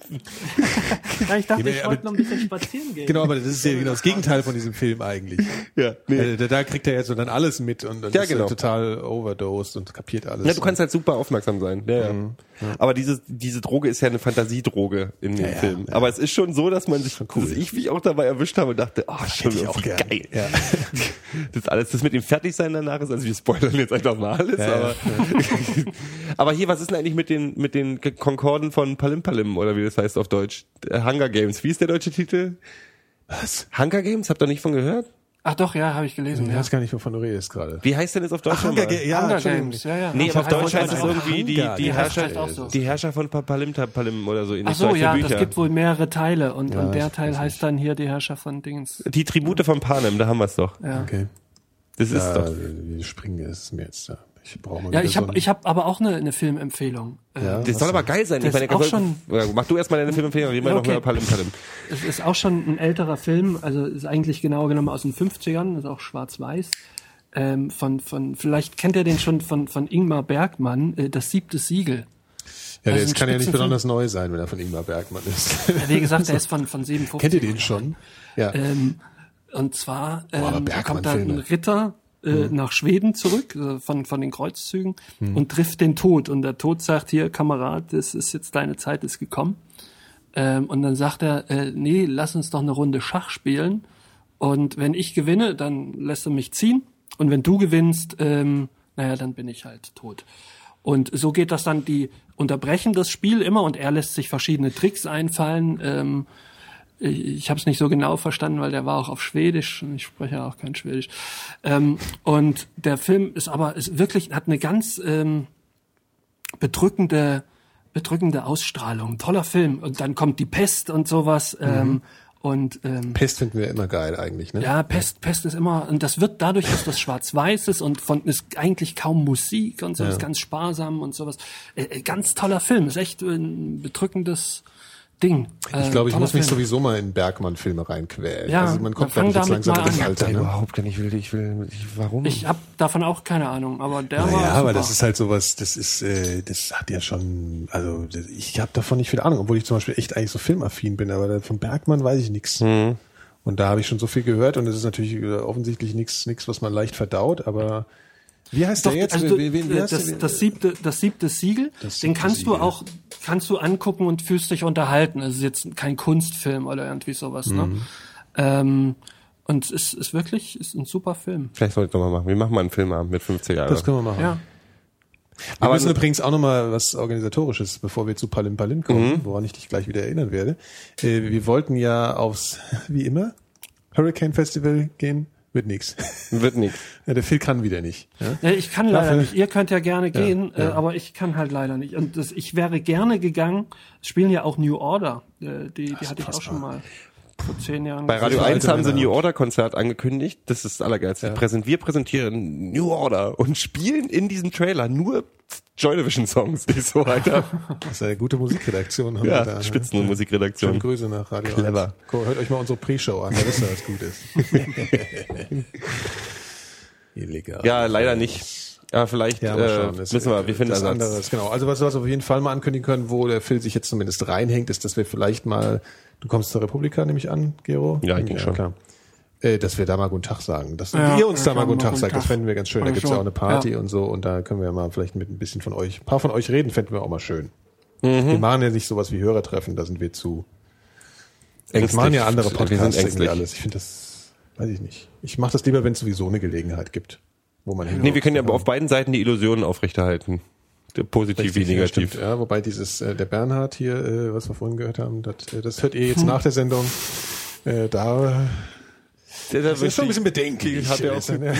Ja, ich dachte, Ja, ich aber- wollte noch ein bisschen spazieren gehen. Genau, aber das ist ja genau das Gegenteil von diesem Film eigentlich. Ja, nee. Also da, da kriegt er jetzt so dann alles mit und, und Ja, ist genau. total overdosed und kapiert alles. Ja, du kannst halt super aufmerksam sein. Ja, ja. Mhm. Aber diese, diese Droge ist ja eine Fantasiedroge in dem Ja, Film. ja. Aber es ist schon so, dass man sich, cool. dass ich mich auch dabei erwischt habe und dachte, oh, schon hätte ich auch irgendwie geil. Das alles, das mit dem Fertigsein danach ist, also wir spoilern jetzt einfach mal alles, aber, aber hier, was ist denn eigentlich mit den, mit den Konkorden von Palim Palim oder wie das heißt auf Deutsch? Äh, Hunger Games. Wie ist der deutsche Titel? Was? Hunger Games? Habt ihr nicht von gehört? Ach doch, ja, habe ich gelesen. Ich Ja. weiß gar nicht, wovon du redest gerade. Wie heißt denn das auf Deutsch? Ach, Hunger? Ga- ja, Hunger. Games, ja, ja. Nee, Ich auf Deutsch heißt es irgendwie die, die ja, Herrscher, auch so. die Herrscher von Palim Palim oder so. ähnlich. Ach so, ja, Bücher. das gibt wohl mehrere Teile und, und der Teil heißt dann hier die Herrscher von Dingens. Die Tribute von Panem, da haben wir es doch. Ja. Okay. Das ist Ja, doch. wir springen es mir jetzt da. Ich brauche mal Ja, ich so habe ein- ich hab aber auch eine, eine Filmempfehlung. Äh, Ja, Das soll aber geil sein. Das ich meine, ist auch schon- Ja, mach du erstmal deine Filmempfehlung, wir noch okay. über Palim Palim. Es ist auch schon ein älterer Film, also ist eigentlich genauer genommen aus den 50ern, ist auch schwarz-weiß. Ähm, von, von, vielleicht kennt ihr den schon von, von Ingmar Bergmann, äh, das siebte Siegel. Ja, also das ein kann ja nicht besonders neu sein, wenn er von Ingmar Bergmann ist. Ja, Wie gesagt, der ist von, von 57. Kennt ihr den schon? Ja. Ähm, und zwar Boah, ähm, da kommt da ein. Ritter äh, nach Schweden zurück äh, von, von den Kreuzzügen und trifft den Tod. Und der Tod sagt, hier, Kamerad, das ist jetzt deine Zeit ist gekommen. Ähm, und dann sagt er, äh, nee, lass uns doch eine Runde Schach spielen. Und wenn ich gewinne, dann lässt du mich ziehen. Und wenn du gewinnst, ähm, naja, dann bin ich halt tot. Und so geht das dann, die unterbrechen das Spiel immer und er lässt sich verschiedene Tricks einfallen. Ähm, ich ich habe es nicht so genau verstanden, weil der war auch auf Schwedisch und ich spreche ja auch kein Schwedisch. Ähm, und der Film ist aber ist wirklich hat eine ganz ähm, bedrückende bedrückende Ausstrahlung. Toller Film. Und dann kommt die Pest und sowas. Ähm, und ähm, Pest finden wir immer geil eigentlich, ne? ja, Pest, Pest ist immer, und das wird dadurch, dass das schwarz-weiß ist und von, ist eigentlich kaum Musik und so, ist ganz sparsam und sowas. Äh, äh, ganz toller Film, ist echt ein bedrückendes Ding. Äh, Ich glaube, ich toller muss mich sowieso mal in Bergmann-Filme reinquälen. Ja, also man kommt, dann glaube ich, jetzt langsam in das an. Alter. Ne? Überhaupt nicht, ich will, ich will, ich, warum? Ich habe davon auch keine Ahnung, aber der war Naja, super. aber das ist halt sowas, das ist, äh, das hat ja schon, also ich habe davon nicht viel Ahnung, obwohl ich zum Beispiel echt eigentlich so filmaffin bin, aber von Bergmann weiß ich nichts. Mhm. Und da habe ich schon so viel gehört und es ist natürlich äh, offensichtlich nichts, nichts, was man leicht verdaut, aber wie heißt Doch, der jetzt? also Wie- du, wie- wie heißt das, der? das siebte, das siebte Siegel, Das den siebte kannst du Siegel. auch, kannst du angucken und fühlst dich unterhalten. Es ist jetzt kein Kunstfilm oder irgendwie sowas, Mhm. ne? Ähm, und es ist, ist wirklich, ist ein super Film. Vielleicht sollten wir mal machen. Wir machen mal einen Filmabend mit 50 Jahren. das können wir machen. Ja. Wir Aber müssen übrigens auch nochmal was Organisatorisches, bevor wir zu Palim Palim kommen, woran ich dich gleich wieder erinnern werde. Äh, wir wollten ja aufs, wie immer, Hurricane Festival gehen, wird nix. Wird nix. Ja, der Phil kann wieder nicht. Ja? Ja, ich kann leider Dafür- nicht. Ihr könnt ja gerne gehen, ja. Äh, aber ich kann halt leider nicht. Und das, ich wäre gerne gegangen. Es spielen ja auch New Order. Äh, die die hatte ich auch schon mal vor zehn Jahren. Bei Radio für 1 alte haben sie ein. New Order Konzert angekündigt. Das ist das Allergeilste. Präsent, wir präsentieren New Order und spielen in diesem Trailer nur Joy Division Songs. Ich so, Alter. Das ist eine gute Musikredaktion. Haben Ja, wir da, ne? Spitzen- und Schöne Musikredaktion. Grüße nach Radio Clever. 1. Guck, Hört euch mal unsere Pre-Show an, da wisst ihr, was gut ist. Illegal. Ja, leider nicht. Ja, vielleicht Ja, äh, müssen wir, wir finden das Ersatz. anderes, genau. Also was, was wir auf jeden Fall mal ankündigen können, wo der Phil sich jetzt zumindest reinhängt, ist, dass wir vielleicht mal, du kommst zur Republika, nehme ich an, Gero? Ja, ich denke schon. Klar. Äh, dass wir da mal guten Tag sagen. Dass Ja, ihr uns da mal guten Tag sagt, das fänden wir ganz schön. Da gibt's ja auch eine schon. Party Ja. und so und da können wir mal vielleicht mit ein bisschen von euch, ein paar von euch reden, fänden wir auch mal schön. Mhm. Wir machen ja nicht sowas wie Hörertreffen, da sind wir zu. Das Ängstlich. machen ja andere Wir Podcasts irgendwie ängstlich. alles. Ich finde das, weiß ich nicht. Ich mache das lieber, wenn es sowieso eine Gelegenheit gibt, wo man Nee, wir können ja aber auf beiden Seiten die Illusionen aufrechterhalten. Positiv Richtig, wie ja, negativ. stimmt, ja, wobei dieses, äh, der Bernhard hier, äh, was wir vorhin gehört haben, das, äh, das hört ihr jetzt nach der Sendung. Äh, da Der das ist schon ein bisschen bedenklich. Hat er auch. Ja,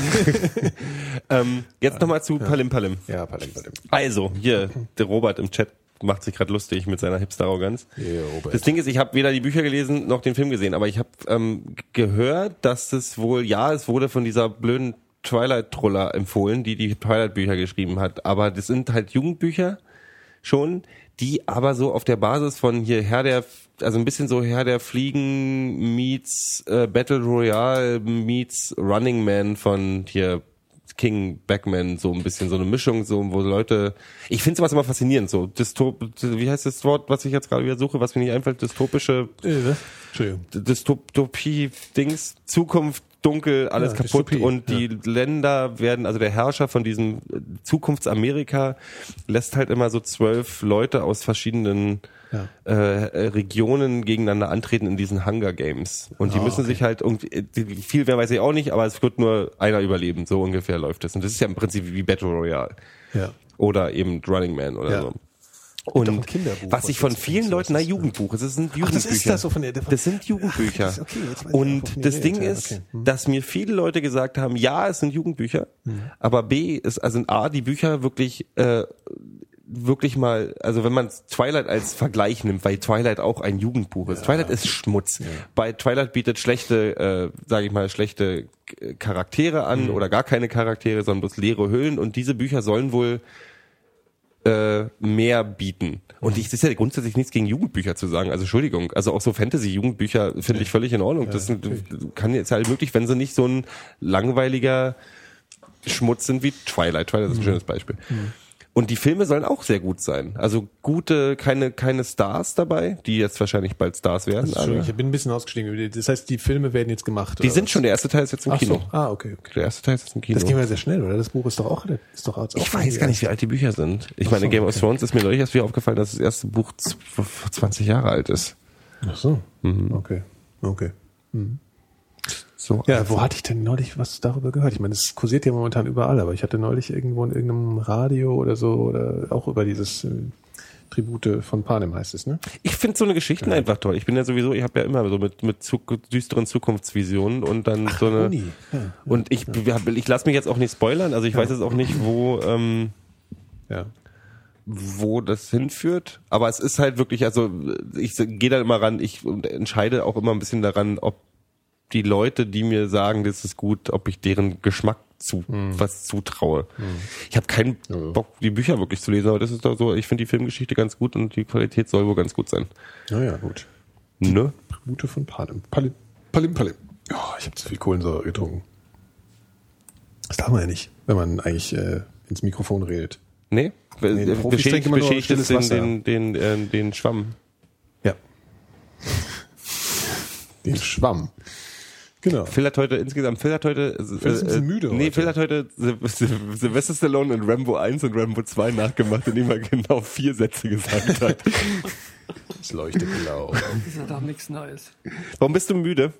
Ähm, jetzt nochmal zu Palim Palim. ja, Palim, Palim. Also, hier, der Robert im Chat macht sich gerade lustig mit seiner Hipster-Arroganz. Robert. Das Ding ist, ich habe weder die Bücher gelesen noch den Film gesehen, aber ich habe ähm, gehört, dass es wohl, ja, es wurde von dieser blöden Twilight-Troller empfohlen, die die Twilight-Bücher geschrieben hat. Aber das sind halt Jugendbücher schon, die aber so auf der Basis von hier Herr der, also ein bisschen so Herr der Fliegen meets äh, Battle Royale meets Running Man von hier King Backman, so ein bisschen so eine Mischung, so wo Leute, ich finde sowas immer faszinierend, so dystop, wie heißt das Wort, was ich jetzt gerade wieder suche, was mir nicht einfällt, dystopische Äh? Entschuldigung. Dystopie-Dings, Zukunft, dunkel, alles Ja, kaputt Dystopie, und die Länder werden, also der Herrscher von diesem äh, Zukunftsamerika lässt halt immer so zwölf Leute aus verschiedenen Ja. äh, äh, Regionen gegeneinander antreten in diesen Hunger Games. Und die Ah, müssen okay. sich halt irgendwie, äh, viel mehr weiß ich auch nicht, aber es wird nur einer überleben, so ungefähr läuft es. Und das ist ja im Prinzip wie Battle Royale. Ja. Oder eben Running Man oder Ja. so. Und Kinderbuch, was ich von vielen Leuten, na ne? Jugendbuch, es sind Ach, Jugendbücher. das ist das so von der- der- das sind Jugendbücher. Ach, okay, Und das Ding ja, ist, okay. Hm. dass mir viele Leute gesagt haben, ja, es sind Jugendbücher, aber B ist, also A, die Bücher wirklich, äh, wirklich mal, also wenn man Twilight als Vergleich nimmt, weil Twilight auch ein Jugendbuch ist. Twilight ist Schmutz. Bei Twilight bietet schlechte, äh, sage ich mal, schlechte äh, Charaktere an oder gar keine Charaktere, sondern bloß leere Hüllen und diese Bücher sollen wohl äh, mehr bieten. Und ich, das ist ja grundsätzlich nichts gegen Jugendbücher zu sagen. Also Entschuldigung, also auch so Fantasy-Jugendbücher finde ich völlig in Ordnung. das sind, kann jetzt halt möglich, wenn sie nicht so ein langweiliger Schmutz sind wie Twilight. Twilight ist ein schönes Beispiel. Und die Filme sollen auch sehr gut sein. Also gute, keine, keine Stars dabei, die jetzt wahrscheinlich bald Stars werden. Aber ich bin ein bisschen ausgestiegen. Das heißt, die Filme werden jetzt gemacht. die sind was? schon, der erste Teil ist jetzt im Ach Kino. so. Ah, okay, okay. Der erste Teil ist jetzt im Kino. Das ging ja sehr schnell, oder? Das Buch ist doch auch, ist doch auch Ich weiß gar nicht, wie alt die Bücher sind. Ich meine, so, Game of okay. Thrones ist mir neulich erst wieder aufgefallen, dass das erste Buch z- 20 Jahre alt ist. Ach so. Mhm. Okay. Okay. So. Ja, wo hatte ich denn neulich was darüber gehört? Ich meine, es kursiert ja momentan überall, aber ich hatte neulich irgendwo in irgendeinem Radio oder so oder auch über dieses äh, Tribute von Panem heißt es, ne? Ich finde so eine Geschichten einfach toll. Ich bin ja sowieso, ich habe ja immer so mit, mit zu, düsteren Zukunftsvisionen und dann so eine. Uni. Ja, und ich, ich lasse mich jetzt auch nicht spoilern, also ich weiß jetzt auch nicht, wo, ähm, ja. wo das hinführt. Aber es ist halt wirklich, also ich gehe da immer ran, ich entscheide auch immer ein bisschen daran, ob die Leute, die mir sagen, das ist gut, ob ich deren Geschmack zu was zutraue. Ich habe keinen Bock, die Bücher wirklich zu lesen, aber das ist doch so, ich finde die Filmgeschichte ganz gut und die Qualität soll wohl ganz gut sein. Naja, gut. Ne? Tribute von Panem. Palim, Palim, Palim. Oh, ich habe zu viel Kohlensäure getrunken. Das darf man ja nicht, wenn man eigentlich äh, ins Mikrofon redet. Nee? Nee, Profis beschädigt beschädigt es den, den, den, äh, den Schwamm. Ja. Den Schwamm. Genau. Phil hat heute insgesamt, Phil hat heute, äh, Phil ist ein bisschen müde nee, heute. Phil hat heute Sil- Sil- Sylvester Stallone in Rambo 1 und Rambo 2 nachgemacht, indem er genau vier Sätze gesagt hat. Es leuchtet blau. Das ist ja doch nichts Neues. Warum bist du müde?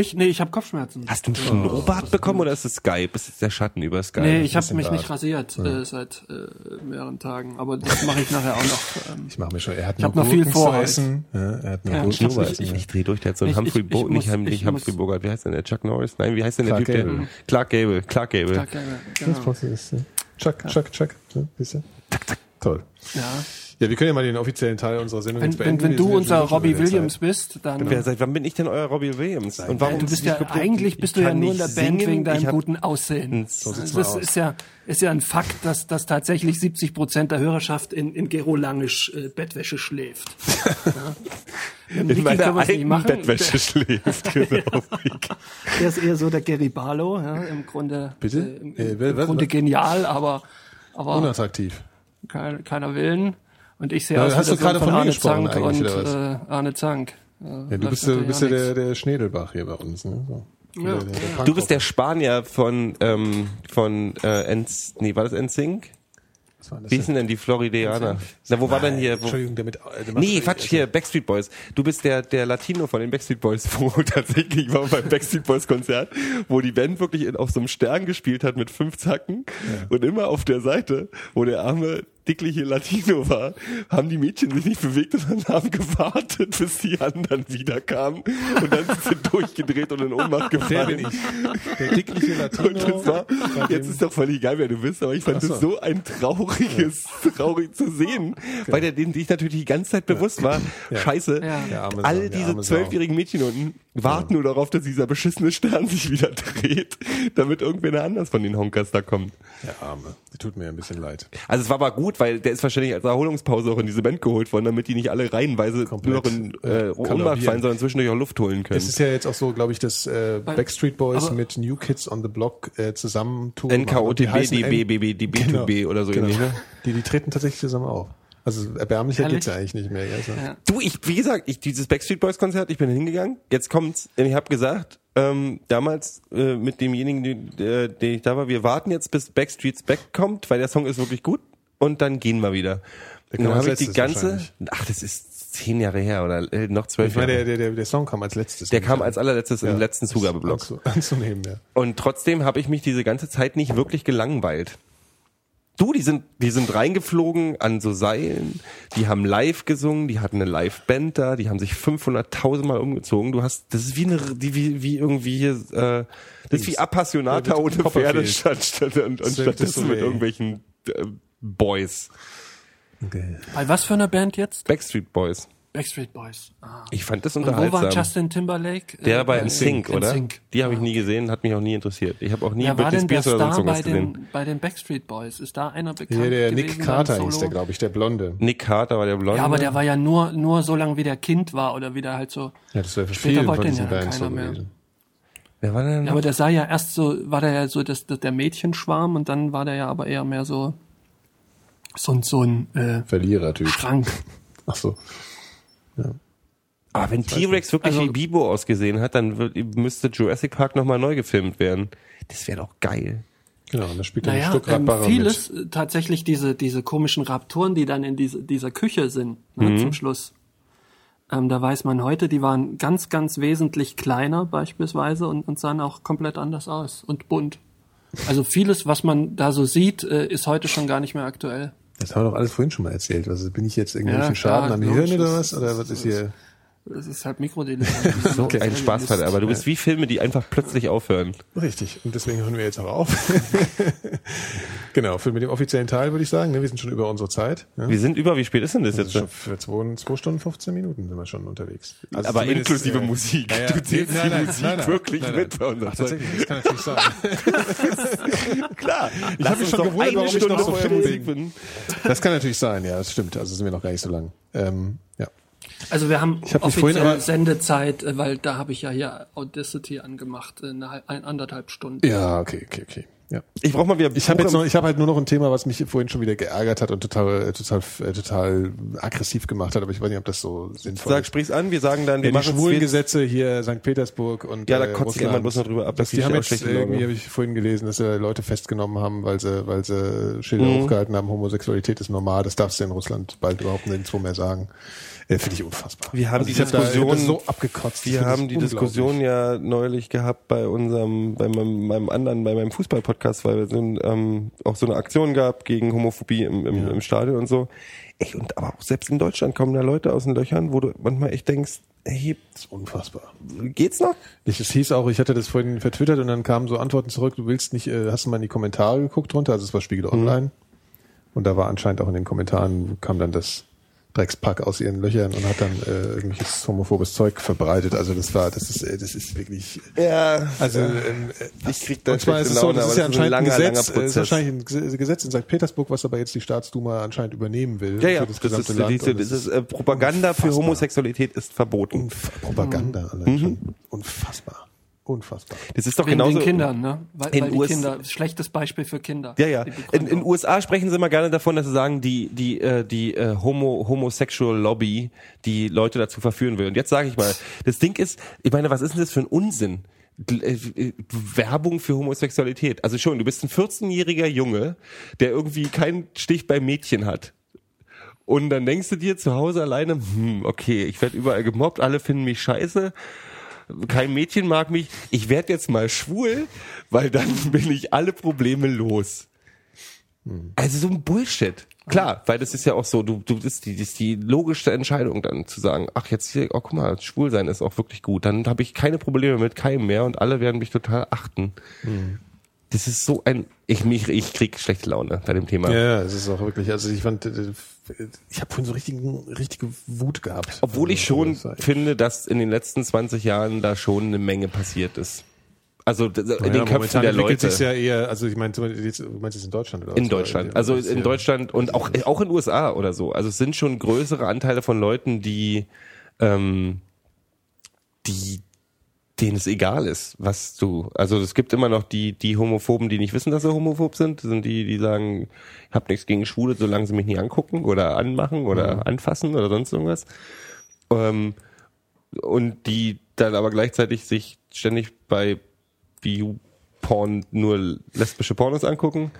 Ich, nee, ich habe Kopfschmerzen. Hast du einen Schnurrbart bekommen oder ist es Skype? Ist es der Schatten über Skype? Nee, ich habe mich Bart. nicht rasiert äh, seit äh, mehreren Tagen, aber das mache ich nachher auch noch. Ähm, Ich mache mir schon, er hat Ich hab noch viel vor essen. Ja, er hat nur Ja, ich. Ich, ja. ich dreh durch, der hat so einen Ich- Humphrey ich- Bo ich nicht, nicht ich Humphrey muss- Bogart, wie heißt denn der? Chuck Norris? Nein, wie heißt denn der Clark Typ? Der, Gable. Clark Gable, Clark Gable. Clark Gable, Das genau. ist, Chuck, Chuck, Chuck. So, siehst du? Toll. Ja. Ja, wir können ja mal den offiziellen Teil unserer Sendung Wenn, jetzt wenn, beenden. wenn Wir du ja unser Robbie der Williams Zeit. bist, dann Wer, seit wann bin ich denn euer Robbie Williams? Und warum du bist ja eigentlich ich bist du ja nur in der Band singen, wegen deinem guten Aussehen. So sieht's das aus. ist ja ist ja ein Fakt, dass, dass tatsächlich 70 Prozent der Hörerschaft in, in Gero Langisch äh, Bettwäsche schläft. ja. In meiner alten machen. Bettwäsche schläft. Genau. Der ist eher so der Gary Barlow, ja, im Grunde, Bitte? Äh, im, Äh, im, im Grunde genial, aber aber Unattraktiv. kein, keiner Willen. Und ich sehe Ja, aus hast wie du gerade von mir Arne gesprochen Zank eigentlich, und oder was? äh, Arne Zank. Äh, Ja, du läuft bist, ja- du bist ja der, der Schnedelbach hier bei uns. Ne? So. Ja. Der, der, der Du bist der Spanier von, ähm, von äh, Ens, nee, war das NSYNC? Was war das Wie hießen denn die Floridianer? Na, wo war denn hier? Wo, Entschuldigung, der mit... Der macht- Nee, Quatsch, hier, Backstreet Boys. Du bist der, der Latino von den Backstreet Boys, wo tatsächlich war beim Backstreet Boys Konzert, wo die Band wirklich in, auf so einem Stern gespielt hat mit fünf Zacken und immer auf der Seite, wo der arme, dickliche Latino war, haben die Mädchen sich nicht bewegt und haben gewartet, bis die anderen wiederkamen. Und dann sind sie durchgedreht und in Ohnmacht Der gefallen. ich. Der dickliche Und Latino. das war, jetzt ist doch völlig egal, wer du bist, aber ich fand so. das so ein trauriges, traurig zu sehen, weil der dem sich natürlich die ganze Zeit bewusst war, Ja. scheiße, Ja. Der arme Sohn, all der diese zwölfjährigen Mädchen unten warten nur darauf, dass dieser beschissene Stern sich wieder dreht, damit irgendwer anders von den Honkers da kommt. Der Arme. Der tut mir ein bisschen leid. Also es war aber gut, weil der ist wahrscheinlich als Erholungspause auch in diese Band geholt worden, damit die nicht alle reihenweise Komplett, nur noch in äh, äh, Ohnmacht fallen, sondern zwischendurch auch Luft holen können. Das ist ja jetzt auch so, glaube ich, dass äh, Backstreet Boys aber- mit New Kids on the Block äh, zusammen touren. NKOTB, DB, BB, DB2B oder so ähnlich, ne? Die, die treten tatsächlich zusammen auf. Also erbärmlicher Ehrlich? geht's ja eigentlich nicht mehr. Also. Ja. Du, ich, wie gesagt, ich dieses Backstreet Boys Konzert, ich bin hingegangen. Jetzt kommt's, ich habe gesagt, ähm, damals äh, mit demjenigen, äh, den ich da war, wir warten jetzt bis Backstreets Back kommt, weil der Song ist wirklich gut und dann gehen wir wieder. Der kam dann habe ich die ganze, ach, das ist zehn Jahre her oder äh, noch zwölf Ich meine, Jahre. der, der, der, der Song kam als letztes. Der kam als allerletztes Ja. im letzten Zugabeblock. Anzu, anzunehmen, ja. Und trotzdem habe ich mich diese ganze Zeit nicht wirklich gelangweilt. Du, die sind, die sind reingeflogen an so Seilen, die haben live gesungen, die hatten eine Live-Band da, die haben sich 500.000 Mal umgezogen. Du hast, das ist wie eine, die, wie, wie irgendwie hier, äh, das ist wie Appassionata Ja, ohne. Pferde statt, statt, und, und stattdessen mit irgendwelchen äh, Boys. Okay. Bei was für einer Band jetzt? Backstreet Boys. Backstreet Boys. Ah. Ich fand das Und wo unterhaltsam. war Justin Timberlake? der Äh, war im in Sync, oder? Sync. Die habe ich nie gesehen, hat mich auch nie interessiert. Ich habe auch nie war Britney Spears oder sonst bei irgendwas gesehen. den, bei den Backstreet Boys? Ist da einer bekannt Hier, der gewesen Nick Carter Solo? hieß der, glaube ich, der Blonde. Nick Carter war der Blonde. Ja, aber der war ja nur, nur so lange, wie der Kind war oder wie der halt so. Ja, das wäre für Später wollte diesen ja Bands so keiner mehr. gewesen. Wer war denn? Ja, aber der sah ja erst so, war der ja so das, das, der Mädchenschwarm und dann war der ja aber eher mehr so, so, ein- so ein äh, Verlierer-Typ. Schrank. Ach so. Aber wenn T-Rex wirklich Also- wie Bibo ausgesehen hat, dann müsste Jurassic Park nochmal neu gefilmt werden. Das wäre doch geil. Genau, und da spielt Naja, ähm, Stuttgart-Barrer vieles, mit. äh, tatsächlich diese, diese komischen Raptoren, die dann in diese, dieser Küche sind, ne, Mhm. zum Schluss. Ähm, da weiß man heute, die waren ganz, ganz wesentlich kleiner beispielsweise und, und sahen auch komplett anders aus und bunt. Also vieles, was man da so sieht, äh, ist heute schon gar nicht mehr aktuell. Das haben wir doch alles vorhin schon mal erzählt. Was, bin ich jetzt irgendwelchen Ja, Schaden am Hirn oder was? Oder was ist hier? Das ist halt Mikrodilettantismus. So ein Spaßfall, aber du bist wie Filme, die einfach plötzlich aufhören. Richtig. Und deswegen hören wir jetzt auch auf. genau, für mit dem offiziellen Teil würde ich sagen, ne, wir sind schon über unsere Zeit. Ja? Wir sind über, wie spät ist denn das jetzt? schon für zwei, zwei Stunden 15 Minuten sind wir schon unterwegs. Also aber inklusive äh, Musik. ja, ja. Du zählst Nein, die nein, Musik nein, nein. wirklich Nein, nein. mit bei unserem Ach, tatsächlich, das kann natürlich sein. Klar. Ich habe mich schon gewundert, warum ich noch so fit bin. bin. Das kann natürlich sein, ja, das stimmt. Also sind wir noch gar nicht so lang. Ähm, ja. Also wir haben hab mich offiziell Sendezeit, äh, weil da habe ich ja hier Audacity angemacht, äh, eine, halb- ein, anderthalb Stunden. Ja, okay, okay, okay. Ja. Ich brauch mal wieder Ich habe jetzt noch, ich habe halt nur noch ein Thema, was mich vorhin schon wieder geärgert hat und total, äh, total, äh, total aggressiv gemacht hat. Aber ich weiß nicht, ob das so sinnvoll Sag, ist. sprich's an, wir sagen dann, wir Ja, die machen schwulen Gesetze hier St. Petersburg und Ja, da äh, kotzt jemand bloß noch drüber ab, dass dass die die haben jetzt irgendwie habe ich vorhin gelesen, dass sie Leute festgenommen haben, weil sie weil sie Schilder Mhm. hochgehalten haben, Homosexualität ist normal, das darfst du in Russland bald überhaupt nirgendwo mehr sagen. Äh, Finde ich unfassbar. Wir haben also die da- Diskussion- das so abgekotzt. Wir haben die. Diskussion ja neulich gehabt bei unserem, bei meinem, meinem anderen, bei meinem Fußball-Podcast, weil es so, ähm, auch so eine Aktion gab gegen Homophobie im, im, im Stadion und so. Ey, und aber auch selbst in Deutschland kommen da Leute aus den Löchern, wo du manchmal echt denkst, ey, Das ist unfassbar. geht's noch? Ich, es hieß auch, ich hatte das vorhin vertwittert und dann kamen so Antworten zurück, du willst nicht, äh, hast du mal in die Kommentare geguckt drunter, also es war Spiegel Online. Und da war anscheinend auch in den Kommentaren, kam dann das Dreckspack aus ihren Löchern und hat dann äh, irgendwelches homophobes Zeug verbreitet. Also das war, das ist, äh, das ist wirklich, Ja, also ähm, äh, ich krieg da und zwar ist es so, Laune, das ist ja ein anscheinend ein langer, Gesetz, langer äh, ist wahrscheinlich ein Ge- Gesetz in St. Petersburg, was aber jetzt die Staatsduma anscheinend übernehmen will ja, ja, für das, das gesamte ist, Land. Und das das ist, äh, Propaganda für unfassbar. Homosexualität ist verboten. Unf Propaganda allein schon. Unfassbar. Unfassbar. Das ist doch Wegen genauso. den Kindern, ne? Weil, in weil die US Kinder, schlechtes Beispiel für Kinder. Ja, ja. In, in USA sprechen sie immer gerne davon, dass sie sagen, die die äh, die äh, Homo homosexual Lobby, die Leute dazu verführen will. Und jetzt sage ich mal, das Ding ist, ich meine, was ist denn das für ein Unsinn? Äh, Werbung für Homosexualität. Also schon, du bist ein 14-jähriger Junge, der irgendwie keinen Stich beim Mädchen hat. Und dann denkst du dir zu Hause alleine, hm, okay, ich werde überall gemobbt, alle finden mich scheiße, kein Mädchen mag mich, ich werde jetzt mal schwul, weil dann bin ich alle Probleme los. Also so ein Bullshit. Klar, weil das ist ja auch so, du, du das ist die, das ist die logischste Entscheidung dann zu sagen, ach jetzt hier, oh guck mal, schwul sein ist auch wirklich gut. Dann habe ich keine Probleme mit keinem mehr und alle werden mich total achten. Das ist so ein, ich mich, ich krieg schlechte Laune bei dem Thema. Ja, es ist auch wirklich, also ich fand, äh, ich habe vorhin so richtigen, richtige Wut gehabt. Obwohl ich Also, schon das finde, dass in den letzten 20 Jahren da schon eine Menge passiert ist. Also in Naja, den Köpfen momentan der entwickelt Leute. sich's ja eher, also ich meine, du meinst jetzt in Deutschland oder In was? Deutschland. Oder- Also in Deutschland und auch, auch in den USA oder so. Also es sind schon größere Anteile von Leuten, die, ähm, die, denen es egal ist, was du, also es gibt immer noch die, die Homophoben, die nicht wissen, dass sie homophob sind. Das sind die, die sagen, ich habe nichts gegen Schwule, solange sie mich nicht angucken oder anmachen oder anfassen oder sonst irgendwas. Ähm, und die dann aber gleichzeitig sich ständig bei View-Porn nur lesbische Pornos angucken.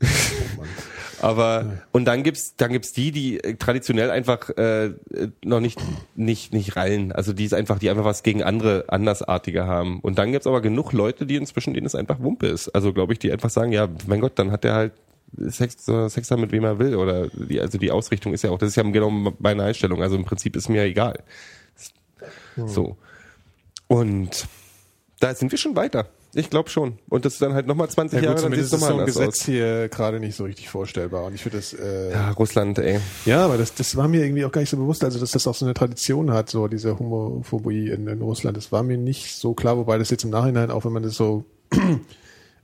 Aber und dann gibt's dann gibt's die, die äh, traditionell einfach äh, äh, noch nicht nicht nicht rallen. Also die ist einfach, die einfach was gegen andere andersartige haben. Und dann gibt's aber genug Leute, die inzwischen denen es einfach Wumpe ist. Also glaube ich, die einfach sagen, ja, mein Gott, dann hat der halt Sex, Sex haben mit wem er will oder die, also die Ausrichtung ist ja auch, das ist ja genau meine Einstellung. Also im Prinzip ist mir egal. So. Und da sind wir schon weiter. Ich glaube schon. Und das ist dann halt nochmal 20 Ja Jahre, gut, dann zumindest sieht's ist so nochmal ein Gesetz aus. hier gerade nicht so richtig vorstellbar. Und ich finde das, äh, Ja, Russland, ey. Ja, aber das, das war mir irgendwie auch gar nicht so bewusst, also dass das auch so eine Tradition hat, so diese Homophobie in, in Russland. Das war mir nicht so klar, wobei das jetzt im Nachhinein, auch wenn man das so,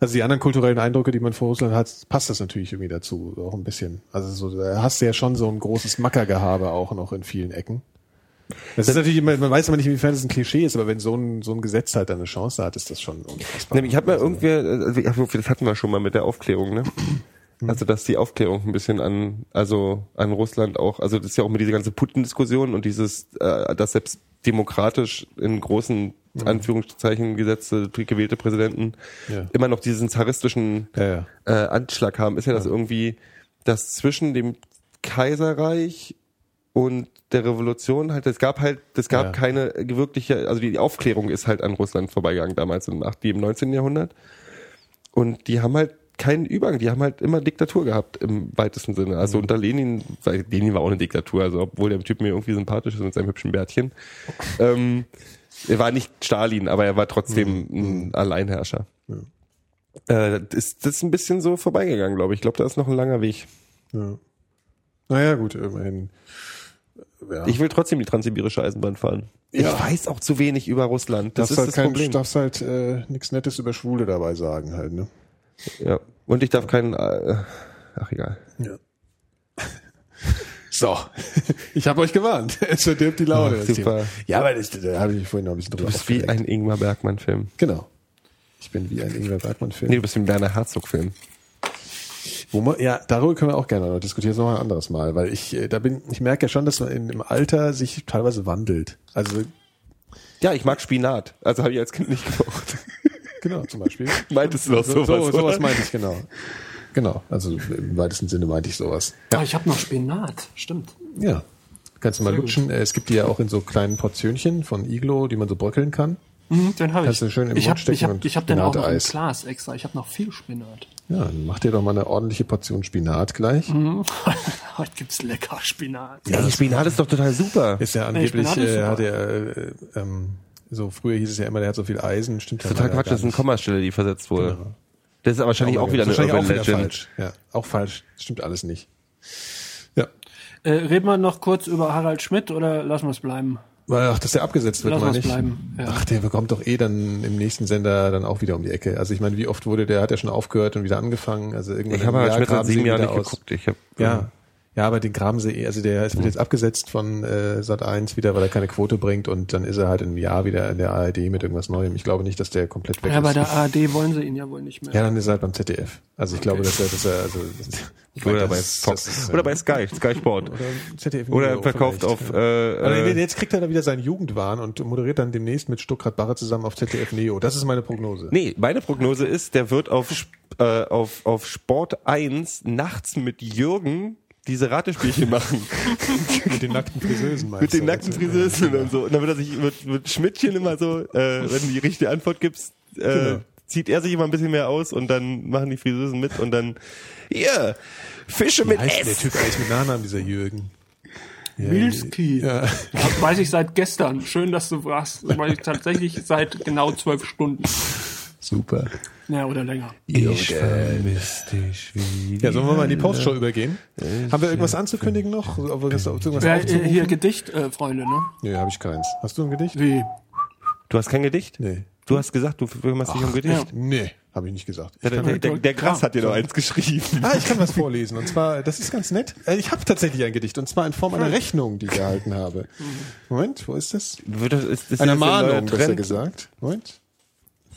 also die anderen kulturellen Eindrücke, die man vor Russland hat, passt das natürlich irgendwie dazu, auch ein bisschen. Also so, da hast du ja schon so ein großes Mackergehabe auch noch in vielen Ecken. Das ist natürlich immer, man weiß aber nicht, inwiefern das ein Klischee ist, aber wenn so ein, so ein Gesetz halt eine Chance hat, ist das schon unfassbar. Ich habe mal irgendwie, also, das hatten wir schon mal mit der Aufklärung, ne? Also dass die Aufklärung ein bisschen an, also an Russland auch, also das ist ja auch mit dieser ganze Putin-Diskussion und dieses, äh, dass selbst demokratisch in großen Anführungszeichen gesetzte gewählte Präsidenten Ja. immer noch diesen zaristischen Ja, ja. äh, Anschlag haben, ist ja das irgendwie, dass zwischen dem Kaiserreich und der Revolution halt, es gab halt, es gab Ja. keine wirkliche, also die Aufklärung ist halt an Russland vorbeigegangen damals im, im 19. Jahrhundert. Und die haben halt keinen Übergang, die haben halt immer Diktatur gehabt im weitesten Sinne. Also Mhm. unter Lenin, Lenin war auch eine Diktatur, also obwohl der Typ mir irgendwie sympathisch ist mit seinem hübschen Bärtchen. ähm, er war nicht Stalin, aber er war trotzdem Mhm. ein Alleinherrscher. Äh, das, ist, das ist ein bisschen so vorbeigegangen, glaube ich. Ich glaube, da ist noch ein langer Weg. Ja. Naja, gut, immerhin. Ja. Ich will trotzdem die transsibirische Eisenbahn fahren. Ja. Ich weiß auch zu wenig über Russland. Das darfst ist halt das kein, Problem. darfst halt äh, nichts Nettes über Schwule dabei sagen halt, ne? Ja. Und ich darf keinen. Äh, ach egal. Ja. So, ich habe euch gewarnt. Es verdirbt die Laune. Ach, super. Ja, aber das, da habe ich vorhin noch ein bisschen Du drüber bist wie aufgeregt. ein Ingmar Bergmann-Film. Genau. Ich bin wie ein Ingwer Bergmann-Film. Nee, du bist wie ein Werner Herzog-Film. Wo man, ja, darüber können wir auch gerne noch diskutieren, das noch mal ein anderes Mal, weil ich, äh, da bin, ich merke ja schon, dass man in, im Alter sich teilweise wandelt. Also, Ja, ich mag Spinat. Also habe ich als Kind nicht gemocht. genau, zum Beispiel. Meintest du doch So, sowas, so, sowas meinte ich, genau. Genau, also im weitesten Sinne meinte ich sowas. Ah, ich habe noch Spinat, stimmt. Ja. Kannst du mal Sehr gut. lutschen. Äh, Es gibt die ja auch in so kleinen Portionchen von Iglo, die man so bröckeln kann. Mhm, den habe ich. Kannst du schön im ich Mund habe stecken ich hab, und ich hab den auch noch im Spinateis. Glas extra. Ich habe noch viel Spinat. Ja, dann mach dir doch mal eine ordentliche Portion Spinat gleich. Mhm. Heute gibt's lecker Spinat. Ja, Spinat ist doch total super. Ist ja Nee, angeblich, Spinat ist äh, hat er, äh, ähm, so früher hieß es ja immer, der hat so viel Eisen, stimmt ja Total Quatsch, das ist eine. Kommastelle, die versetzt wurde. Das ist aber wahrscheinlich auch wieder eine Wahrscheinlich Urban auch wieder Legend. falsch. Ja, auch falsch. Stimmt alles nicht. Ja. Äh, reden wir noch kurz über Harald Schmidt oder lassen wir es bleiben? Ach, dass der abgesetzt wird, meine ich. bleiben, ja. Ach, der bekommt doch eh dann im nächsten Sender dann auch wieder um die Ecke. Also ich meine, wie oft wurde der, hat er schon aufgehört und wieder angefangen? Also irgendwann Ich habe halt Schmidt seit sieben Jahren nicht aus. geguckt. Ich hab, Ja. Ja, aber den graben sie eh, also der ist wird jetzt abgesetzt von äh, Sat 1 wieder, weil er keine Quote bringt und dann ist er halt im Jahr wieder in der ARD mit irgendwas Neuem. Ich glaube nicht, dass der komplett weg Ja, ist. bei der ARD wollen sie ihn ja wohl nicht mehr. ja, dann ist er halt beim ZDF. Also ich glaube, dass er, dass er, also, Oder bei das- Fox. ist, äh, Oder bei Sky, Sky Sport. oder ZDF Oder verkauft vielleicht, auf, ja. äh, äh, jetzt kriegt er dann wieder seinen Jugendwahn und moderiert dann demnächst mit Stuttgart Barre zusammen auf ZDF Neo. Das ist meine Prognose. Nee, meine Prognose ist, der wird auf, äh, auf, auf Sport 1 nachts mit Jürgen diese Ratespielchen machen. Mit den nackten Friseusen meinst mit den nackten Friseusen und so. Und dann wird er sich, wird, wird Schmidtchen immer so, äh, wenn du die richtige Antwort gibst, äh, Genau. zieht er sich immer ein bisschen mehr aus und dann machen die Friseusen mit und dann, hier, Fische Wie mit heißt der S. Typ eigentlich mit Nachnamen, dieser Jürgen? Ja, Milski. Ja. Das weiß ich seit gestern. Schön, dass du fragst. Das weiß ich tatsächlich seit genau zwölf Stunden. Super. Ja, oder länger. Ich vermiss dich wie Ja, sollen wir mal in die Postshow übergehen? Haben wir irgendwas anzukündigen noch? Irgendwas Ja, hier Gedicht, äh, Freunde, ne? Nee, habe ich keins. Hast du ein Gedicht? Wie? Du hast kein Gedicht? Nee. Du hast gesagt, du kümmerst dich um Gedicht. Nee, habe ich nicht gesagt. Ich Ja, der, der, der, der Gras hat dir noch eins geschrieben. ah, ich kann was vorlesen. Und zwar, das ist ganz nett. Äh, Ich habe tatsächlich ein Gedicht. Und zwar in Form einer Rechnung, die ich erhalten habe. Moment, wo ist das? Das- ist das Eine Mahnung, besser gesagt. Moment.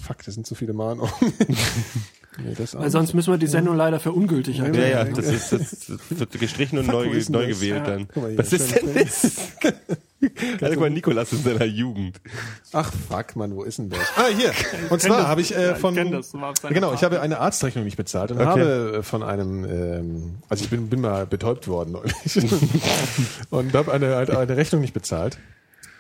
Fuck, das sind zu viele Mahnungen. nee, das Weil sonst müssen wir die Sendung leider für ungültig Ja, erklären. ja, das, ist, das wird gestrichen und Fuck, neu, neu das? gewählt Ja. dann. Guck mal hier, Was ist denn das? Also, guck mal, Nikolas in seiner Jugend. Ach fuck, Mann, wo ist denn das? Ah, hier. Und zwar das. habe ich Ja, äh, ich von das. Du warst seine genau, ich habe eine Arztrechnung nicht bezahlt und Okay. habe äh, von einem ähm, also ich bin bin mal betäubt worden neulich und habe eine, eine eine Rechnung nicht bezahlt.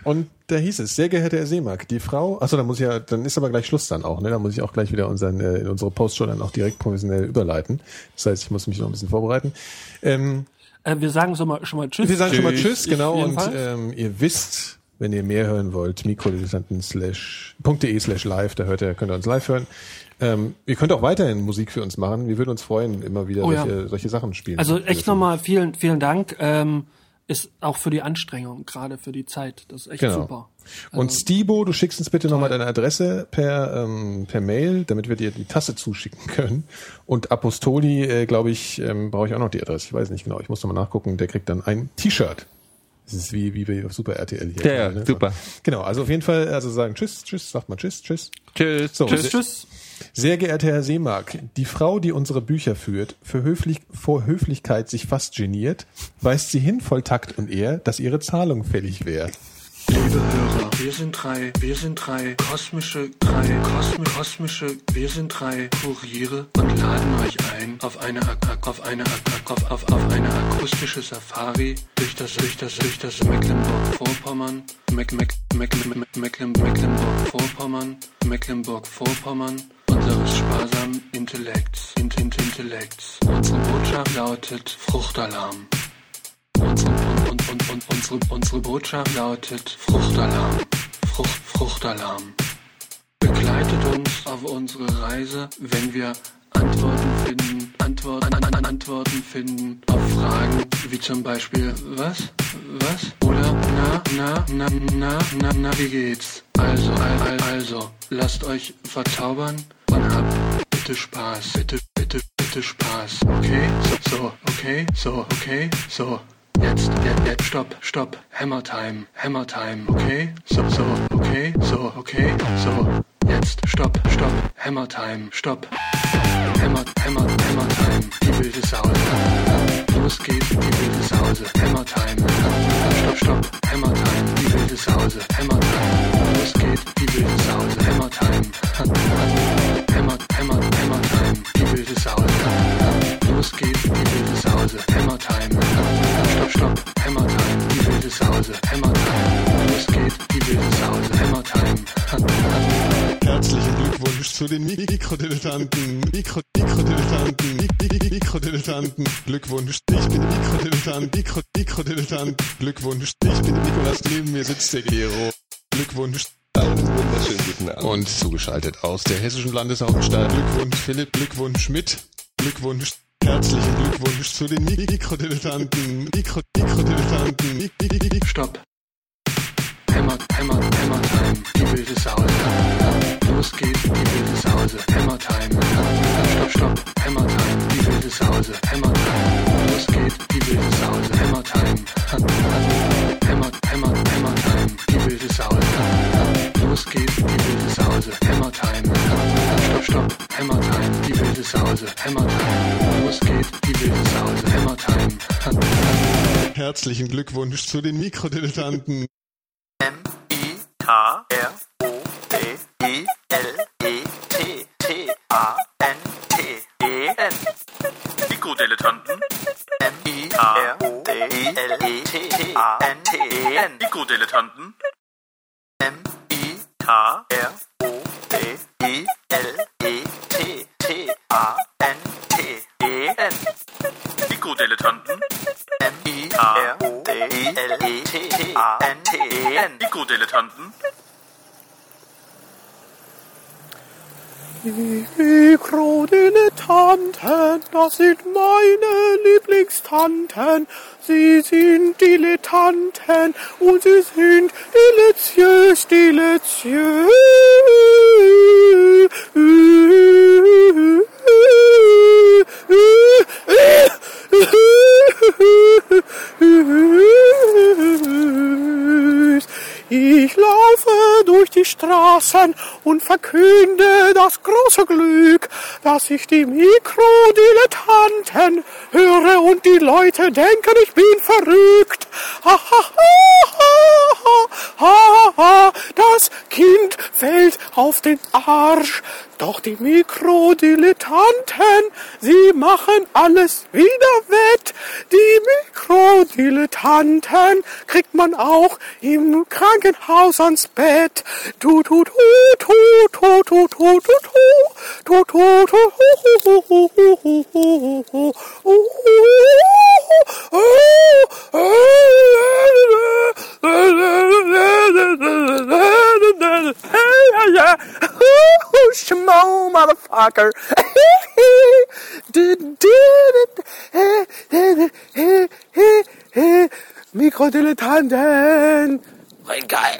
Und da hieß es, sehr geehrter Herr Seemark, die Frau, achso, dann muss ich ja, dann ist aber gleich Schluss dann auch, ne? Dann muss ich auch gleich wieder unseren, äh, in unsere Postshow dann auch direkt professionell überleiten. Das heißt, ich muss mich noch ein bisschen vorbereiten. Ähm, Äh, wir sagen schon mal, schon mal Tschüss. wir sagen schon mal Tschüss, genau. Und ähm, ihr wisst, wenn ihr mehr hören wollt, mikrodilettanten slash, .de slash live, da hört ihr, könnt ihr uns live hören. Ähm, ihr könnt auch weiterhin Musik für uns machen. Wir würden uns freuen, immer wieder Oh ja. solche, solche Sachen spielen. Also echt nochmal vielen, vielen Dank. Ähm, ist auch für die Anstrengung, gerade für die Zeit. Das ist echt Genau. super. Und Stibo, du schickst uns bitte nochmal deine Adresse per, ähm, per Mail, damit wir dir die Tasse zuschicken können. Und Apostoli, äh, glaube ich, ähm, brauche ich auch noch die Adresse. Ich weiß nicht genau. Ich muss nochmal nachgucken. Der kriegt dann ein T-Shirt. Das ist wie, wie bei Super RTL hier. Ja, ja, ne? super. Genau, also auf jeden Fall, also sagen Tschüss, Tschüss, sagt mal Tschüss, Tschüss. Tschüss. So, Tschüss, tschüss. Sehr geehrter Herr Seemark, die Frau, die unsere Bücher führt, für Höflich vor Höflichkeit sich fast geniert, weist sie hin voll Takt und Ehr, dass ihre Zahlung fällig wäre. Liebe Hörer, wir sind drei, wir sind drei kosmische, drei kosmi kosmische, wir sind drei Kuriere und laden euch ein auf eine, auf eine, auf, auf, auf eine akustische Safari durch das, durch das, durch das Mecklenburg-Vorpommern, Meck, Meck, Meck, Meck, Mecklen, Mecklenburg-Vorpommern, Mecklenburg-Vorpommern unseres sparsamen Intellekts, Int, Int, Intellekts. Unsere Botschaft lautet Fruchtalarm. Unsere, und, und, und, unsere, unsere Botschaft lautet Fruchtalarm. Frucht, Fruchtalarm. Begleitet uns auf unsere Reise, wenn wir Antworten finden, Antworten, an, an, Antworten finden auf Fragen wie zum Beispiel was, was oder na, na, na, na, na, na, wie geht's? Also, al- al- also, lasst euch verzaubern und habt bitte Spaß, bitte, bitte, bitte Spaß, okay? So, so, okay, so, okay, so. Jetzt, jetzt, jetzt, stopp, stopp, Hammer Time, Hammer Time, okay? So, so, okay, so, okay, so. Jetzt, stopp, stopp, Hammer Time, stopp. Hammer, Hammer, Hammer Time, die wilde Sause. Los geht die wilde Sause, Hammer Time. Stopp, stopp, Hammer Time, die wilde Sause, Hammer Time. Los geht die wilde Sause, Hammer Time. Hammer, Hammer, Hammer Time, die wilde Sause. Los geht die wilde Sause, Hammer Time. Stopp, stopp, Hammer Time, die wilde Sause, Hammer Time. Los geht die wilde Sause, Hammer Time. Herzlichen Glückwunsch zu den Mikrodilettanten. Mikro, Mikrodilettanten. Mik- Mik- Mikrodilettanten. Glückwunsch. Ich bin Mikrodilettant. Mikro, Mikrodilettant. Glückwunsch. Ich bin Nikolas. Neben mir sitzt der Gero. Glückwunsch. Wunderschönen guten Abend. Und zugeschaltet aus der hessischen Landeshauptstadt. Glückwunsch Philipp. Glückwunsch Schmidt. Glückwunsch. Herzlichen Glückwunsch zu den Mikrodilettanten. Mikro, Mikrodilettanten. Mik- Mik- Mik- Stopp. Hammer, Hammer, Hammer Time, die wilde Sause. Los geht die wilde Sause, Hammer Time. Stopp, stopp, Hammer Time, die wilde Sause, Hammer Time. Los geht die wilde Sause, Hammer Time. Hammer, Hammer, Hammer Time, die wilde Sause. Los geht die wilde Sause, Hammer Time. Stopp, stopp, Hammer Time, die wilde Sause, Hammer Time. Los geht die wilde Sause, Hammer Time. Herzlichen Glückwunsch zu den Mikrodilettanten. M-I-K-R-O-D-I-L-E-T-T-A-N-T-E-N. Mikrodilettanten. M-I-K-R-O-D-I-L-E-T-T-A-N-T-E-N. Mikrodilettanten. M-I-K-R-O-D-I-L-E verstanden? Die Mikrodilettanten, das sind meine Lieblingstanten. Sie sind Dilettanten und sie sind deliziös, deliziös. Ich laufe durch die Straßen und verkünde das große Glück, dass ich die Mikrodilettanten höre und die Leute denken, ich bin verrückt. Ha, ha, ha, ha, ha, ha, das Kind fällt auf den Arsch. Doch die Mikrodilettanten, sie machen alles wieder wett. Die Mikrodilettanten kriegt man auch im Krankenhaus second house on spit. Toot toot toot toot toot toot toot toot toot toot toot Shmo, motherfucker. did, did it. Mikrodilettanten. 应该。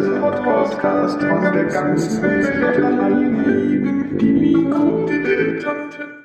Podcast von der ganzen Welt. Die Mikrodilettanten.